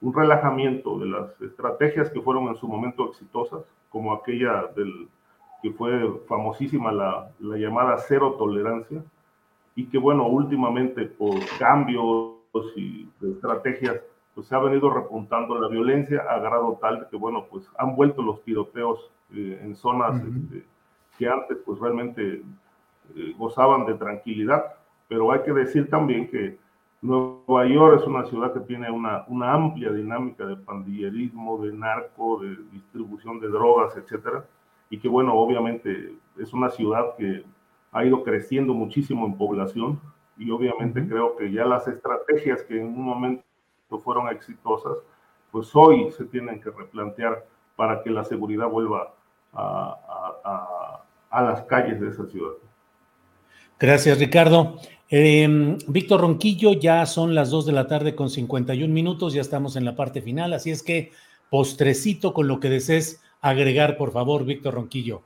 un, relajamiento de las estrategias que fueron en su momento exitosas, como aquella del que fue famosísima la, la llamada cero tolerancia, y que bueno, últimamente por cambios y estrategias pues se ha venido repuntando la violencia a grado tal que, bueno, pues han vuelto los tiroteos eh, en zonas uh -huh. este, que antes pues realmente eh, gozaban de tranquilidad, pero hay que decir también que Nueva York es una ciudad que tiene una, una amplia dinámica de pandillerismo, de narco, de distribución de drogas, etcétera, y que, bueno, obviamente es una ciudad que ha ido creciendo muchísimo en población y obviamente creo que ya las estrategias que en un momento fueron exitosas, pues hoy se tienen que replantear para que la seguridad vuelva a, a, a las calles de esa ciudad. Gracias, Ricardo. Eh, Víctor Ronquillo, ya son las 2 de la tarde con 51 minutos, ya estamos en la parte final, así es que postrecito con lo que desees agregar, por favor, Víctor Ronquillo.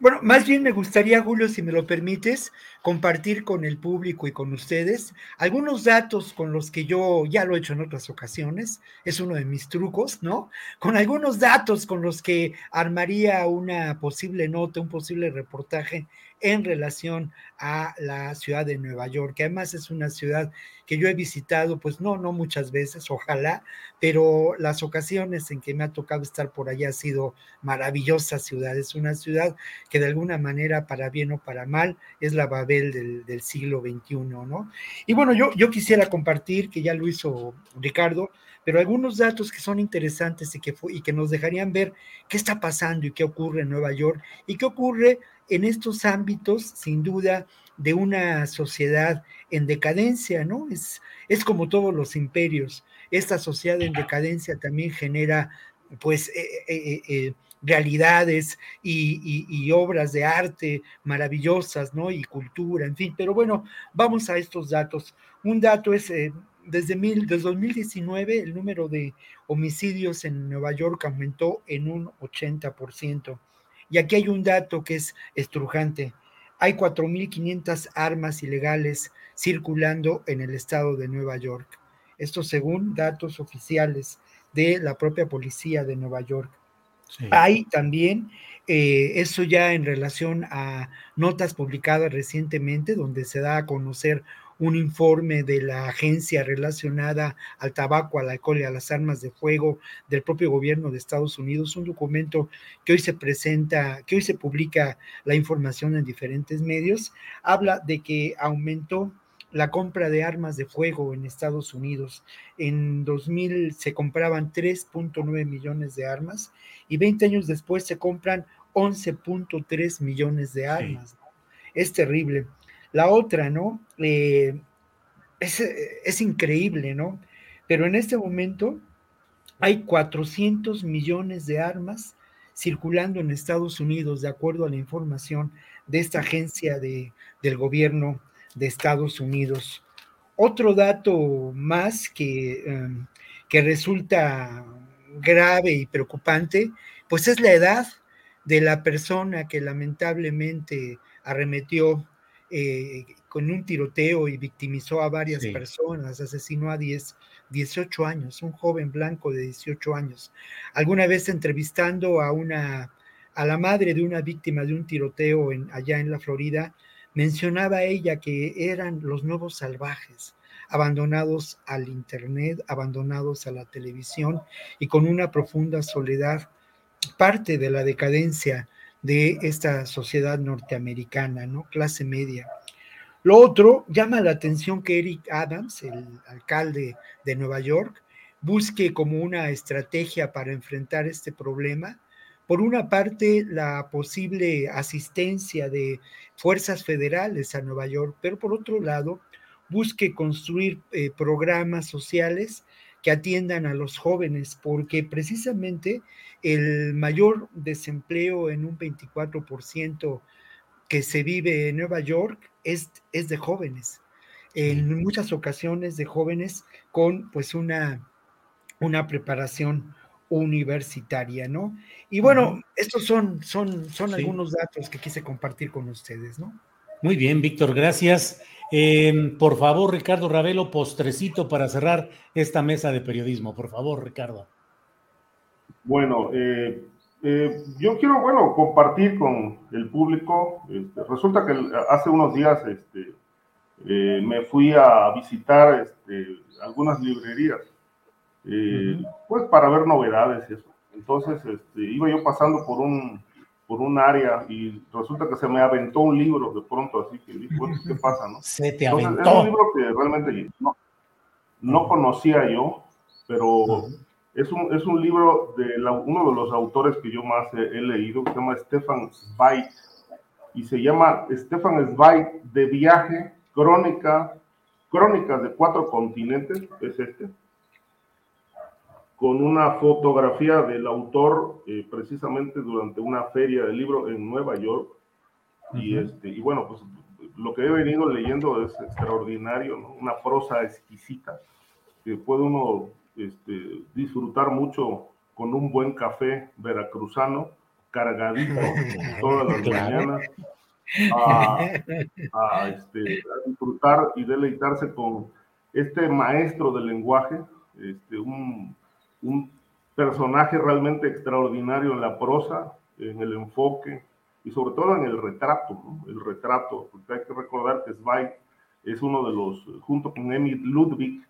Bueno, más bien me gustaría, Julio, si me lo permites, compartir con el público y con ustedes algunos datos con los que yo ya lo he hecho en otras ocasiones, es uno de mis trucos, ¿no? Con algunos datos con los que armaría una posible nota, un posible reportaje en relación a la ciudad de Nueva York, que además es una ciudad que yo he visitado, pues no, no muchas veces, ojalá, pero las ocasiones en que me ha tocado estar por allá ha sido maravillosa ciudad, es una ciudad que de alguna manera, para bien o para mal, es la Babel del, del siglo XXI, ¿no? Y bueno, yo, yo quisiera compartir, que ya lo hizo Ricardo, pero algunos datos que son interesantes y que, y que nos dejarían ver qué está pasando y qué ocurre en Nueva York y qué ocurre en estos ámbitos, sin duda, de una sociedad en decadencia, ¿no? Es, es como todos los imperios. Esta sociedad en decadencia también genera, pues, eh, eh, eh, realidades y, obras de arte maravillosas, ¿no? Y cultura, en fin. Pero bueno, vamos a estos datos. Un dato es, desde, mil, desde 2019, el número de homicidios en Nueva York aumentó en un 80%. Y aquí hay un dato que es estrujante. Hay 4.500 armas ilegales circulando en el estado de Nueva York. Esto según datos oficiales de la propia policía de Nueva York. Hay también, eh, eso ya en relación a notas publicadas recientemente, donde se da a conocer un informe de la agencia relacionada al tabaco, al alcohol y a las armas de fuego del propio gobierno de Estados Unidos, un documento que hoy se presenta, que hoy se publica la información en diferentes medios, habla de que aumentó la compra de armas de fuego en Estados Unidos. En 2000 se compraban 3.9 millones de armas y 20 años después se compran 11.3 millones de armas. Es terrible. La otra, ¿no? Eh, es, increíble, ¿no? Pero en este momento hay 400 millones de armas circulando en Estados Unidos, de acuerdo a la información de esta agencia de, del gobierno de Estados Unidos. Otro dato más que, em, que resulta grave y preocupante, pues es la edad de la persona que lamentablemente arremetió eh, con un tiroteo y victimizó a varias personas, asesinó a 10, 18 años, un joven blanco de 18 años. Alguna vez entrevistando a una a la madre de una víctima de un tiroteo en, allá en la Florida, mencionaba ella que eran los nuevos salvajes, abandonados al Internet, abandonados a la televisión y con una profunda soledad, parte de la decadencia de esta sociedad norteamericana, ¿no? Clase media. Lo otro, llama la atención que Eric Adams, el alcalde de Nueva York, busque como una estrategia para enfrentar este problema, por una parte, la posible asistencia de fuerzas federales a Nueva York, pero por otro lado, busque construir eh, programas sociales que atiendan a los jóvenes, porque precisamente el mayor desempleo en un 24% que se vive en Nueva York es, es de jóvenes. En muchas ocasiones de jóvenes con pues una, una preparación universitaria, ¿no? Y bueno, estos son, son, son algunos datos que quise compartir con ustedes, ¿no? Muy bien, Víctor, gracias. Eh, por favor, Ricardo Ravelo, postrecito para cerrar esta mesa de periodismo. Por favor, Ricardo. Bueno, eh, eh, yo quiero, bueno, compartir con el público. Este, resulta que hace unos días este, me fui a visitar este, algunas librerías, pues para ver novedades y eso. Entonces, este, iba yo pasando por un, por un área y resulta que se me aventó un libro de pronto, así que dije, ¿qué pasa, no? Se te aventó. es un libro que realmente no, no conocía yo, pero es, un, es un libro de uno de los autores que yo más he, leído, que se llama Stefan Zweig, y se llama Stefan Zweig de viaje, crónica, crónicas de cuatro continentes, es este con una fotografía del autor eh, precisamente durante una feria del libro en Nueva York. y, este, y bueno, pues lo que he venido leyendo es extraordinario, una prosa exquisita, que puede uno este, disfrutar mucho con un buen café veracruzano, cargadito todas las mañanas, a, este, a, disfrutar y deleitarse con este maestro del lenguaje, este, un, un personaje realmente extraordinario en la prosa, en el enfoque y sobre todo en el retrato, ¿no? el retrato, porque hay que recordar que Zweig es uno de los, junto con Emil Ludwig,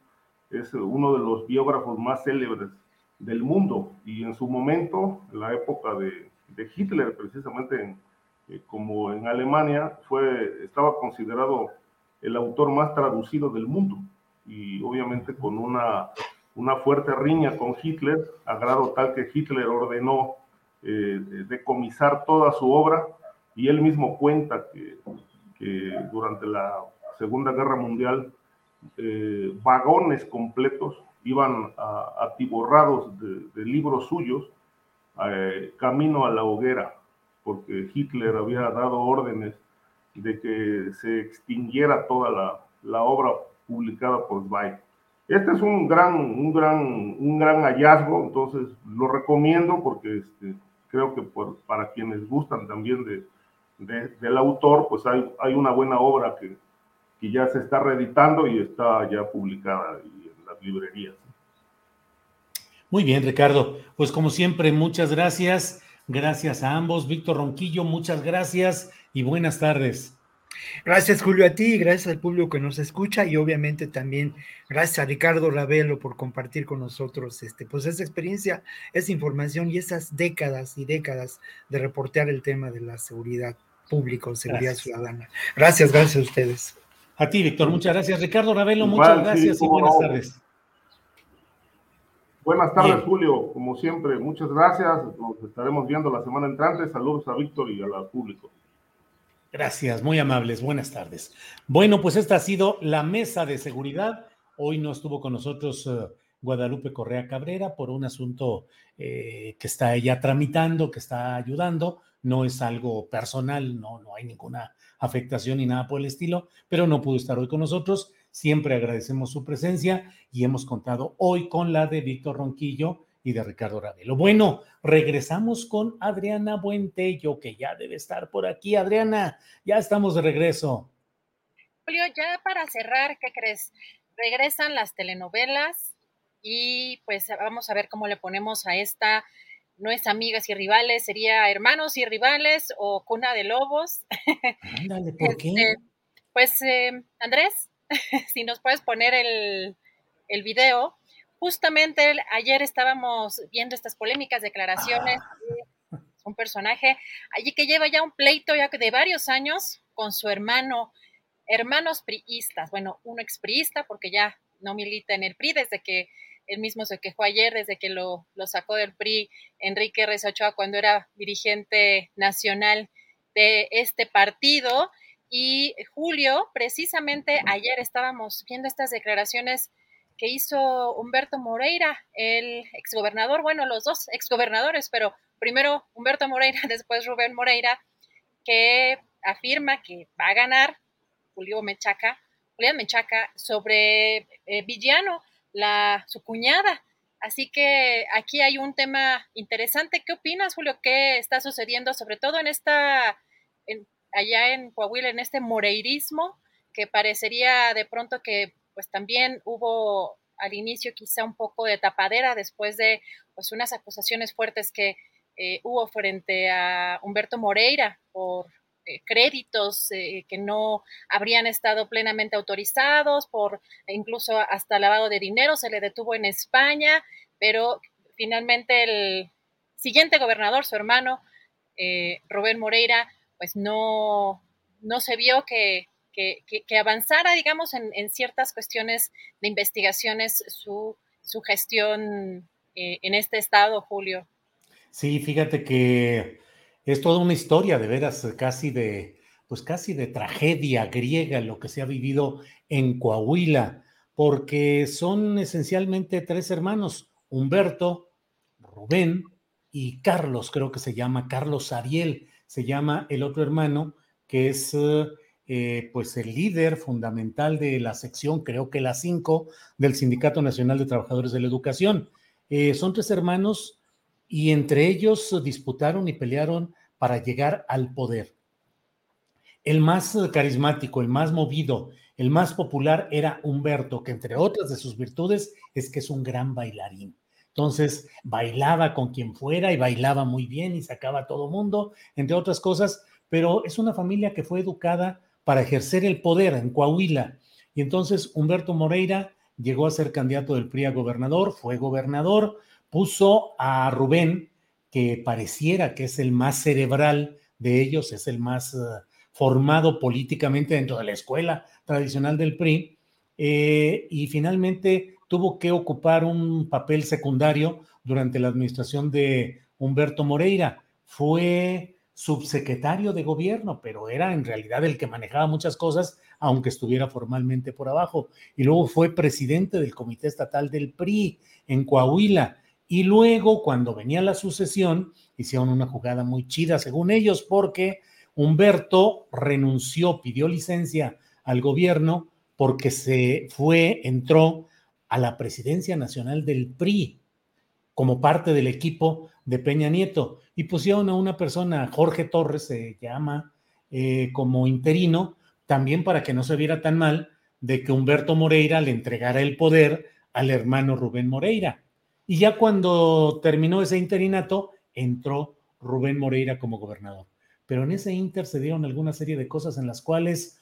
es uno de los biógrafos más célebres del mundo y en su momento, en la época de, de Hitler, precisamente eh, como en Alemania, fue, estaba considerado el autor más traducido del mundo y obviamente con una, una fuerte riña con Hitler, a grado tal que Hitler ordenó eh, decomisar toda su obra y él mismo cuenta que, durante la Segunda Guerra Mundial eh, vagones completos iban atiborrados de, libros suyos eh, camino a la hoguera, porque Hitler había dado órdenes de que se extinguiera toda la, la obra publicada por Zweig. Este es un gran, un gran, un gran hallazgo, entonces lo recomiendo porque este, creo que para quienes gustan también de, del autor, pues hay, hay una buena obra que, que ya se está reeditando y está ya publicada en las librerías. Muy bien, Ricardo. Pues como siempre, muchas gracias. Gracias a ambos. Víctor Ronquillo, muchas gracias y buenas tardes. Gracias, Julio, a ti, gracias al público que nos escucha y obviamente también gracias a Ricardo Ravelo por compartir con nosotros este, pues esa experiencia, esa información y esas décadas y décadas de reportear el tema de la seguridad pública o seguridad ciudadana. Gracias, gracias a ustedes. A ti, Víctor, muchas gracias. Ricardo Ravelo, muchas gracias y buenas tardes. Buenas tardes, Julio. Como siempre, muchas gracias. Nos estaremos viendo la semana entrante. Saludos a Víctor y al público. Gracias, muy amables. Buenas tardes. Bueno, pues esta ha sido la mesa de seguridad. Hoy no estuvo con nosotros uh, Guadalupe Correa Cabrera por un asunto eh, que está ella tramitando, que está ayudando. No es algo personal, no, no hay ninguna afectación ni nada por el estilo, pero no pudo estar hoy con nosotros. Siempre agradecemos su presencia y hemos contado hoy con la de Víctor Ronquillo y de Ricardo Ravelo. Bueno, regresamos con Adriana Buentello, que ya debe estar por aquí. Adriana, ya estamos de regreso. Julio, ya para cerrar, ¿qué crees? Regresan las telenovelas y pues vamos a ver cómo le ponemos a esta. No es amigas y rivales, sería hermanos y rivales o cuna de lobos. Ándale, ¿por qué? Este, pues, eh, Andrés, si nos puedes poner el, el video. Justamente ayer estábamos viendo estas polémicas declaraciones de un personaje allí que lleva ya un pleito ya de varios años con su hermano, hermanos priistas, bueno, uno expriista porque ya no milita en el PRI desde que él mismo se quejó ayer, desde que lo, lo sacó del PRI Enrique R. Ochoa cuando era dirigente nacional de este partido y Julio, precisamente ayer estábamos viendo estas declaraciones que hizo Humberto Moreira, el exgobernador, bueno, los dos exgobernadores, pero primero Humberto Moreira, después Rubén Moreira, que afirma que va a ganar Julio Mechaca, Julián Mechaca sobre eh, Villano, la, su cuñada. Así que aquí hay un tema interesante. ¿Qué opinas, Julio? ¿Qué está sucediendo, sobre todo en esta, allá en Coahuila en este moreirismo que parecería de pronto que pues también hubo al inicio quizá un poco de tapadera después de pues unas acusaciones fuertes que eh, hubo frente a Humberto Moreira por eh, créditos eh, que no habrían estado plenamente autorizados, por incluso hasta lavado de dinero, se le detuvo en España, pero finalmente el siguiente gobernador, su hermano, Rubén Moreira, pues no, no se vio que, que, avanzara, digamos, en, ciertas cuestiones de investigaciones su, gestión eh, en este estado, Julio. Sí, fíjate que es toda una historia de veras, casi de, pues casi de tragedia griega lo que se ha vivido en Coahuila, porque son esencialmente tres hermanos, Humberto, Rubén y Carlos, creo que se llama Carlos Ariel se llama el otro hermano, que es eh, pues el líder fundamental de la sección, creo que la 5, del Sindicato Nacional de Trabajadores de la Educación. Eh, son tres hermanos y entre ellos disputaron y pelearon para llegar al poder. El más carismático, el más movido, el más popular era Humberto, que entre otras de sus virtudes es que es un gran bailarín. Entonces, bailaba con quien fuera y bailaba muy bien y sacaba a todo mundo, entre otras cosas, pero es una familia que fue educada para ejercer el poder en Coahuila. Y entonces Humberto Moreira llegó a ser candidato del PRI a gobernador, fue gobernador, puso a Rubén, que pareciera que es el más cerebral de ellos, es el más uh, formado políticamente dentro de la escuela tradicional del PRI, eh, y finalmente tuvo que ocupar un papel secundario durante la administración de Humberto Moreira. Fue subsecretario de gobierno, pero era en realidad el que manejaba muchas cosas, aunque estuviera formalmente por abajo. Y luego fue presidente del Comité Estatal del PRI en Coahuila y luego, cuando venía la sucesión, hicieron una jugada muy chida, según ellos, porque Humberto renunció, pidió licencia al gobierno porque se fue, entró a la presidencia nacional del PRI como parte del equipo de Peña Nieto y pusieron a una persona, Jorge Torres se llama, eh, como interino, también para que no se viera tan mal de que Humberto Moreira le entregara el poder al hermano Rubén Moreira. Y ya cuando terminó ese interinato, entró Rubén Moreira como gobernador. Pero en ese inter se dieron alguna serie de cosas en las cuales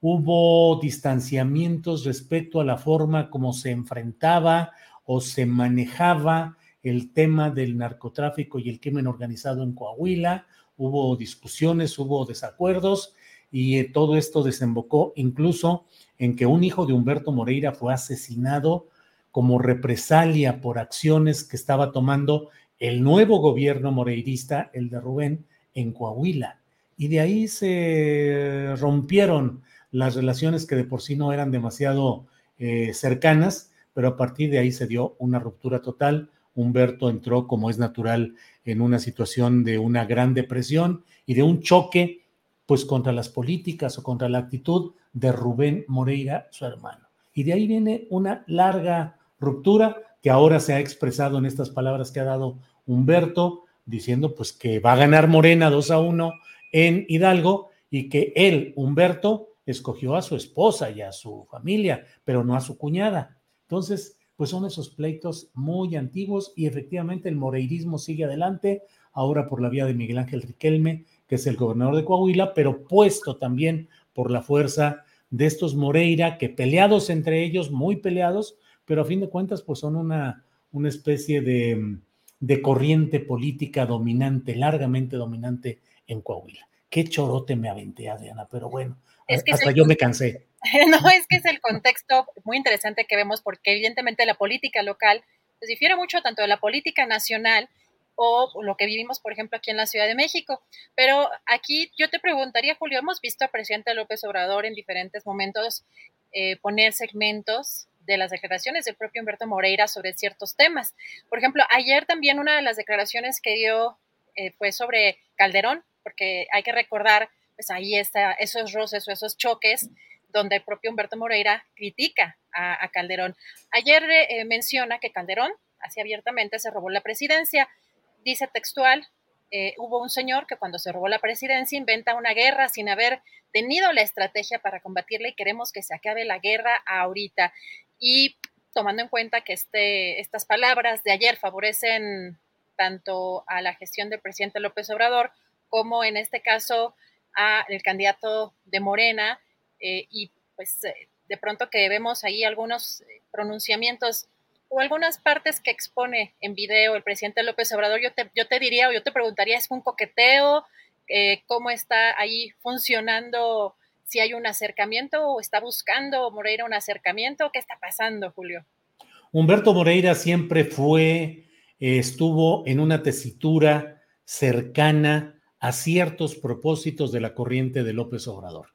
hubo distanciamientos respecto a la forma como se enfrentaba o se manejaba el tema del narcotráfico y el crimen organizado en Coahuila. Hubo discusiones, hubo desacuerdos y eh, todo esto desembocó incluso en que un hijo de Humberto Moreira fue asesinado como represalia por acciones que estaba tomando el nuevo gobierno moreirista, el de Rubén, en Coahuila. Y de ahí se rompieron las relaciones que de por sí no eran demasiado eh, cercanas, pero a partir de ahí se dio una ruptura total. Humberto entró, como es natural, en una situación de una gran depresión y de un choque, pues contra las políticas o contra la actitud de Rubén Moreira, su hermano. Y de ahí viene una larga ruptura que ahora se ha expresado en estas palabras que ha dado Humberto, diciendo pues que va a ganar Morena 2 a 1 en Hidalgo y que él, Humberto, escogió a su esposa y a su familia, pero no a su cuñada. Entonces, pues son esos pleitos muy antiguos y efectivamente el moreirismo sigue adelante, ahora por la vía de Miguel Ángel Riquelme, que es el gobernador de Coahuila, pero puesto también por la fuerza de estos Moreira, que peleados entre ellos, muy peleados, pero a fin de cuentas, pues son una, una especie de, de corriente política dominante, largamente dominante en Coahuila. Qué chorote me aventé, Adriana, pero bueno, hasta yo me cansé. No, es que es el contexto muy interesante que vemos, porque evidentemente la política local pues, difiere mucho tanto de la política nacional o lo que vivimos, por ejemplo, aquí en la Ciudad de México. Pero aquí yo te preguntaría, Julio, hemos visto al presidente López Obrador en diferentes momentos eh, poner segmentos de las declaraciones del propio Humberto Moreira sobre ciertos temas. Por ejemplo, ayer también una de las declaraciones que dio eh, fue sobre Calderón, porque hay que recordar, pues ahí está esos roces o esos choques donde el propio Humberto Moreira critica a, Calderón. Ayer eh, menciona que Calderón, así abiertamente, se robó la presidencia. Dice textual, eh, hubo un señor que cuando se robó la presidencia inventa una guerra sin haber tenido la estrategia para combatirla y queremos que se acabe la guerra ahorita. Y tomando en cuenta que este, estas palabras de ayer favorecen tanto a la gestión del presidente López Obrador como en este caso al candidato de Morena eh, y pues eh, de pronto que vemos ahí algunos eh, pronunciamientos o algunas partes que expone en video el presidente López Obrador, yo te, yo te diría o yo te preguntaría, ¿es un coqueteo? ¿Cómo está ahí funcionando si hay un acercamiento o está buscando Moreira un acercamiento. ¿Qué está pasando, Julio? Humberto Moreira siempre fue, estuvo en una tesitura cercana a ciertos propósitos de la corriente de López Obrador.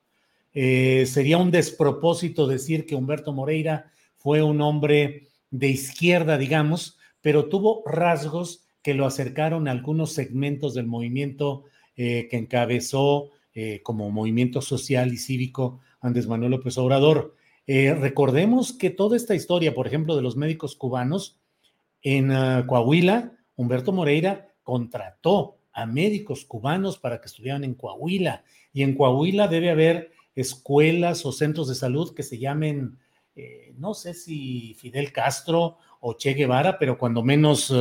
Eh, sería un despropósito decir que Humberto Moreira fue un hombre de izquierda, digamos, pero tuvo rasgos que lo acercaron a algunos segmentos del movimiento eh, que encabezó eh, como movimiento social y cívico Andrés Manuel López Obrador. Recordemos que toda esta historia, por ejemplo, de los médicos cubanos en ah, Coahuila, Humberto Moreira contrató a médicos cubanos para que estuvieran en Coahuila y en Coahuila debe haber escuelas o centros de salud que se llamen, eh, no sé si Fidel Castro o Che Guevara, pero cuando menos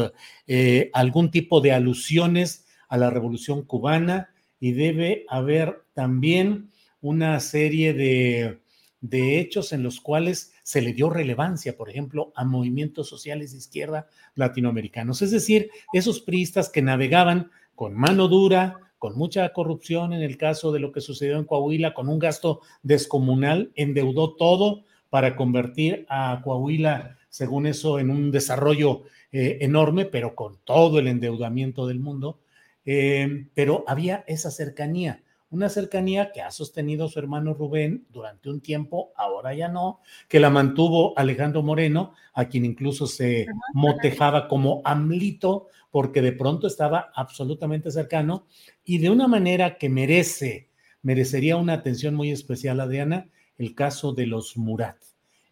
eh, algún tipo de alusiones a la revolución cubana y debe haber también una serie de, de hechos en los cuales se le dio relevancia, por ejemplo, a movimientos sociales de izquierda latinoamericanos. Es decir, esos priistas que navegaban con mano dura, con mucha corrupción en el caso de lo que sucedió en Coahuila, con un gasto descomunal, endeudó todo para convertir a Coahuila, según eso, en un desarrollo eh, enorme, pero con todo el endeudamiento del mundo. Eh, pero había esa cercanía una cercanía que ha sostenido su hermano Rubén durante un tiempo, ahora ya no, que la mantuvo Alejandro Moreno, a quien incluso se motejaba como Amlito, porque de pronto estaba absolutamente cercano y de una manera que merece, merecería una atención muy especial, Adriana, el caso de los Murat.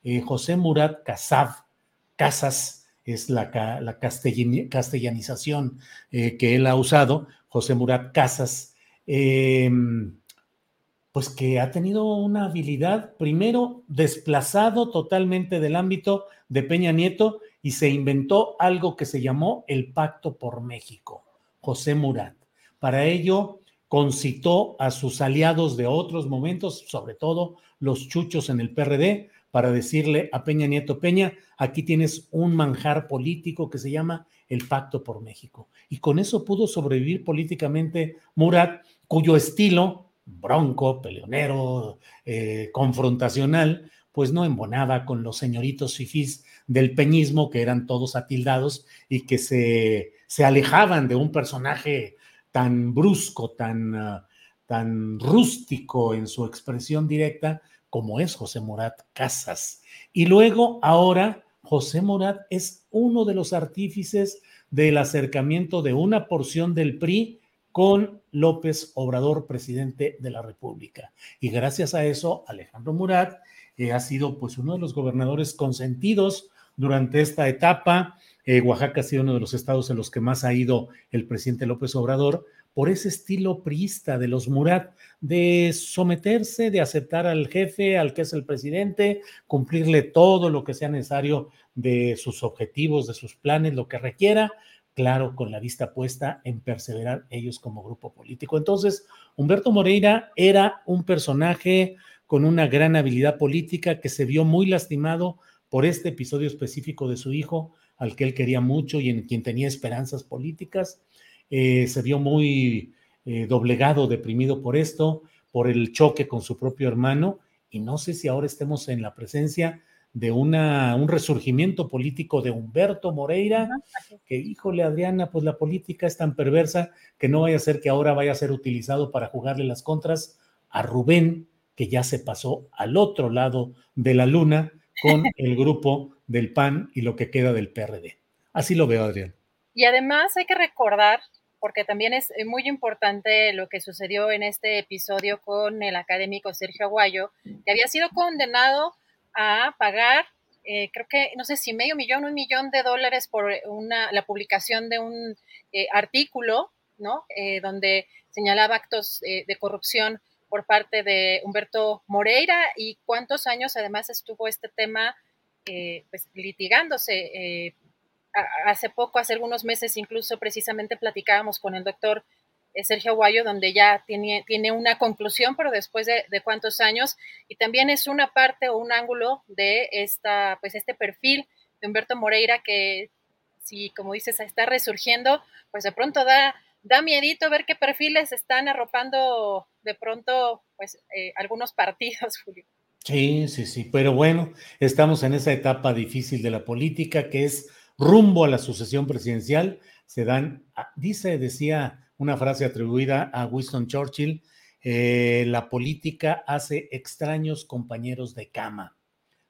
Eh, José Murat Casab, Casas, es la, la castellanización eh, que él ha usado, José Murat Casas, Em, pues que ha tenido una habilidad, primero, desplazado totalmente del ámbito de Peña Nieto y se inventó algo que se llamó el Pacto por México, José Murat. Para ello, concitó a sus aliados de otros momentos, sobre todo los chuchos en el PRD, para decirle a Peña Nieto, Peña, aquí tienes un manjar político que se llama el Pacto por México. Y con eso pudo sobrevivir políticamente Murat, cuyo estilo, bronco, peleonero, eh, confrontacional, pues no embonaba con los señoritos fifís del peñismo, que eran todos atildados y que se, se alejaban de un personaje tan brusco, tan, tan rústico en su expresión directa como es José Murat Casas. Y luego, ahora, José Murat es uno de los artífices del acercamiento de una porción del PRI con López Obrador, presidente de la República. Y gracias a eso, Alejandro Murat ha sido pues uno de los gobernadores consentidos durante esta etapa. Eh, Oaxaca ha sido uno de los estados en los que más ha ido el presidente López Obrador por ese estilo priista de los Murat, de someterse, de aceptar al jefe, al que es el presidente, cumplirle todo lo que sea necesario de sus objetivos, de sus planes, lo que requiera, claro, con la vista puesta en perseverar ellos como grupo político. Entonces, Humberto Moreira era un personaje con una gran habilidad política que se vio muy lastimado por este episodio específico de su hijo, al que él quería mucho y en quien tenía esperanzas políticas. Eh, se vio muy eh, doblegado, deprimido por esto, por el choque con su propio hermano, y no sé si ahora estemos en la presencia de una, un resurgimiento político de Humberto Moreira, que híjole Adriana, pues la política es tan perversa que no vaya a ser que ahora vaya a ser utilizado para jugarle las contras a Rubén, que ya se pasó al otro lado de la luna con el grupo del PAN y lo que queda del PRD. Así lo veo, Adrián. Y además hay que recordar, porque también es muy importante lo que sucedió en este episodio con el académico Sergio Aguayo, que había sido condenado a pagar, eh, creo que, no sé si medio millón, un millón de dólares por una, la publicación de un eh, artículo, ¿no? Eh, donde señalaba actos de corrupción por parte de Humberto Moreira y cuántos años además estuvo este tema pues, litigándose. hace poco, hace algunos meses incluso precisamente platicábamos con el doctor Sergio Aguayo, donde ya tiene, tiene una conclusión, pero después de, cuántos años, y también es una parte o un ángulo de esta, pues este perfil de Humberto Moreira que, si como dices, está resurgiendo, pues de pronto da, da miedito ver qué perfiles están arropando de pronto, pues, eh, algunos partidos, Julio. Sí, sí, sí, pero bueno, estamos en esa etapa difícil de la política que es rumbo a la sucesión presidencial. Se dan, ah, dice, decía una frase atribuida a Winston Churchill, eh, la política hace extraños compañeros de cama.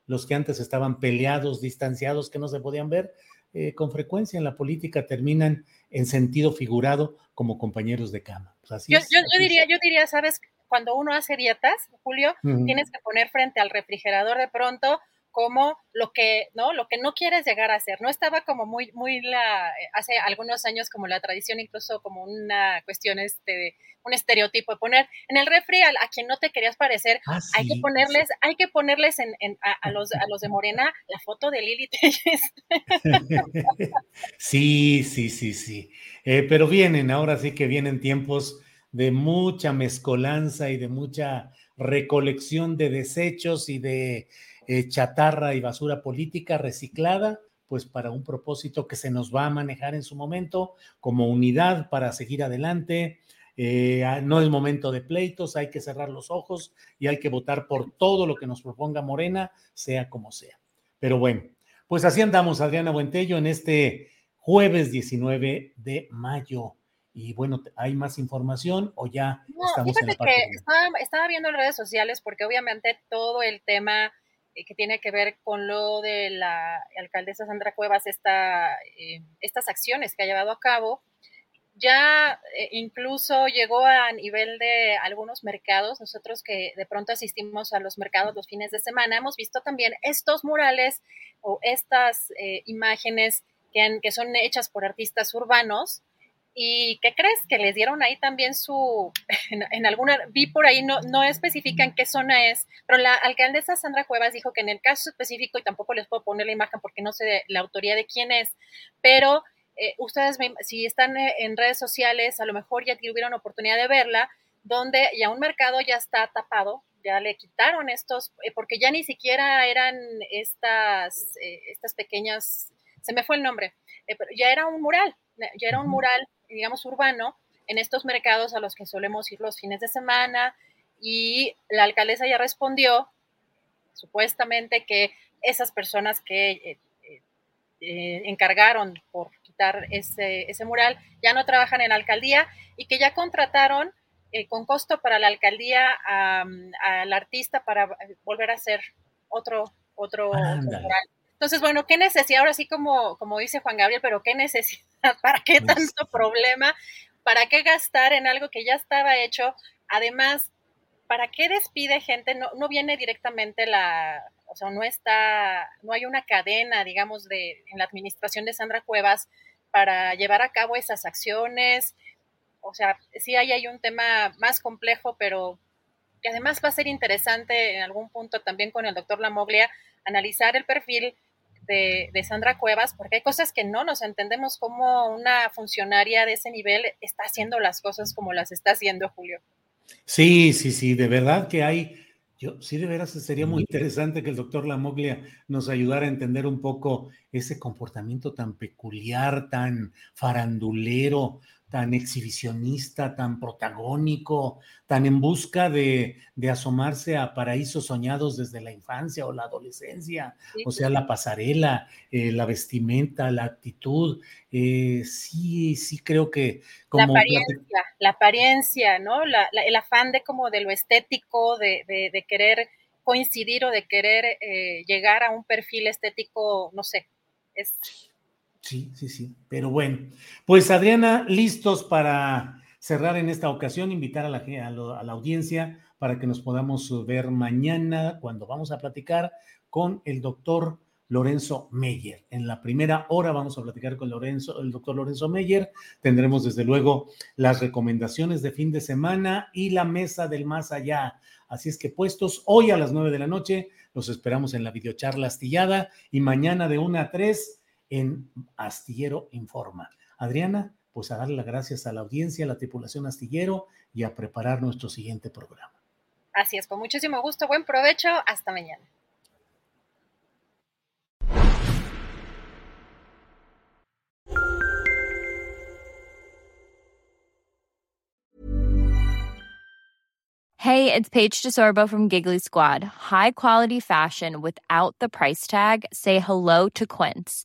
Los que antes estaban peleados, distanciados, que no se podían ver, eh, con frecuencia en la política terminan en sentido figurado como compañeros de cama. Pues yo, diría, yo diría, sabes, cuando uno hace dietas, Julio, tienes que poner frente al refrigerador de pronto como lo que, ¿no? Lo que no quieres llegar a ser. No estaba como muy, muy la, hace algunos años como la tradición, incluso como una cuestión, este, un estereotipo de poner en el refri a, quien no te querías parecer, ah, hay que ponerles, hay que ponerles en, a, los, a los de Morena la foto de Lili Telles. sí, sí, sí, sí. Eh, pero vienen, ahora sí que vienen tiempos de mucha mezcolanza y de mucha recolección de desechos y de eh, chatarra y basura política reciclada, pues para un propósito que se nos va a manejar en su momento como unidad para seguir adelante. Eh, ah, no es momento de pleitos, hay que cerrar los ojos y hay que votar por todo lo que nos proponga Morena, sea como sea. Pero bueno, pues así andamos, Adriana Buentello, en este jueves 19 de mayo. Y bueno, ¿hay más información o ya estamos en la parte que estaba, estaba, viendo en redes sociales porque obviamente todo el tema que tiene que ver con lo de la alcaldesa Sandra Cuevas, esta, eh, estas acciones que ha llevado a cabo, ya eh, incluso llegó a nivel de algunos mercados, nosotros que de pronto asistimos a los mercados los fines de semana, hemos visto también estos murales o estas imágenes que, que son hechas por artistas urbanos, ¿Y qué crees? Que les dieron ahí también su, en, alguna, vi por ahí, no, no especifican qué zona es, pero la alcaldesa Sandra Cuevas dijo que en el caso específico, y tampoco les puedo poner la imagen porque no sé de, la autoría de quién es, pero eh, ustedes si están eh, en redes sociales, a lo mejor ya tuvieron oportunidad de verla, donde ya un mercado ya está tapado, ya le quitaron estos, eh, porque ya ni siquiera eran estas, estas pequeñas, se me fue el nombre, pero ya era un mural, ya era un mural digamos, urbano en estos mercados a los que solemos ir los fines de semana y la alcaldesa ya respondió supuestamente que esas personas que eh, eh, eh, encargaron por quitar ese, ese, mural ya no trabajan en la alcaldía y que ya contrataron con costo para la alcaldía al artista para volver a hacer otro, otro, mural. Entonces, bueno, ¿qué necesidad? Ahora sí, como, como dice Juan Gabriel, pero ¿qué necesidad? ¿Para qué pues tanto problema? ¿Para qué gastar en algo que ya estaba hecho? Además, ¿para qué despide gente? No, no viene directamente la, o sea, no está, no hay una cadena, digamos, de, en la administración de Sandra Cuevas para llevar a cabo esas acciones. O sea, sí hay, hay un tema más complejo, pero que además va a ser interesante en algún punto también con el doctor Lamoglia analizar el perfil de, Sandra Cuevas, porque hay cosas que no nos entendemos cómo una funcionaria de ese nivel está haciendo las cosas como las está haciendo Julio. Sí, sí, sí, de verdad que hay, yo sí de veras sería muy interesante que el doctor Lamoglia nos ayudara a entender un poco ese comportamiento tan peculiar, tan farandulero, tan exhibicionista, tan protagónico, tan en busca de, asomarse a paraísos soñados desde la infancia o la adolescencia, o sea, la pasarela, eh, la vestimenta, la actitud. Eh, sí, sí creo que... Como la apariencia, la apariencia, ¿no? el afán de como de lo estético, de, de, querer coincidir o de querer eh, llegar a un perfil estético, no sé, es Sí, sí, sí. Pero bueno, pues Adriana, listos para cerrar en esta ocasión, invitar a la, audiencia para que nos podamos ver mañana cuando vamos a platicar con el doctor Lorenzo Meyer. En la primera hora vamos a platicar con Lorenzo, el doctor Lorenzo Meyer. Tendremos desde luego las recomendaciones de fin de semana y la mesa del más allá. Así es que puestos hoy a las nueve de la noche, los esperamos en la videocharla astillada y mañana de una a tres en Astillero Informa. Adriana, pues a darle las gracias a la audiencia, a la tripulación Astillero y a preparar nuestro siguiente programa. Así es, con muchísimo gusto, buen provecho, hasta mañana. Hey, it's Paige DeSorbo from Giggly Squad. High quality fashion without the price tag. Say hello to Quince.